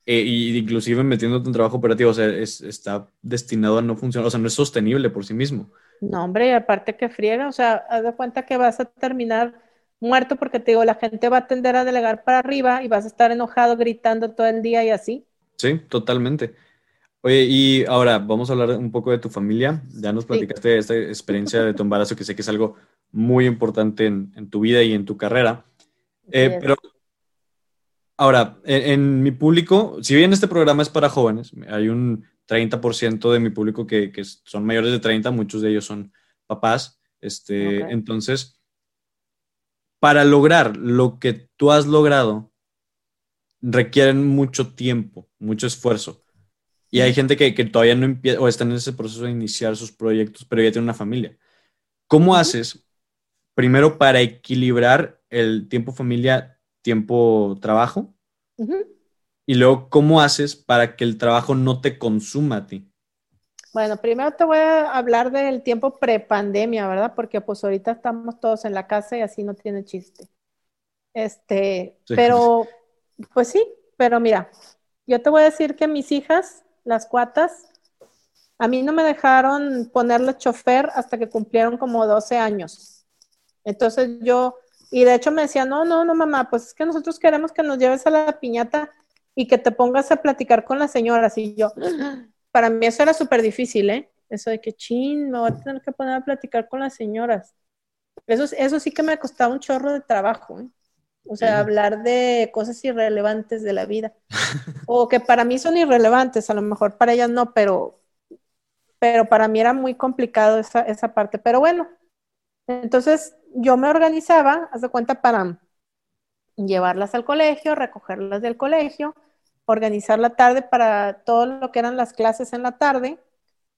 e inclusive metiéndote en trabajo operativo, o sea, está destinado a no funcionar, o sea, no es sostenible por sí mismo. No, hombre, y aparte que friega, o sea, haz de cuenta que vas a terminar muerto porque te digo, la gente va a tender a delegar para arriba y vas a estar enojado gritando todo el día y así. Sí, totalmente. Oye, y ahora vamos a hablar un poco de tu familia. Ya nos platicaste esta experiencia de tu embarazo, que sé que es algo muy importante en, tu vida y en tu carrera. Eh, pero ahora, en, mi público, si bien este programa es para jóvenes, hay un 30% de mi público que, son mayores de 30, muchos de ellos son papás. Este, Entonces, para lograr lo que tú has logrado, requieren mucho tiempo, mucho esfuerzo. Y hay gente que, todavía no empieza o está en ese proceso de iniciar sus proyectos, pero ya tiene una familia. ¿Cómo haces primero para equilibrar el tiempo familia, tiempo trabajo? Y luego, ¿cómo haces para que el trabajo no te consuma a ti? Bueno, primero te voy a hablar del tiempo prepandemia, ¿verdad? Porque pues ahorita estamos todos en la casa y así no tiene chiste. Este, pero pues sí, pero mira, yo te voy a decir que mis hijas, las cuatas, a mí no me dejaron ponerle chofer hasta que cumplieron como 12 años. Entonces yo, y de hecho me decía, no, no, no, mamá, pues es que nosotros queremos que nos lleves a la piñata y que te pongas a platicar con las señoras. Y yo, para mí eso era súper difícil, ¿eh? Eso de que, chin, me voy a tener que poner a platicar con las señoras. Eso, eso sí que me costaba un chorro de trabajo, ¿eh? O sea, hablar de cosas irrelevantes de la vida. o que para mí son irrelevantes, a lo mejor para ellas no, pero, pero para mí era muy complicado esa, esa parte. Pero bueno, entonces yo me organizaba, haz de cuenta, para llevarlas al colegio, recogerlas del colegio, organizar la tarde para todo lo que eran las clases en la tarde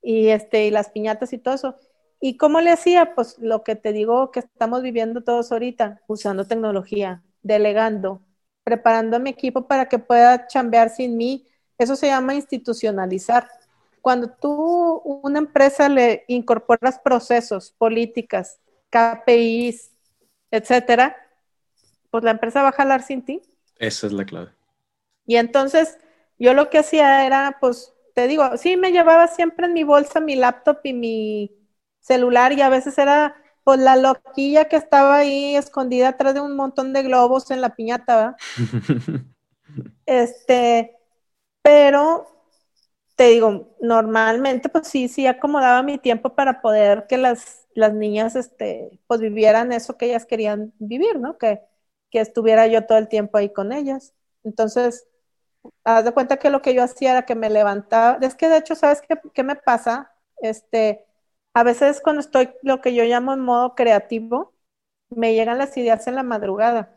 y, este, y las piñatas y todo eso. ¿Y cómo le hacía? Pues lo que te digo que estamos viviendo todos ahorita, usando tecnología, delegando, preparando a mi equipo para que pueda chambear sin mí. Eso se llama institucionalizar. Cuando tú, una empresa, le incorporas procesos, políticas, KPIs, etcétera, pues la empresa va a jalar sin ti. Esa es la clave. Y entonces, yo lo que hacía era, pues, te digo, sí, me llevaba siempre en mi bolsa mi laptop y mi celular y a veces era pues la loquilla que estaba ahí escondida atrás de un montón de globos en la piñata, este, pero te digo, normalmente pues sí, sí acomodaba mi tiempo para poder que las, las niñas, este, pues vivieran eso que ellas querían vivir, ¿no? Que, que estuviera yo todo el tiempo ahí con ellas. Entonces, haz de cuenta que lo que yo hacía era que me levantaba, es que de hecho, ¿sabes qué, qué me pasa? Este, a veces cuando estoy lo que yo llamo en modo creativo, me llegan las ideas en la madrugada.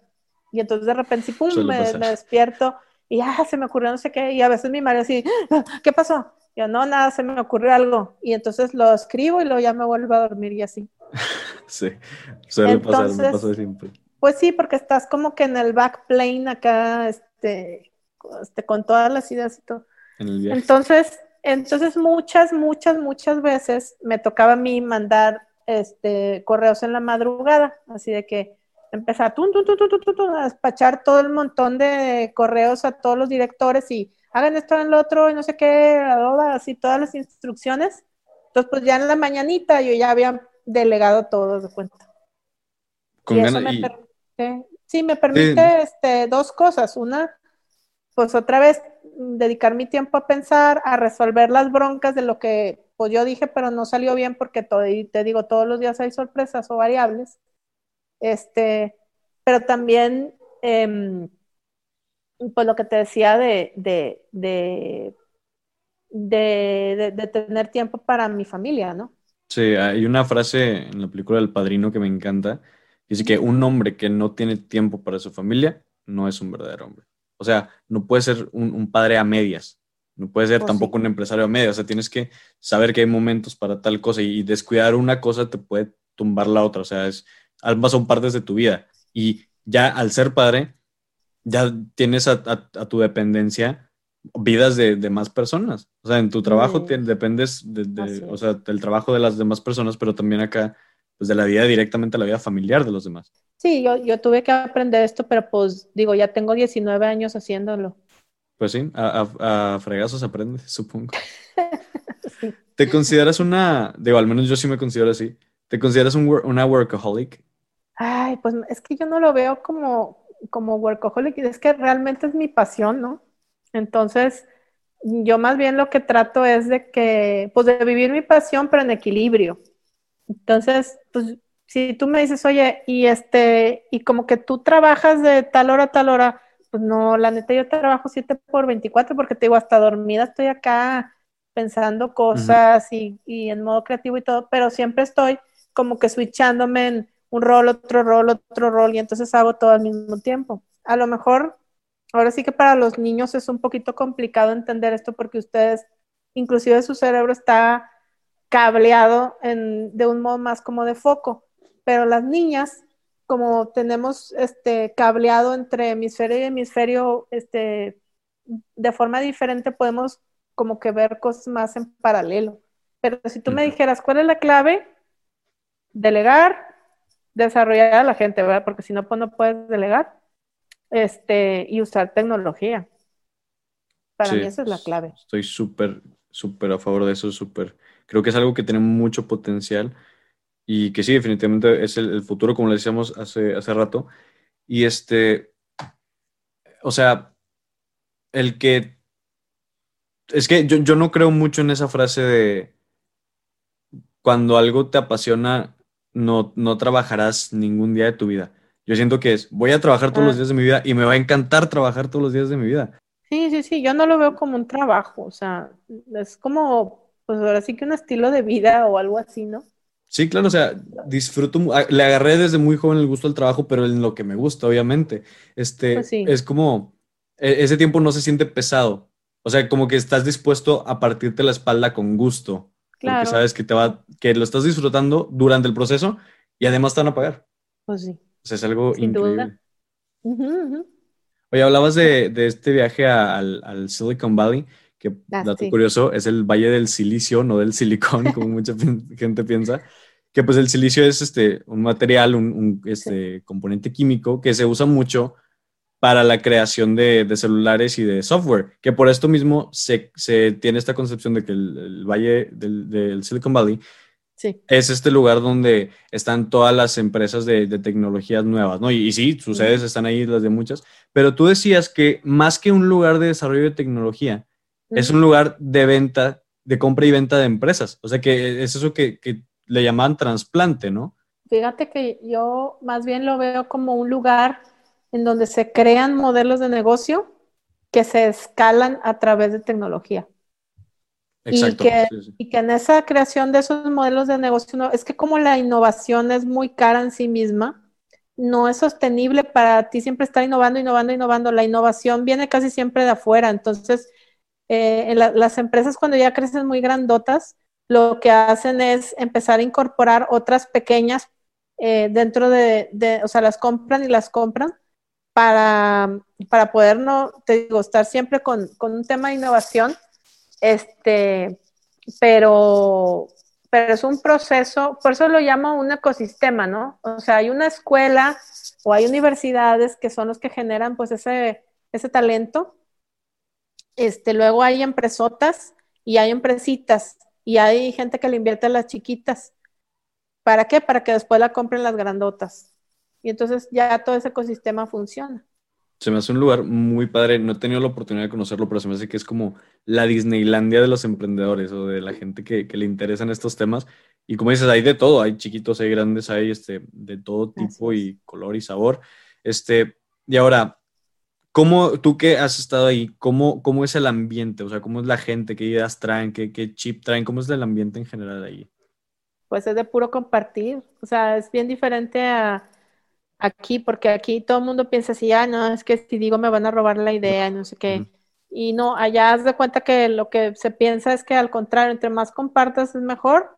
Y entonces de repente, pum, me, despierto y ya se me ocurrió no sé qué. Y a veces mi madre así, ah, ¿qué pasó? Yo, no, nada, se me ocurrió algo. Y entonces lo escribo y luego ya me vuelvo a dormir y así. sí, suele pasar, me pasa siempre. Pues sí, porque estás como que en el backplane acá, este, este, con todas las ideas y todo. En el viaje. Entonces, entonces muchas, muchas, muchas veces me tocaba a mí mandar este, correos en la madrugada, así de que empezaba a despachar todo el montón de correos a todos los directores y hagan esto en lo otro y no sé qué, así todas las instrucciones. Entonces, pues ya en la mañanita yo ya había delegado todo de cuenta. y eso me permite, sí, me permite Este, dos cosas. Una, pues otra vez dedicar mi tiempo a pensar, a resolver las broncas de lo que pues yo dije, pero no salió bien porque todo, te digo, todos los días hay sorpresas o variables. Este, pero también, em, pues lo que te decía de, de, de, de, tener tiempo para mi familia, ¿no? Sí, hay una frase en la película del Padrino que me encanta, dice que un hombre que no tiene tiempo para su familia no es un verdadero hombre. O sea, no puede ser un, padre a medias, no puede ser oh, tampoco un empresario a medias, o sea, tienes que saber que hay momentos para tal cosa y, descuidar una cosa te puede tumbar la otra, o sea, es, ambas son partes de tu vida y ya al ser padre, ya tienes a, tu dependencia vidas de, más personas, o sea, en tu trabajo dependes de, o sea, del trabajo de las demás personas, pero también acá, pues de la vida directamente a la vida familiar de los demás. Sí, yo, yo tuve que aprender esto, pero pues digo, ya tengo 19 años haciéndolo. Pues sí, a, fregazos aprende, supongo. ¿Te consideras una, digo, al menos yo sí me considero así, ¿te consideras una workaholic? Ay, pues es que yo no lo veo como, como workaholic, es que realmente es mi pasión, ¿no? Entonces, yo más bien lo que trato es de que, pues de vivir mi pasión, pero en equilibrio. Entonces, pues si tú me dices, oye, y este, y como que tú trabajas de tal hora a tal hora, pues no, la neta yo trabajo 7 por 24 porque te digo, hasta dormida estoy acá pensando cosas y, en modo creativo y todo, pero siempre estoy como que switchándome en un rol, otro rol, otro rol, y entonces hago todo al mismo tiempo. A lo mejor, ahora sí que para los niños es un poquito complicado entender esto porque ustedes, inclusive su cerebro está cableado en, de un modo más como de foco pero las niñas, como tenemos este cableado entre hemisferio y hemisferio, este, de forma diferente podemos como que ver cosas más en paralelo. Pero si tú me dijeras, ¿cuál es la clave? Delegar, desarrollar a la gente, ¿verdad? Porque si no, pues no puedes delegar. Este, y usar tecnología. Para mí esa es la clave. Estoy súper, súper a favor de eso, súper. Creo que es algo que tiene mucho potencial y que sí, definitivamente es el, futuro, como le decíamos hace, hace rato. Y este, o sea, el que, es que yo, yo no creo mucho en esa frase de cuando algo te apasiona, no, no trabajarás ningún día de tu vida. Yo siento que es, voy a trabajar todos los ah. días de mi vida y me va a encantar trabajar todos los días de mi vida. Sí, sí, sí, yo no lo veo como un trabajo, o sea, es como, pues ahora sí que un estilo de vida o algo así, ¿no? Sí, claro, o sea, disfruto, ah, le agarré desde muy joven el gusto al trabajo, pero en lo que me gusta, obviamente. Este, pues es como, e, ese tiempo no se siente pesado. O sea, como que estás dispuesto a partirte la espalda con gusto. Porque sabes que, te va, que lo estás disfrutando durante el proceso y además te van a pagar. Pues sí. O sea, es algo increíble. Oye, hablabas de, de este viaje al, al, Silicon Valley, que, ah, dato curioso, es el Valle del Silicio, no del silicón, como mucha gente piensa. Que pues el silicio es este, un material, un, un este, componente químico que se usa mucho para la creación de, de, celulares y de software, que por esto mismo se, se tiene esta concepción de que el, valle del, del, Silicon Valley sí. es este lugar donde están todas las empresas de, de tecnologías nuevas, ¿no? Y, sí, sus sedes están ahí, las de muchas, pero tú decías que más que un lugar de desarrollo de tecnología, es un lugar de venta, de compra y venta de empresas, o sea que es eso que, que le llaman trasplante, ¿no? Fíjate que yo más bien lo veo como un lugar en donde se crean modelos de negocio que se escalan a través de tecnología. Exacto, y, que, y que en esa creación de esos modelos de negocio, no, es que como la innovación es muy cara en sí misma, no es sostenible para ti siempre estar innovando, innovando, innovando. La innovación viene casi siempre de afuera. Entonces, eh, en las empresas cuando ya crecen muy grandotas, lo que hacen es empezar a incorporar otras pequeñas eh, dentro de, o sea, las compran y las compran para, para poder, no, te digo, estar siempre con, un tema de innovación, este, pero, pero es un proceso, por eso lo llamo un ecosistema, ¿no? O sea, hay una escuela o hay universidades que son los que generan pues ese, ese talento. Este, luego hay empresotas y hay empresitas y hay gente que le invierte a las chiquitas. ¿Para qué? Para que después la compren las grandotas y entonces ya todo ese ecosistema funciona. Se me hace un lugar muy padre, no he tenido la oportunidad de conocerlo, pero se me hace que es como la Disneylandia de los emprendedores o de la gente que, le interesan estos temas. Y como dices, hay de todo, hay chiquitos, hay grandes, hay este, de todo tipo y color y sabor. Este, y ahora, ¿cómo, tú que has estado ahí, cómo, cómo es el ambiente? O sea, ¿cómo es la gente? ¿Qué ideas traen? ¿Qué, qué chip traen? ¿Cómo es el ambiente en general ahí? Pues es de puro compartir, o sea, es bien diferente a aquí, porque aquí todo el mundo piensa así, ah, no, es que si digo me van a robar la idea, no sé qué. Y no, allá haz de cuenta que lo que se piensa es que al contrario, entre más compartas es mejor,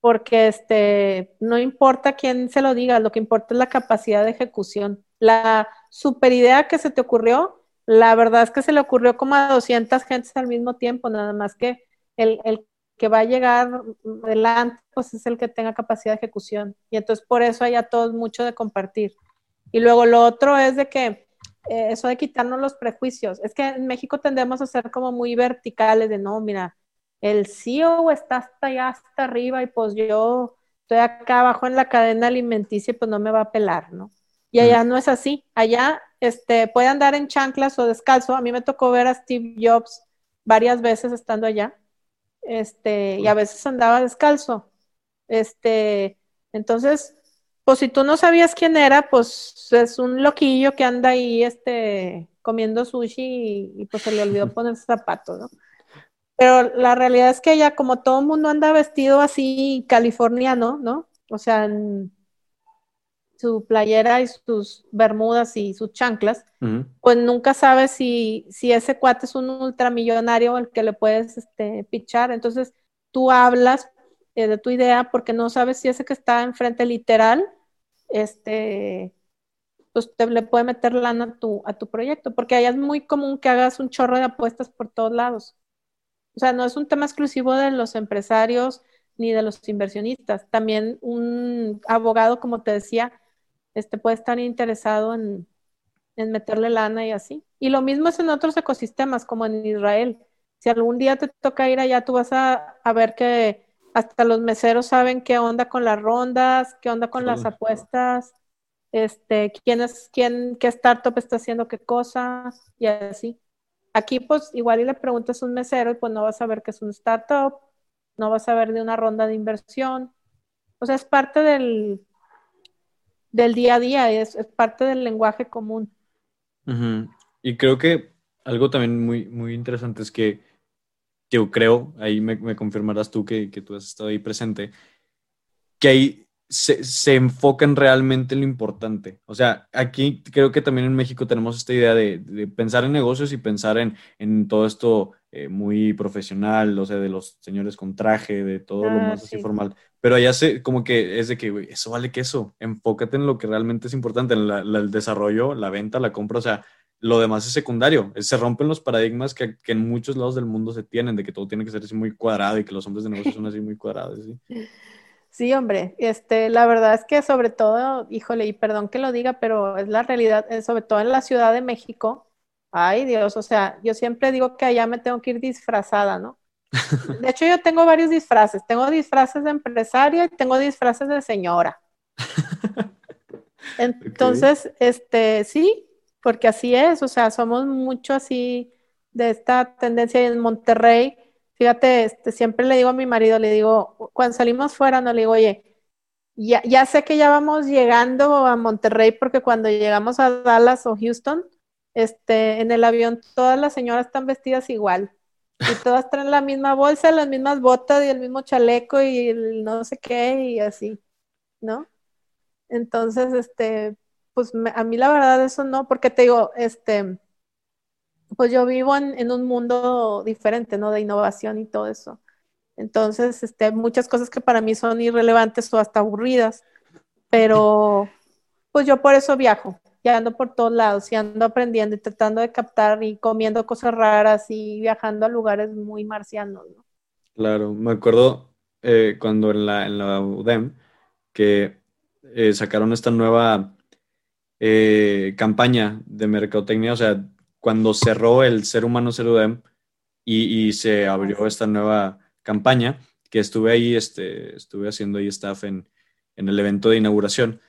porque este, no importa quién se lo diga, lo que importa es la capacidad de ejecución. La super idea que se te ocurrió, la verdad es que se le ocurrió como a 200 gentes al mismo tiempo, nada más que el, el que va a llegar adelante, pues es el que tenga capacidad de ejecución. Y entonces por eso hay a todos mucho de compartir. Y luego lo otro es de que eh, eso de quitarnos los prejuicios. Es que en México tendemos a ser como muy verticales de no, mira, el CEO está hasta allá, hasta arriba y pues yo estoy acá abajo en la cadena alimenticia y pues no me va a pelar, ¿no? Y allá no es así. Allá este, puede andar en chanclas o descalzo. A mí me tocó ver a Steve Jobs varias veces estando allá este, y a veces andaba descalzo. Este, entonces, pues si tú no sabías quién era, pues es un loquillo que anda ahí, este, comiendo sushi y, pues se le olvidó poner zapatos, ¿no? Pero la realidad es que ya como todo el mundo anda vestido así californiano, ¿no? O sea, en, su playera y sus bermudas y sus chanclas, pues nunca sabes si, si ese cuate es un ultramillonario al que le puedes este, pichar. Entonces tú hablas eh, de tu idea porque no sabes si ese que está enfrente literal, este, pues te le puede meter lana a tu, a tu proyecto, porque allá es muy común que hagas un chorro de apuestas por todos lados. O sea, no es un tema exclusivo de los empresarios ni de los inversionistas. También un abogado, como te decía, este, puede estar interesado en, meterle lana y así. Y lo mismo es en otros ecosistemas, como en Israel. Si algún día te toca ir allá, tú vas a, ver que hasta los meseros saben qué onda con las rondas, qué onda con las apuestas, este, quién es, quién, qué startup está haciendo qué cosa, y así. Aquí, pues, igual y le preguntas a un mesero y pues no vas a ver que es un startup, no vas a ver de una ronda de inversión. O sea, es parte del, del día a día, es, parte del lenguaje común. Y creo que algo también muy, muy interesante es que yo creo, ahí me, confirmarás tú que, tú has estado ahí presente, que hay se, se, enfocan realmente en lo importante. O sea, aquí creo que también en México tenemos esta idea de, de pensar en negocios y pensar en, en todo esto eh, muy profesional, o sea, de los señores con traje, de todo lo ah, más así formal. Pero allá se, como que es de que, eso vale que eso. Enfócate en lo que realmente es importante, en el desarrollo, la venta, la compra, o sea, lo demás es secundario. Se rompen los paradigmas que, que, en muchos lados del mundo se tienen, de que todo tiene que ser así muy cuadrado y que los hombres de negocios son así muy cuadrados. ¿sí? Sí, hombre, este, la verdad es que sobre todo, híjole, y perdón que lo diga, pero es la realidad, eh, sobre todo en la Ciudad de México, ay Dios, o sea, yo siempre digo que allá me tengo que ir disfrazada, ¿no? De hecho, yo tengo varios disfraces, tengo disfraces de empresaria y tengo disfraces de señora. Entonces, este, sí, porque así es, o sea, somos mucho así de esta tendencia en Monterrey Fíjate, este, siempre le digo a mi marido, le digo, cuando salimos fuera, no le digo, oye, ya, ya sé que ya vamos llegando a Monterrey porque cuando llegamos a Dallas o Houston, este, en el avión todas las señoras están vestidas igual y todas traen la misma bolsa, las mismas botas y el mismo chaleco y el no sé qué y así, ¿no? Entonces, este, pues a mí la verdad eso no, porque te digo, este, pues yo vivo en, un mundo diferente, ¿no? De innovación y todo eso. Entonces, este, muchas cosas que para mí son irrelevantes o hasta aburridas, pero pues yo por eso viajo, y ando por todos lados y ando aprendiendo y tratando de captar y comiendo cosas raras y viajando a lugares muy marcianos, ¿no? Claro, me acuerdo eh, cuando en la, UDEM que eh, sacaron esta nueva eh, campaña de mercadotecnia, o sea, cuando cerró el Ser Humano Cerudem y, y se abrió esta nueva campaña, que estuve ahí, este, estuve haciendo ahí staff en, en el evento de inauguración.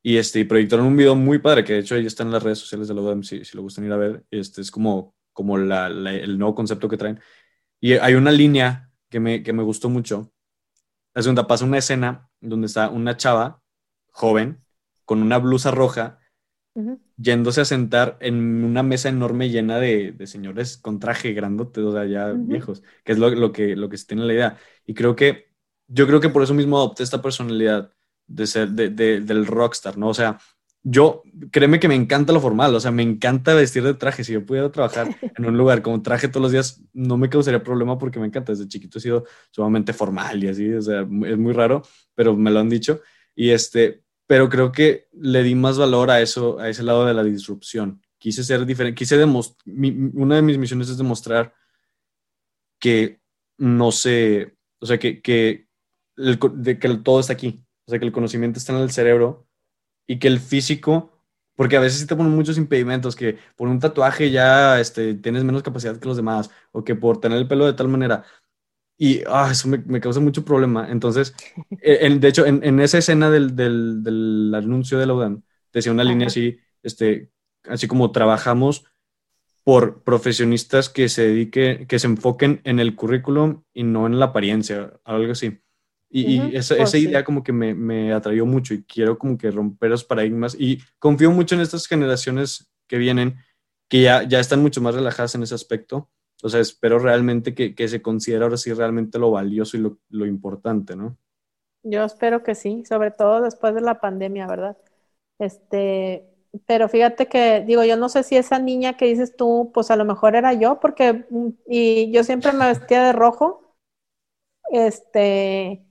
Y, este, y proyectaron un video muy padre, que de hecho ahí está en las redes sociales de la UDEM, si, si lo gustan ir a ver. Este, es como, como la, el nuevo concepto que traen. Y hay una línea que me, que me gustó mucho. Es donde pasa una escena donde está una chava joven con una blusa roja yéndose a sentar en una mesa enorme llena de, señores con traje grandote, o sea, ya viejos, que es lo, que, lo que se tiene la idea. Y creo que, yo creo que por eso mismo adopté esta personalidad de ser, de, del rockstar, ¿no? O sea, yo, créeme que me encanta lo formal, o sea, me encanta vestir de traje. Si yo pudiera trabajar en un lugar como traje todos los días, no me causaría problema porque me encanta. Desde chiquito he sido sumamente formal y así, o sea, es muy raro, pero me lo han dicho. Y este, pero creo que le di más valor a eso, a ese lado de la disrupción. Quise ser diferente, quise demostrar, una de mis misiones es demostrar que no sé, o sea, que, que, de, que todo está aquí, o sea, que el conocimiento está en el cerebro y que el físico, porque a veces sí te ponen muchos impedimentos, que por un tatuaje ya este, tienes menos capacidad que los demás, o que por tener el pelo de tal manera, y ah, eso me, me, causa mucho problema. Entonces, eh, de hecho, en, en, esa escena del, del, del, anuncio de la UDAN, decía una línea así, este, así como trabajamos por profesionistas que se dediquen, que se enfoquen en el currículum y no en la apariencia, algo así. Y, esa, oh, esa idea como que me, me atrayó mucho y quiero como que romper los paradigmas. Y confío mucho en estas generaciones que vienen, que ya, ya están mucho más relajadas en ese aspecto o sea, espero realmente que, que se considere ahora sí realmente lo valioso y lo, lo, importante, ¿no? Yo espero que sí, sobre todo después de la pandemia, ¿verdad? Este, pero fíjate que, digo, yo no sé si esa niña que dices tú, pues a lo mejor era yo, porque mm, y yo siempre me vestía de rojo, este,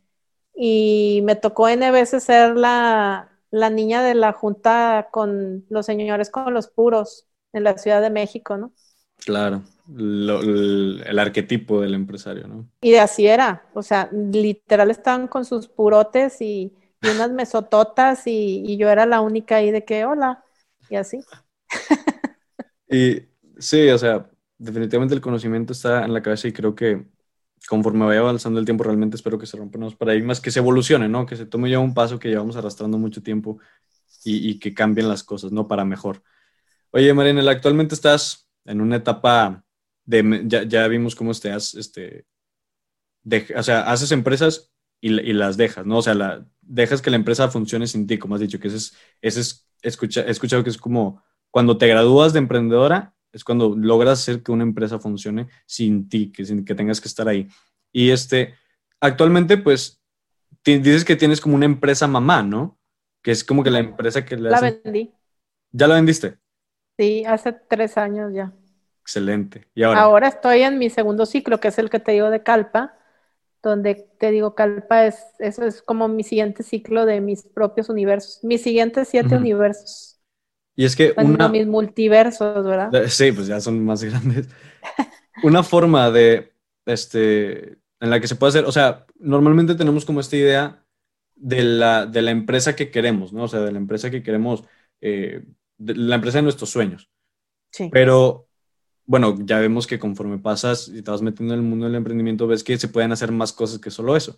y me tocó N veces ser la, la niña de la junta con los señores con los puros en la Ciudad de México, ¿no? Claro el, arquetipo del empresario, ¿no? Y así era, o sea, literal estaban con sus purotes y, unas mesototas y, yo era la única ahí de que, hola, y así. y sí, o sea, definitivamente el conocimiento está en la cabeza y creo que conforme vaya avanzando el tiempo, realmente espero que se rompan los paradigmas, que se evolucione, ¿no? Que se tome ya un paso que llevamos arrastrando mucho tiempo y, y que cambien las cosas, ¿no? Para mejor. Oye, Marinela, actualmente estás en una etapa ya, vimos cómo estás, este, o sea, haces empresas y, las dejas, ¿no? O sea, la, dejas que la empresa funcione sin ti, como has dicho, que ese es, ese es escucha, he escuchado que es como cuando te gradúas de emprendedora, es cuando logras hacer que una empresa funcione sin ti, que, sin que tengas que estar ahí. Y este, actualmente, pues, dices que tienes como una empresa mamá, ¿no? Que es como que la empresa que le La vendí. ¿Ya la vendiste? Sí, hace tres años ya. Excelente. ¿Y ahora? Ahora estoy en mi segundo ciclo, que es el que te digo de Calpa, donde te digo Calpa es, eso es como mi siguiente ciclo de mis propios universos, mis siguientes siete universos. Y es que una... Mis multiversos, ¿verdad? Sí, pues ya son más grandes. una forma de, este, en la que se puede hacer, o sea, normalmente tenemos como esta idea de la, de la empresa que queremos, ¿no? O sea, de la empresa que queremos, eh, la empresa de nuestros sueños. Sí. Pero, bueno, ya vemos que conforme pasas y te vas metiendo en el mundo del emprendimiento, ves que se pueden hacer más cosas que solo eso.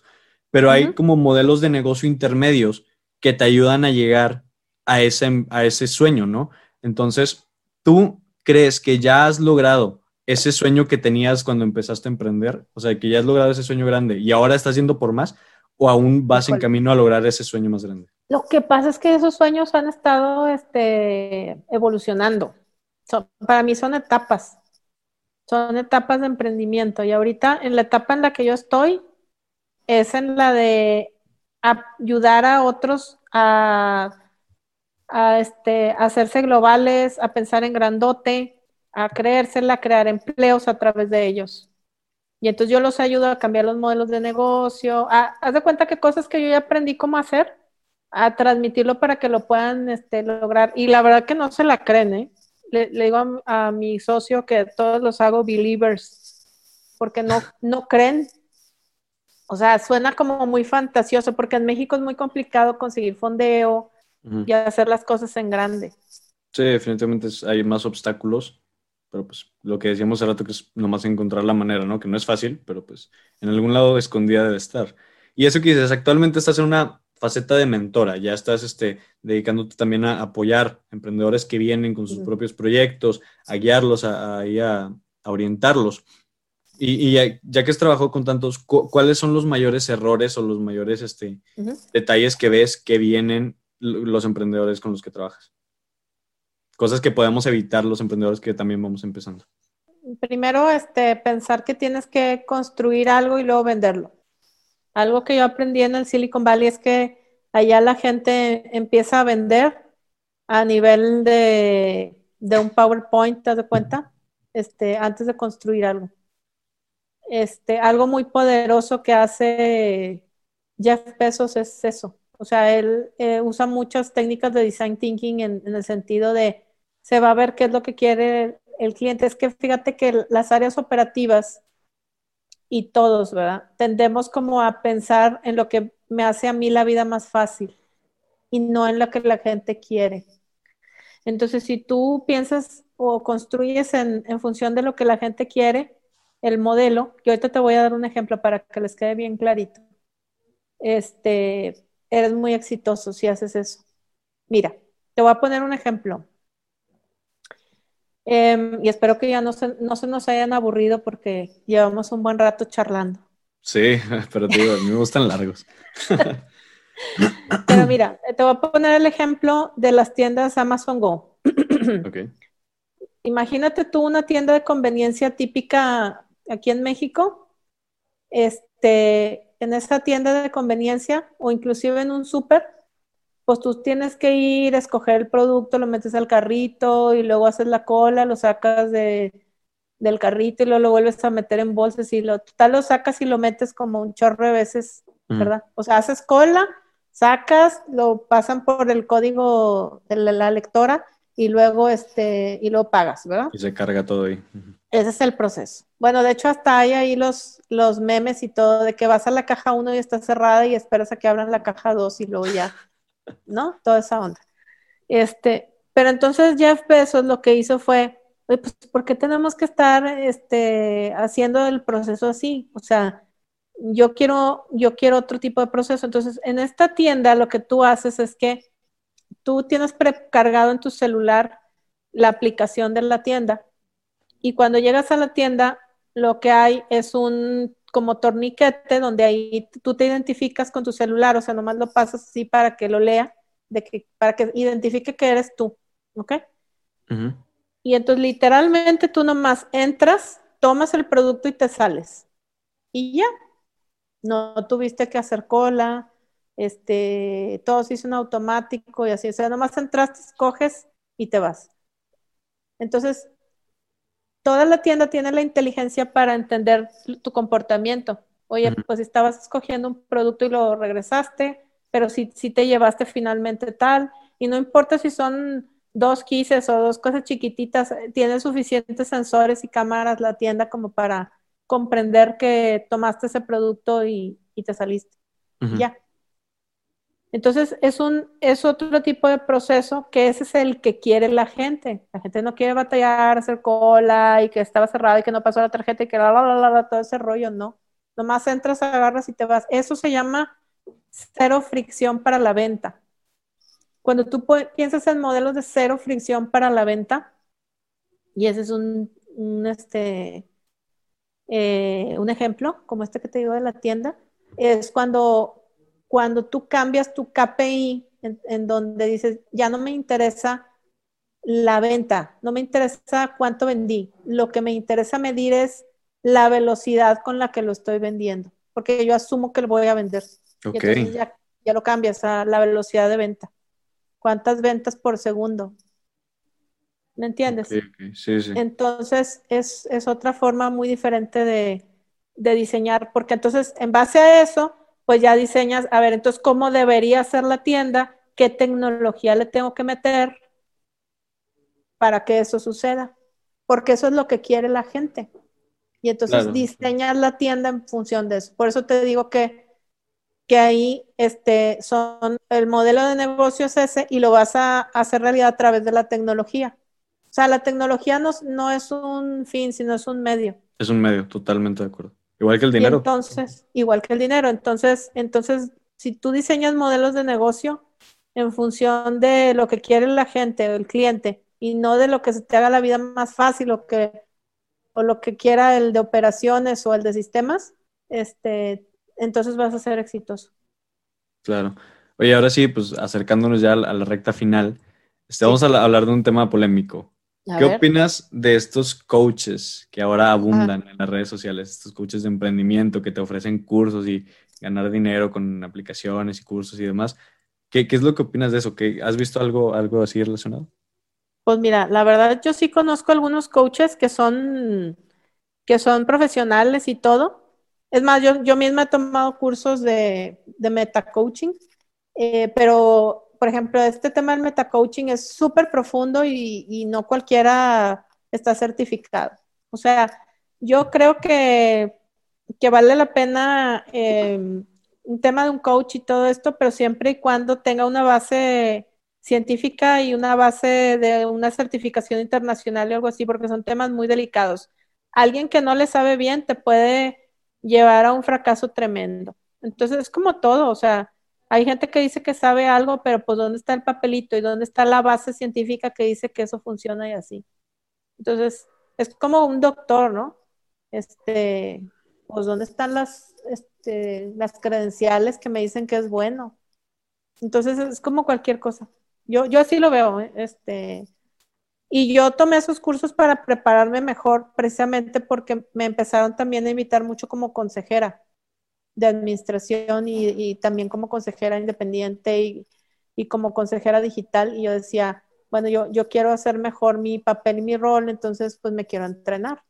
Pero hay como modelos de negocio intermedios que te ayudan a llegar a ese, a ese sueño, ¿no? Entonces, ¿tú crees que ya has logrado ese sueño que tenías cuando empezaste a emprender? O sea, que ya has logrado ese sueño grande y ahora estás yendo por más o aún vas en camino a lograr ese sueño más grande? Lo que pasa es que esos sueños han estado este, evolucionando. para mí son etapas, son etapas de emprendimiento y ahorita en la etapa en la que yo estoy es en la de ayudar a otros a, a este, hacerse globales, a pensar en grandote, a creérsela, a crear empleos a través de ellos. Y entonces yo los ayudo a cambiar los modelos de negocio, a, haz de cuenta que cosas que yo ya aprendí cómo hacer, a transmitirlo para que lo puedan este, lograr. Y la verdad que no se la creen, ¿eh? Le, digo a, mi socio que todos los hago believers, porque no, no creen. O sea, suena como muy fantasioso, porque en México es muy complicado conseguir fondeo y hacer las cosas en grande. Sí, definitivamente hay más obstáculos pero pues lo que decíamos hace rato que es nomás encontrar la manera, ¿no? Que no es fácil, pero pues en algún lado escondida debe estar. Y eso que dices, actualmente estás en una faceta de mentora, ya estás este, dedicándote también a apoyar emprendedores que vienen con sus propios proyectos, a guiarlos, a, a, orientarlos. Y, ya, que has trabajado con tantos, ¿cuáles son los mayores errores o los mayores este, detalles que ves que vienen los emprendedores con los que trabajas? Cosas que podemos evitar los emprendedores que también vamos empezando? Primero, este, pensar que tienes que construir algo y luego venderlo. Algo que yo aprendí en el Silicon Valley es que allá la gente empieza a vender a nivel de, un PowerPoint, ¿te das cuenta? Este, antes de construir algo. Este, algo muy poderoso que hace Jeff Bezos es eso. O sea, él eh, usa muchas técnicas de design thinking en, el sentido de se va a ver qué es lo que quiere el cliente. Es que fíjate que las áreas operativas y todos, ¿verdad? Tendemos como a pensar en lo que me hace a mí la vida más fácil y no en lo que la gente quiere. Entonces, si tú piensas o construyes en, función de lo que la gente quiere, el modelo, que ahorita te voy a dar un ejemplo para que les quede bien clarito, este, eres muy exitoso si haces eso. Mira, te voy a poner un ejemplo. Em, y espero que ya no se, no se nos hayan aburrido porque llevamos un buen rato charlando. Sí, pero digo, a mí me gustan largos. pero mira, te voy a poner el ejemplo de las tiendas Amazon Go. okay. Imagínate tú una tienda de conveniencia típica aquí en México. Este, en esa tienda de conveniencia o inclusive en un súper, pues tú tienes que ir, a escoger el producto, lo metes al carrito y luego haces la cola, lo sacas de, del carrito y luego lo vuelves a meter en bolsas y lo, tal lo sacas y lo metes como un chorro de veces, ¿verdad? O sea, haces cola, sacas, lo pasan por el código de la, lectora y luego este y lo pagas, ¿verdad? Y se carga todo ahí. Ese es el proceso. Bueno, de hecho hasta hay ahí los, los memes y todo de que vas a la caja 1 y está cerrada y esperas a que abran la caja 2 y luego ya ¿no? Toda esa onda. Este, pero entonces Jeff Bezos lo que hizo fue, pues, ¿por qué tenemos que estar este, haciendo el proceso así? O sea, yo quiero, yo quiero otro tipo de proceso. Entonces, en esta tienda lo que tú haces es que tú tienes precargado en tu celular la aplicación de la tienda y cuando llegas a la tienda, lo que hay es un como torniquete donde ahí tú te identificas con tu celular, o sea, nomás lo pasas así para que lo lea, de que, para que identifique que eres tú, ¿ok? Y entonces literalmente tú nomás entras, tomas el producto y te sales. Y ya. no tuviste que hacer cola, este, todo se hizo en automático y así, o sea, nomás entraste, escoges y te vas. Entonces, toda la tienda tiene la inteligencia para entender tu comportamiento. Oye, pues estabas escogiendo un producto y lo regresaste, pero si, si te llevaste finalmente tal, y no importa si son dos quises o dos cosas chiquititas, tiene suficientes sensores y cámaras la tienda como para comprender que tomaste ese producto y, te saliste. Ya. Entonces es un es otro tipo de proceso que ese es el que quiere la gente. La gente no quiere batallar, hacer cola y que estaba cerrado y que no pasó la tarjeta y que la la la la, todo ese rollo, no. Nomás entras, agarras y te vas. Eso se llama cero fricción para la venta. Cuando tú piensas en modelos de cero fricción para la venta, y ese es un, este, eh, un ejemplo, como este que te digo de la tienda, es cuando, cuando tú cambias tu KPI en, donde dices, ya no me interesa la venta, no me interesa cuánto vendí, lo que me interesa medir es la velocidad con la que lo estoy vendiendo, porque yo asumo que lo voy a vender. entonces ya, ya lo cambias a la velocidad de venta cuántas ventas por segundo. ¿Me entiendes? Sí, sí. Entonces es, otra forma muy diferente de, diseñar, porque entonces en base a eso, pues ya diseñas, a ver, entonces, ¿cómo debería ser la tienda? ¿Qué tecnología le tengo que meter para que eso suceda? Porque eso es lo que quiere la gente. Y entonces diseñas la tienda en función de eso. Por eso te digo que que ahí este, son el modelo de negocio es ese y lo vas a, hacer realidad a través de la tecnología. O sea, la tecnología no, no, es un fin, sino es un medio. Es un medio, totalmente de acuerdo. Igual que el dinero. entonces, igual que el dinero. Entonces, entonces, si tú diseñas modelos de negocio en función de lo que quiere la gente o el cliente y no de lo que se te haga la vida más fácil o que o lo que quiera el de operaciones o el de sistemas, este, entonces vas a ser exitoso. Claro. Oye, ahora sí, pues acercándonos ya a la recta final, este, vamos a hablar de un tema polémico. ¿Qué opinas de estos coaches que ahora abundan en las redes sociales, estos coaches de emprendimiento que te ofrecen cursos y ganar dinero con aplicaciones y cursos y demás? ¿Qué, es lo que opinas de eso? ¿Qué, ¿Has visto algo, algo así relacionado? Pues mira, la verdad yo sí conozco algunos coaches que son, que son profesionales y todo, es más, yo, yo misma he tomado cursos de, de meta coaching, eh, pero, por ejemplo, este tema del meta coaching es súper profundo y, no cualquiera está certificado. O sea, yo creo que, vale la pena em, un tema de un coach y todo esto, pero siempre y cuando tenga una base científica y una base de una certificación internacional o algo así, porque son temas muy delicados. Alguien que no le sabe bien te puede llevar a un fracaso tremendo. Entonces es como todo, o sea, hay gente que dice que sabe algo, pero pues ¿dónde está el papelito y dónde está la base científica que dice que eso funciona y así? Entonces, es como un doctor, ¿no? Este, pues ¿dónde están las, este, las credenciales que me dicen que es bueno? Entonces es como cualquier cosa. Yo, yo así lo veo, ¿eh? este, y yo tomé esos cursos para prepararme mejor, precisamente porque me empezaron también a invitar mucho como consejera de administración y, también como consejera independiente y, y, como consejera digital. Y yo decía, bueno, yo, yo quiero hacer mejor mi papel y mi rol, entonces pues me quiero entrenar.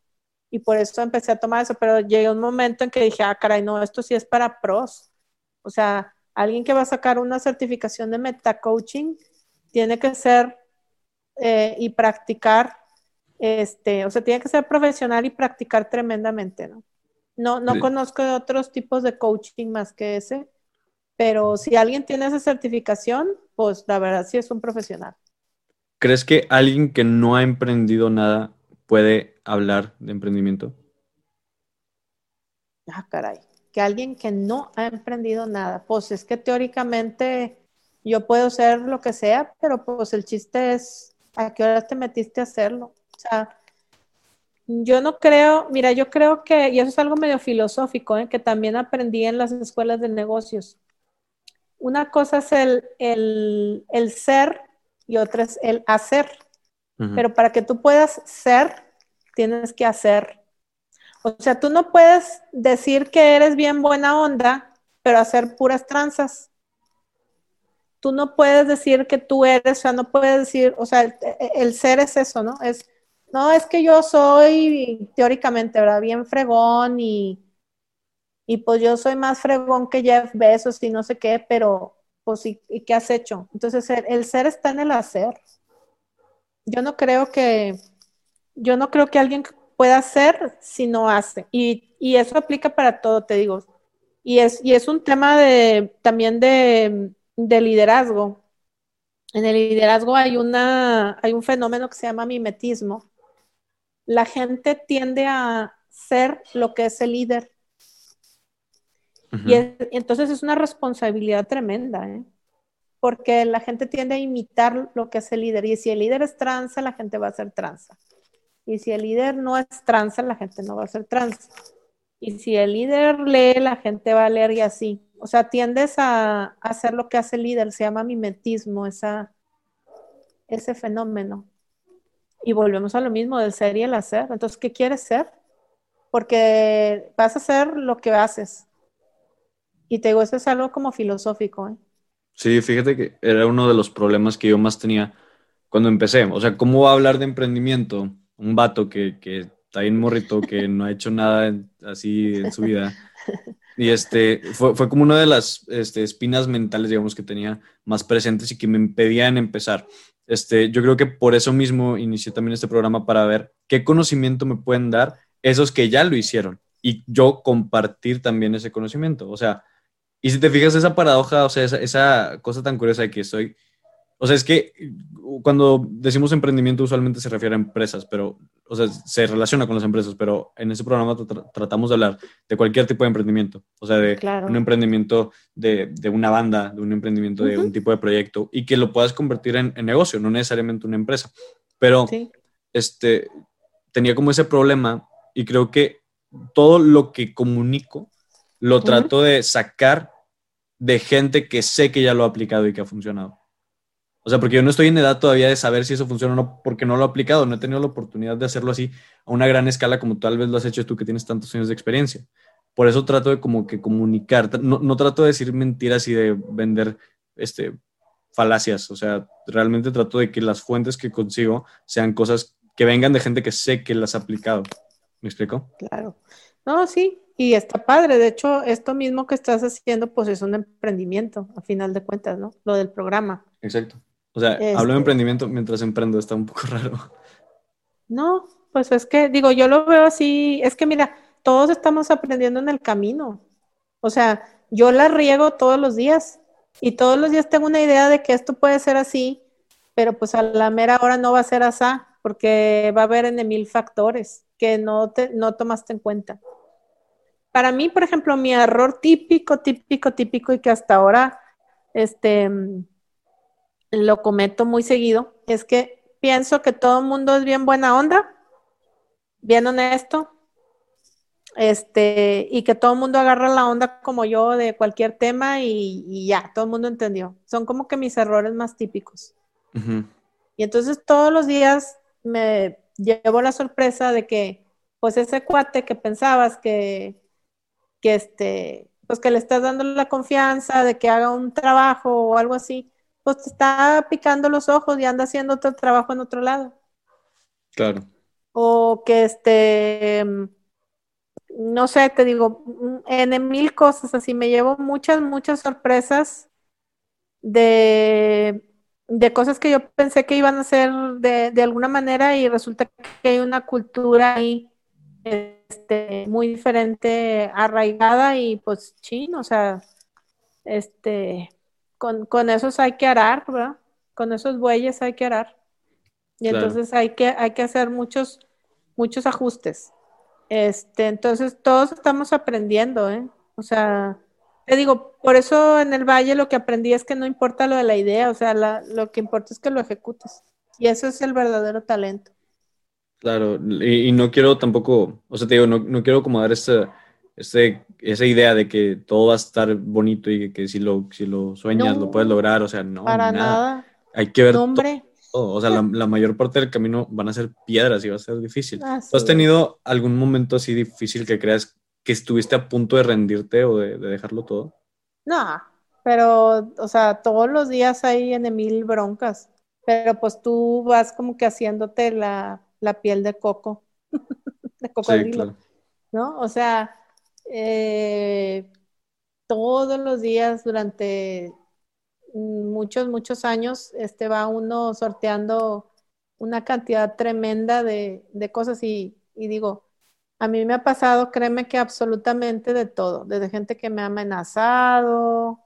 Y por eso empecé a tomar eso, pero llegué un momento en que dije, ah, caray, no, esto sí es para pros. O sea, alguien que va a sacar una certificación de meta coaching tiene que ser eh, y practicar, este, o sea, tiene que ser profesional y practicar tremendamente, ¿no? No, no conozco otros tipos de coaching más que ese, pero si alguien tiene esa certificación, pues la verdad sí es un profesional. ¿Crees que alguien que no ha emprendido nada puede hablar de emprendimiento? Ah, caray. Que alguien que no ha emprendido nada, pues es que teóricamente yo puedo ser lo que sea, pero pues el chiste es ¿a qué hora te metiste a hacerlo? O sea, yo no creo, mira, yo creo que, y eso es algo medio filosófico, ¿eh? que también aprendí en las escuelas de negocios. Una cosa es el, ser y otra es el hacer. Pero para que tú puedas ser, tienes que hacer. O sea, tú no puedes decir que eres bien buena onda, pero hacer puras tranzas. Tú no puedes decir que tú eres, o sea, no puedes decir, o sea, el, ser es eso, ¿no? Es, no, es que yo soy teóricamente, ¿verdad? Bien fregón y, y pues yo soy más fregón que Jeff Bezos y no sé qué, pero pues ¿y, qué has hecho? Entonces el, ser está en el hacer. Yo no creo que, yo no creo que alguien pueda hacer si no hace. Y, y eso aplica para todo, te digo. Y es, y es un tema de, también de, de liderazgo. En el liderazgo hay, una, hay un fenómeno que se llama mimetismo. La gente tiende a ser lo que es el líder. y, entonces es una responsabilidad tremenda, ¿eh? porque la gente tiende a imitar lo que es el líder. Y si el líder es tranza, la gente va a ser tranza. Y si el líder no es tranza, la gente no va a ser tranza. Y si el líder lee, la gente va a leer y así. O sea, tiendes a, hacer lo que hace el líder, se llama mimetismo, esa, ese fenómeno. Y volvemos a lo mismo del ser y el hacer. Entonces, ¿qué quieres ser? Porque vas a hacer lo que haces. Y te digo, eso es algo como filosófico. ¿eh? Sí, fíjate que era uno de los problemas que yo más tenía cuando empecé. O sea, ¿cómo va a hablar de emprendimiento un vato que, que está bien morrito, que no ha hecho nada así en su vida? Y este, fue, fue como una de las este, espinas mentales, digamos, que tenía más presentes y que me impedían empezar. Este, yo creo que por eso mismo inicié también este programa para ver qué conocimiento me pueden dar esos que ya lo hicieron y yo compartir también ese conocimiento. O sea, y si te fijas esa paradoja, o sea, esa, esa cosa tan curiosa de que soy o sea, es que cuando decimos emprendimiento usualmente se refiere a empresas, pero, o sea, se relaciona con las empresas, pero en ese programa tratamos de hablar de cualquier tipo de emprendimiento, o sea, de un emprendimiento de, de, una banda, de un emprendimiento de un tipo de proyecto y que lo puedas convertir en, negocio, no necesariamente una empresa. Pero, este, tenía como ese problema y creo que todo lo que comunico lo trato de sacar de gente que sé que ya lo ha aplicado y que ha funcionado. O sea, porque yo no estoy en edad todavía de saber si eso funciona o no, porque no lo he aplicado, no he tenido la oportunidad de hacerlo así a una gran escala como tal vez lo has hecho tú que tienes tantos años de experiencia. Por eso trato de como que comunicar, no, no trato de decir mentiras y de vender este, falacias, o sea, realmente trato de que las fuentes que consigo sean cosas que vengan de gente que sé que las ha aplicado. ¿Me explico? Claro. No, sí, y está padre. De hecho, esto mismo que estás haciendo, pues es un emprendimiento, a final de cuentas, ¿no? Lo del programa. Exacto. O sea, hablo de este emprendimiento mientras emprendo, está un poco raro. No, pues es que, digo, yo lo veo así, es que mira, todos estamos aprendiendo en el camino. O sea, yo la riego todos los días y todos los días tengo una idea de que esto puede ser así, pero pues a la mera hora no va a ser así, porque va a haber en mil factores que no, te, no tomaste en cuenta. Para mí, por ejemplo, mi error típico, típico, típico y que hasta ahora, este, lo cometo muy seguido, es que pienso que todo el mundo es bien buena onda, bien honesto, este, y que todo el mundo agarra la onda como yo de cualquier tema y, ya, todo el mundo entendió. Son como que mis errores más típicos. Y entonces todos los días me llevo la sorpresa de que, pues ese cuate que pensabas que, que este, pues que le estás dando la confianza de que haga un trabajo o algo así, pues te está picando los ojos y anda haciendo otro trabajo en otro lado. Claro. O que este, no sé, te digo, en mil cosas así, me llevo muchas, muchas sorpresas de, de cosas que yo pensé que iban a ser de, de alguna manera y resulta que hay una cultura ahí este, muy diferente, arraigada y pues chino, o sea, este, con, con esos hay que arar, ¿verdad? Con esos bueyes hay que arar. Y entonces hay que, hay que hacer muchos, muchos ajustes. Este, entonces todos estamos aprendiendo, ¿eh? O sea, te digo, por eso en el valle lo que aprendí es que no importa lo de la idea, o sea, lo que importa es que lo ejecutes. Y eso es el verdadero talento. Claro, y, no quiero tampoco, o sea, te digo, no, no quiero como dar esta ese, esa idea de que todo va a estar bonito y que si lo, si lo sueñas lo puedes lograr, o sea, no. Para nada. Hay que ver O sea, la, mayor parte del camino van a ser piedras y va a ser difícil. ¿Tú has tenido algún momento así difícil que creas que estuviste a punto de rendirte o de, dejarlo todo? No, pero, o sea, todos los días hay en mil broncas. Pero pues tú vas como que haciéndote la, piel de coco, de cocodrilo, ¿no? O sea, eh, todos los días durante muchos, muchos años, este, va uno sorteando una cantidad tremenda de, cosas y, digo, a mí me ha pasado, créeme que absolutamente de todo, desde gente que me ha amenazado,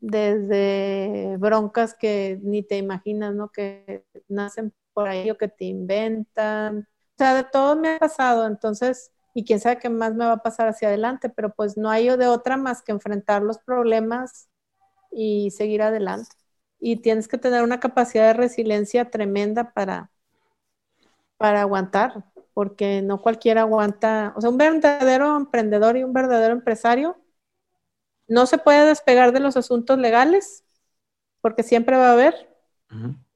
desde broncas que ni te imaginas, ¿no? Que nacen por ahí o que te inventan. O sea, de todo me ha pasado, entonces, y quién sabe qué más me va a pasar hacia adelante, pero pues no hay de otra más que enfrentar los problemas y seguir adelante. Y tienes que tener una capacidad de resiliencia tremenda para, para aguantar, porque no cualquiera aguanta, o sea, un verdadero emprendedor y un verdadero empresario no se puede despegar de los asuntos legales, porque siempre va a haber,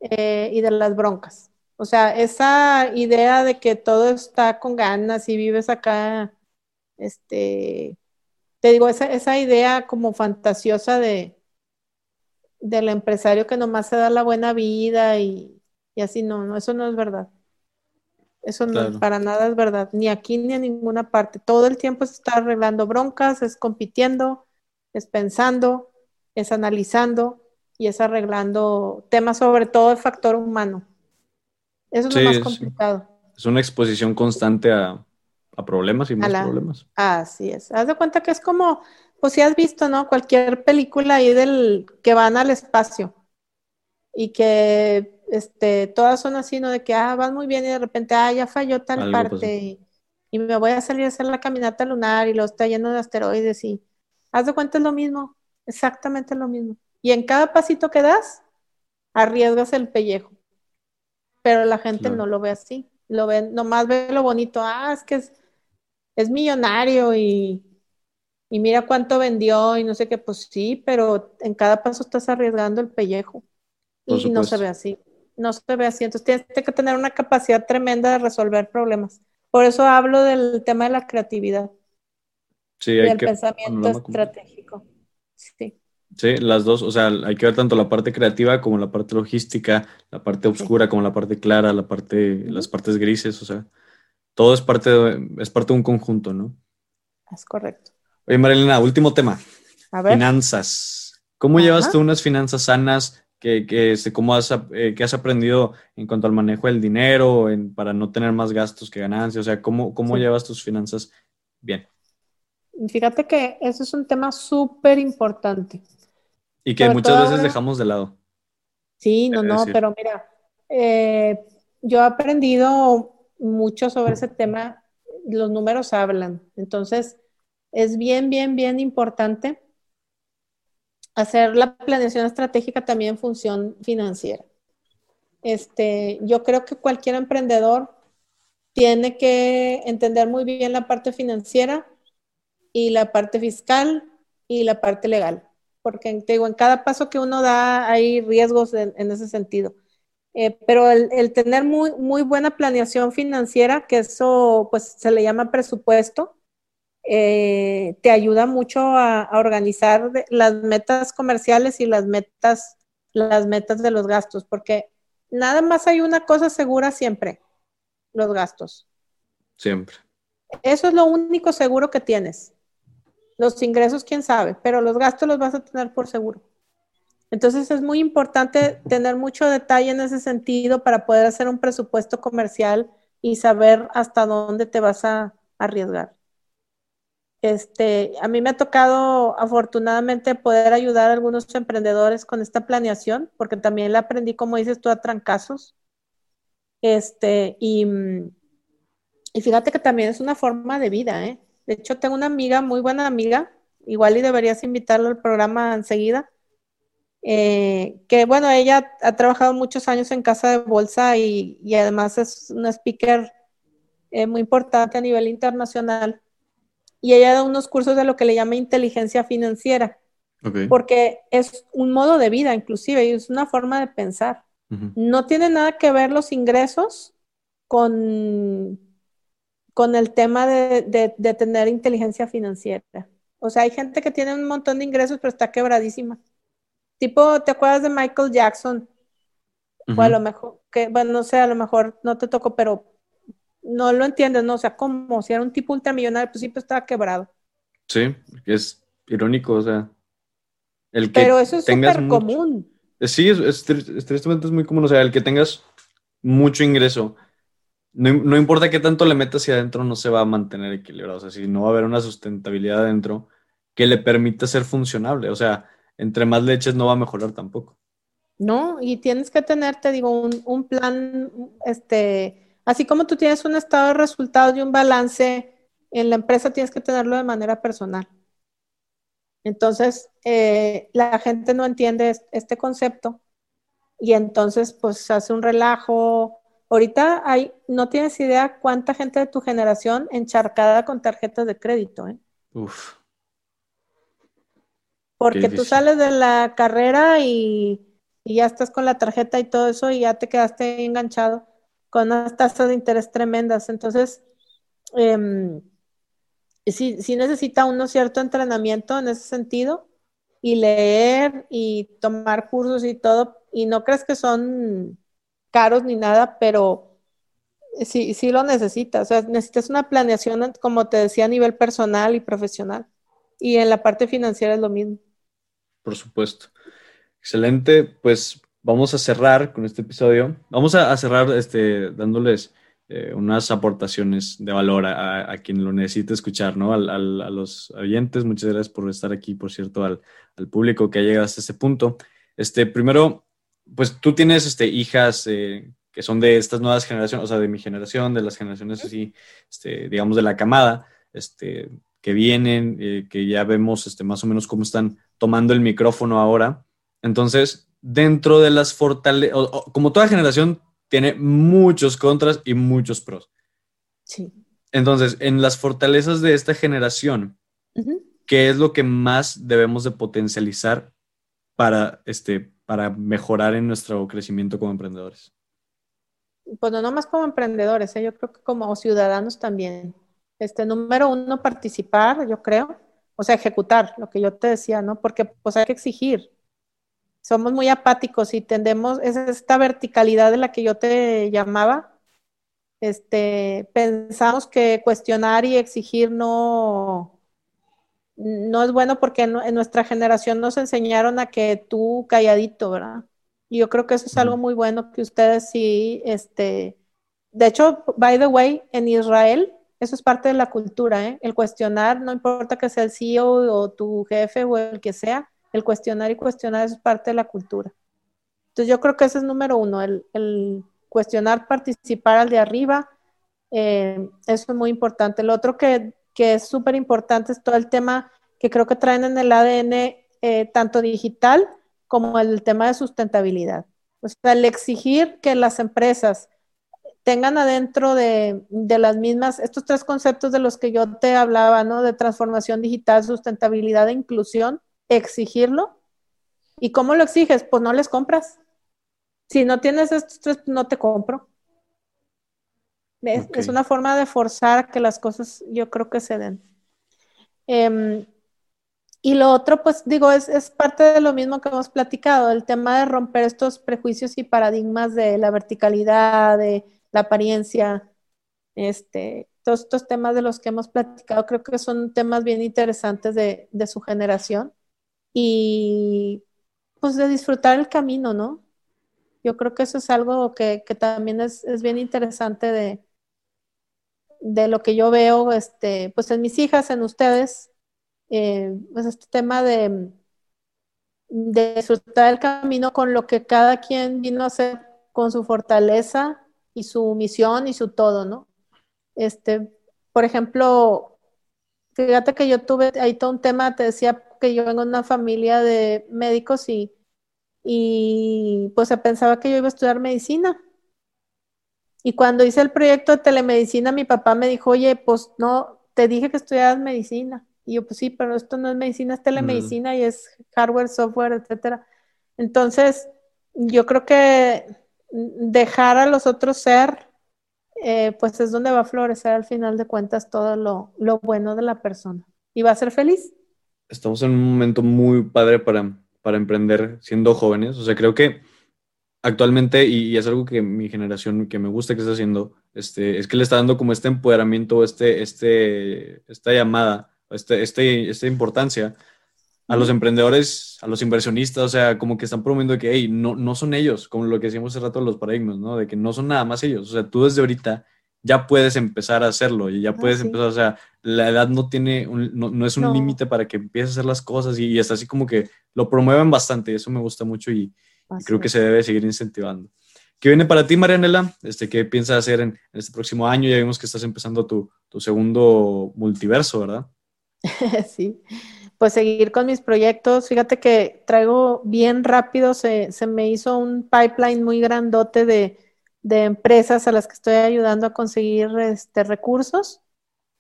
eh, y de las broncas. O sea, esa idea de que todo está con ganas y vives acá, este, te digo, esa, esa idea como fantasiosa de, del empresario que nomás se da la buena vida y, así, no, no, eso no es verdad. Eso no, para nada es verdad, ni aquí ni en ninguna parte. Todo el tiempo se está arreglando broncas, es compitiendo, es pensando, es analizando y es arreglando temas, sobre todo el factor humano. Eso es lo más complicado. Es una exposición constante a, problemas y más problemas. Así es. Haz de cuenta que es como, pues si has visto, ¿no? Cualquier película ahí del que van al espacio y que este, todas son así, ¿no? De que, ah, van muy bien y de repente, ah, ya falló tal parte y, me voy a salir a hacer la caminata lunar y lo está lleno de asteroides y haz de cuenta es lo mismo, exactamente lo mismo. Y en cada pasito que das, arriesgas el pellejo. Pero la gente no lo ve así, lo ve, nomás ve lo bonito, ah, es que es, es millonario y y mira cuánto vendió y no sé qué, pues sí, pero en cada paso estás arriesgando el pellejo y no se ve así, no se ve así, entonces tienes que tener una capacidad tremenda de resolver problemas. Por eso hablo del tema de la creatividad. Sí, hay del pensamiento estratégico. Sí. Sí, las dos, o sea, hay que ver tanto la parte creativa como la parte logística, la parte oscura como la parte clara, la parte, las partes grises, o sea, todo es parte es parte de un conjunto, ¿no? Es correcto. Oye, Marilena, último tema. Finanzas. ¿Cómo llevas tú unas finanzas sanas? Que, que, cómo has, eh, has aprendido en cuanto al manejo del dinero, para no tener más gastos que ganancias? O sea, ¿cómo, cómo llevas tus finanzas bien? Fíjate que eso es un tema súper importante. Y que muchas veces dejamos de lado. Sí, no, no, pero mira, eh, yo he aprendido mucho sobre ese tema. Los números hablan. Entonces, es bien, bien, bien importante hacer la planeación estratégica también en función financiera. Este, yo creo que cualquier emprendedor tiene que entender muy bien la parte financiera y la parte fiscal y la parte legal, porque te digo, en cada paso que uno da hay riesgos en, ese sentido. Eh, pero el, el, tener muy, muy buena planeación financiera, que eso pues se le llama presupuesto, eh, te ayuda mucho a, organizar las metas comerciales y las metas, las metas de los gastos, porque nada más hay una cosa segura siempre, los gastos. Siempre. Eso es lo único seguro que tienes. Los ingresos, quién sabe, pero los gastos los vas a tener por seguro. Entonces es muy importante tener mucho detalle en ese sentido para poder hacer un presupuesto comercial y saber hasta dónde te vas a arriesgar. Este, a mí me ha tocado afortunadamente poder ayudar a algunos emprendedores con esta planeación, porque también la aprendí, como dices tú, a trancazos. Este, y, y fíjate que también es una forma de vida, ¿eh? De hecho, tengo una amiga, muy buena amiga, igual y deberías invitarlo al programa enseguida, eh, que bueno, ella ha trabajado muchos años en casa de bolsa y, y además es una speaker eh, muy importante a nivel internacional. Y ella da unos cursos de lo que le llama inteligencia financiera, porque es un modo de vida inclusive y es una forma de pensar. No tiene nada que ver los ingresos con, con el tema de, de, tener inteligencia financiera. O sea, hay gente que tiene un montón de ingresos, pero está quebradísima. Tipo, ¿te acuerdas de Michael Jackson? O a lo mejor, que, bueno, no sé, a lo mejor no te tocó, pero no lo entiendes, ¿no? O sea, como si era un tipo ultramillonario, pues sí, pues estaba quebrado. Sí, es irónico, o sea. El que pero eso es súper común. Sí, es, es, tristemente es muy común, o sea, el que tengas mucho ingreso, no, no, importa qué tanto le metas hacia adentro, no se va a mantener equilibrado, o sea, si no va a haber una sustentabilidad adentro que le permita ser funcionable, o sea, entre más leches no va a mejorar tampoco. No, y tienes que tener, te digo, un, un plan, este, Así como tú tienes un estado de resultados y un balance en la empresa, tienes que tenerlo de manera personal. Entonces, eh, la gente no entiende este concepto y entonces, pues, hace un relajo. Ahorita hay, no tienes idea cuánta gente de tu generación encharcada con tarjetas de crédito, ¿eh? Uf. Porque tú sales de la carrera y, y, ya estás con la tarjeta y todo eso y ya te quedaste enganchado con unas tasas de interés tremendas. Entonces, eh, sí, necesita uno cierto entrenamiento en ese sentido y leer y tomar cursos y todo. Y no crees que son caros ni nada, pero sí, sí lo necesitas. O sea, necesitas una planeación, como te decía, a nivel personal y profesional. Y en la parte financiera es lo mismo. Por supuesto. Excelente. Pues vamos a cerrar con este episodio. Vamos a, cerrar este, dándoles eh, unas aportaciones de valor a, quien lo necesite escuchar, ¿no? a los oyentes, muchas gracias por estar aquí, por cierto, al, público que ha llegado hasta ese punto. Este, primero, pues tú tienes este, hijas eh, que son de estas nuevas generaciones, o sea, de mi generación, de las generaciones así, este, digamos, de la camada, este, que vienen, eh, que ya vemos este, más o menos cómo están tomando el micrófono ahora. Entonces, dentro de las fortalezas, como toda generación, tiene muchos contras y muchos pros. Sí. Entonces, en las fortalezas de esta generación, ¿qué es lo que más debemos de potencializar para, este, para mejorar en nuestro crecimiento como emprendedores? Pues no más como emprendedores, ¿eh? yo creo que como ciudadanos también. Este, número uno, participar, yo creo. O sea, ejecutar, lo que yo te decía, ¿no? Porque pues hay que exigir somos muy apáticos y tendemos, es esta verticalidad de la que yo te llamaba, este, pensamos que cuestionar y exigir no, no es bueno porque en, nuestra generación nos enseñaron a que tú calladito, ¿verdad? Y yo creo que eso es algo muy bueno que ustedes sí, este, de hecho, by the way, en Israel, eso es parte de la cultura, ¿eh? El cuestionar, no importa que sea el CEO o tu jefe o el que sea, el cuestionar y cuestionar es parte de la cultura. Entonces yo creo que ese es número uno, el, cuestionar, participar al de arriba, eh, eso es muy importante. Lo otro que, es súper importante es todo el tema que creo que traen en el ADN, eh, tanto digital como el tema de sustentabilidad. O sea, el exigir que las empresas tengan adentro de, de, las mismas, estos tres conceptos de los que yo te hablaba, ¿no? De transformación digital, sustentabilidad e inclusión, exigirlo. ¿Y cómo lo exiges? Pues no les compras. Si no tienes estos tres, no te compro. Es, una forma de forzar que las cosas yo creo que se den. Em, y lo otro, pues digo, es, es, parte de lo mismo que hemos platicado, el tema de romper estos prejuicios y paradigmas de la verticalidad, de la apariencia, este, todos estos temas de los que hemos platicado, creo que son temas bien interesantes de, de su generación y pues de disfrutar el camino, ¿no? Yo creo que eso es algo que, también es, bien interesante de, de lo que yo veo, este, pues en mis hijas, en ustedes, eh, pues este tema de, de disfrutar el camino con lo que cada quien vino a hacer con su fortaleza y su misión y su todo, ¿no? Este, por ejemplo, fíjate que yo tuve ahí todo un tema, te decía que yo vengo de una familia de médicos y, y pues se pensaba que yo iba a estudiar medicina. Y cuando hice el proyecto de telemedicina, mi papá me dijo, oye, pues no, te dije que estudiaras medicina. Y yo, pues sí, pero esto no es medicina, es telemedicina y es hardware, software, etcétera. Entonces, yo creo que dejar a los otros ser, eh, pues es donde va a florecer al final de cuentas todo lo, lo, bueno de la persona y va a ser feliz. Estamos en un momento muy padre para, para emprender siendo jóvenes. O sea, creo que actualmente, y, es algo que mi generación que me gusta que está haciendo, este, es que le está dando como este empoderamiento, este, este, esta llamada, este, este, esta importancia a los emprendedores, a los inversionistas, o sea, como que están promoviendo que, hey, no, no son ellos, como lo que decíamos hace rato los paradigmas, ¿no? De que no son nada más ellos, o sea, tú desde ahorita ya puedes empezar a hacerlo y ya ah, puedes empezar, o sea, la edad no tiene, no, es un límite para que empieces a hacer las cosas y, y está así como que lo promueven bastante, eso me gusta mucho y, creo que se debe seguir incentivando. ¿Qué viene para ti, Marianela? Este, ¿Qué piensas hacer en, este próximo año? Ya vimos que estás empezando tu, tu segundo multiverso, ¿verdad? sí pues seguir con mis proyectos. Fíjate que traigo bien rápido, se, se me hizo un pipeline muy grandote de, de, empresas a las que estoy ayudando a conseguir este, recursos.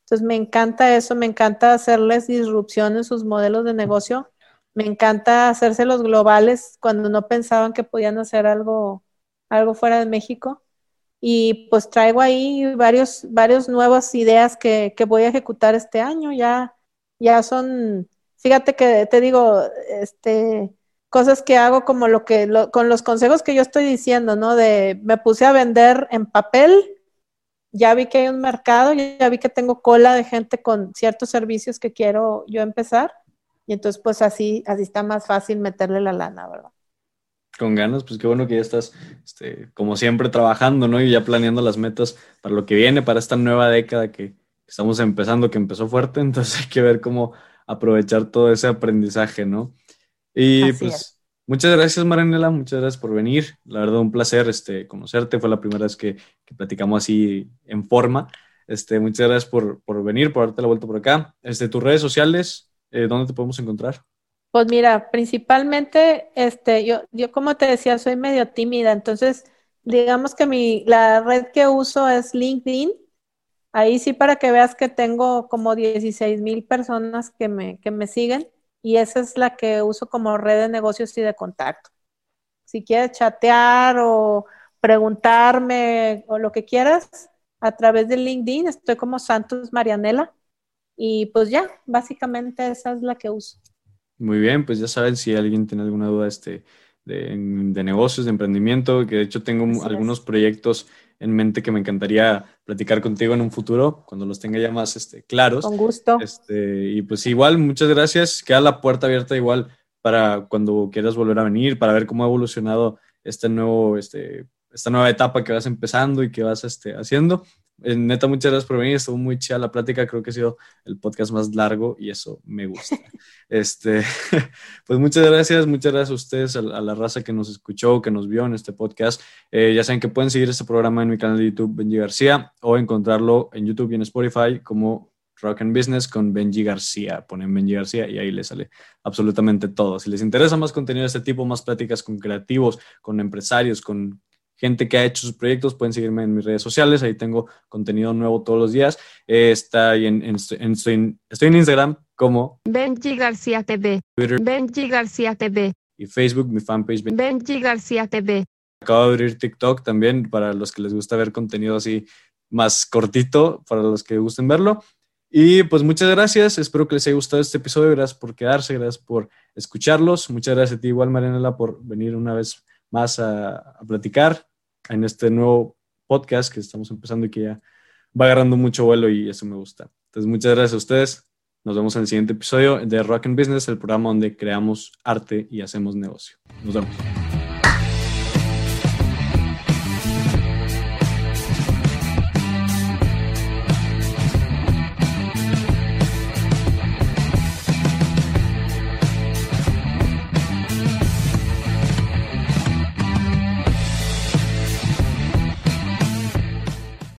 Entonces me encanta eso, me encanta hacerles disrupción en sus modelos de negocio. Me encanta hacerse los globales cuando no pensaban que podían hacer algo, algo fuera de México. Y pues traigo ahí varios, varios nuevas ideas que, que voy a ejecutar este año. Ya, ya son fíjate que te digo, este, cosas que hago como lo que, con los consejos que yo estoy diciendo, ¿no? De, me puse a vender en papel, ya vi que hay un mercado, ya vi que tengo cola de gente con ciertos servicios que quiero yo empezar, y entonces pues así, así está más fácil meterle la lana, ¿verdad? Con ganas, pues qué bueno que ya estás, este, como siempre, trabajando, ¿no? Y ya planeando las metas para lo que viene, para esta nueva década que estamos empezando, que empezó fuerte, entonces hay que ver cómo aprovechar todo ese aprendizaje, ¿no? Y pues muchas gracias, Maranela, muchas gracias por venir. La verdad, un placer este, conocerte. Fue la primera vez que, platicamos así en forma. Este, muchas gracias por, venir, por darte la vuelta por acá. Este, tus redes sociales, eh, ¿dónde te podemos encontrar? Pues mira, principalmente, este, yo, yo como te decía, soy medio tímida, entonces digamos que mi, la red que uso es LinkedIn Ahí sí para que veas que tengo como 16 mil personas que me, que me siguen y esa es la que uso como red de negocios y de contacto. Si quieres chatear o preguntarme o lo que quieras, a través de LinkedIn estoy como Santos Marianela y pues ya, básicamente esa es la que uso. Muy bien, pues ya saben si alguien tiene alguna duda este, de, negocios, de emprendimiento, que de hecho tengo algunos proyectos en mente que me encantaría platicar contigo en un futuro, cuando los tenga ya más este, claros. Con gusto. Este, y pues igual, muchas gracias. Queda la puerta abierta igual para cuando quieras volver a venir, para ver cómo ha evolucionado este nuevo, este, esta nueva etapa que vas empezando y que vas este, haciendo. Eh, neta, muchas gracias por venir. Estuvo muy chida la plática. Creo que ha sido el podcast más largo y eso me gusta. este, pues muchas gracias. Muchas gracias a ustedes, a, la raza que nos escuchó, que nos vio en este podcast. Eh, ya saben que pueden seguir este programa en mi canal de YouTube, Benji García, o encontrarlo en YouTube y en Spotify como Rock and Business con Benji García. Ponen Benji García y ahí les sale absolutamente todo. Si les interesa más contenido de este tipo, más pláticas con creativos, con empresarios, con gente que ha hecho sus proyectos, pueden seguirme en mis redes sociales, ahí tengo contenido nuevo todos los días. Eh, está en, estoy, en, Instagram como Benji García TV, Twitter Benji García TV y Facebook, mi fanpage Benji García TV. Acabo de abrir TikTok también para los que les gusta ver contenido así más cortito, para los que gusten verlo. Y pues muchas gracias, espero que les haya gustado este episodio, gracias por quedarse, gracias por escucharlos, muchas gracias a ti igual Marianela por venir una vez más a, a platicar en este nuevo podcast que estamos empezando y que ya va agarrando mucho vuelo y eso me gusta. Entonces, muchas gracias a ustedes. Nos vemos en el siguiente episodio de Rock and Business, el programa donde creamos arte y hacemos negocio. Nos vemos.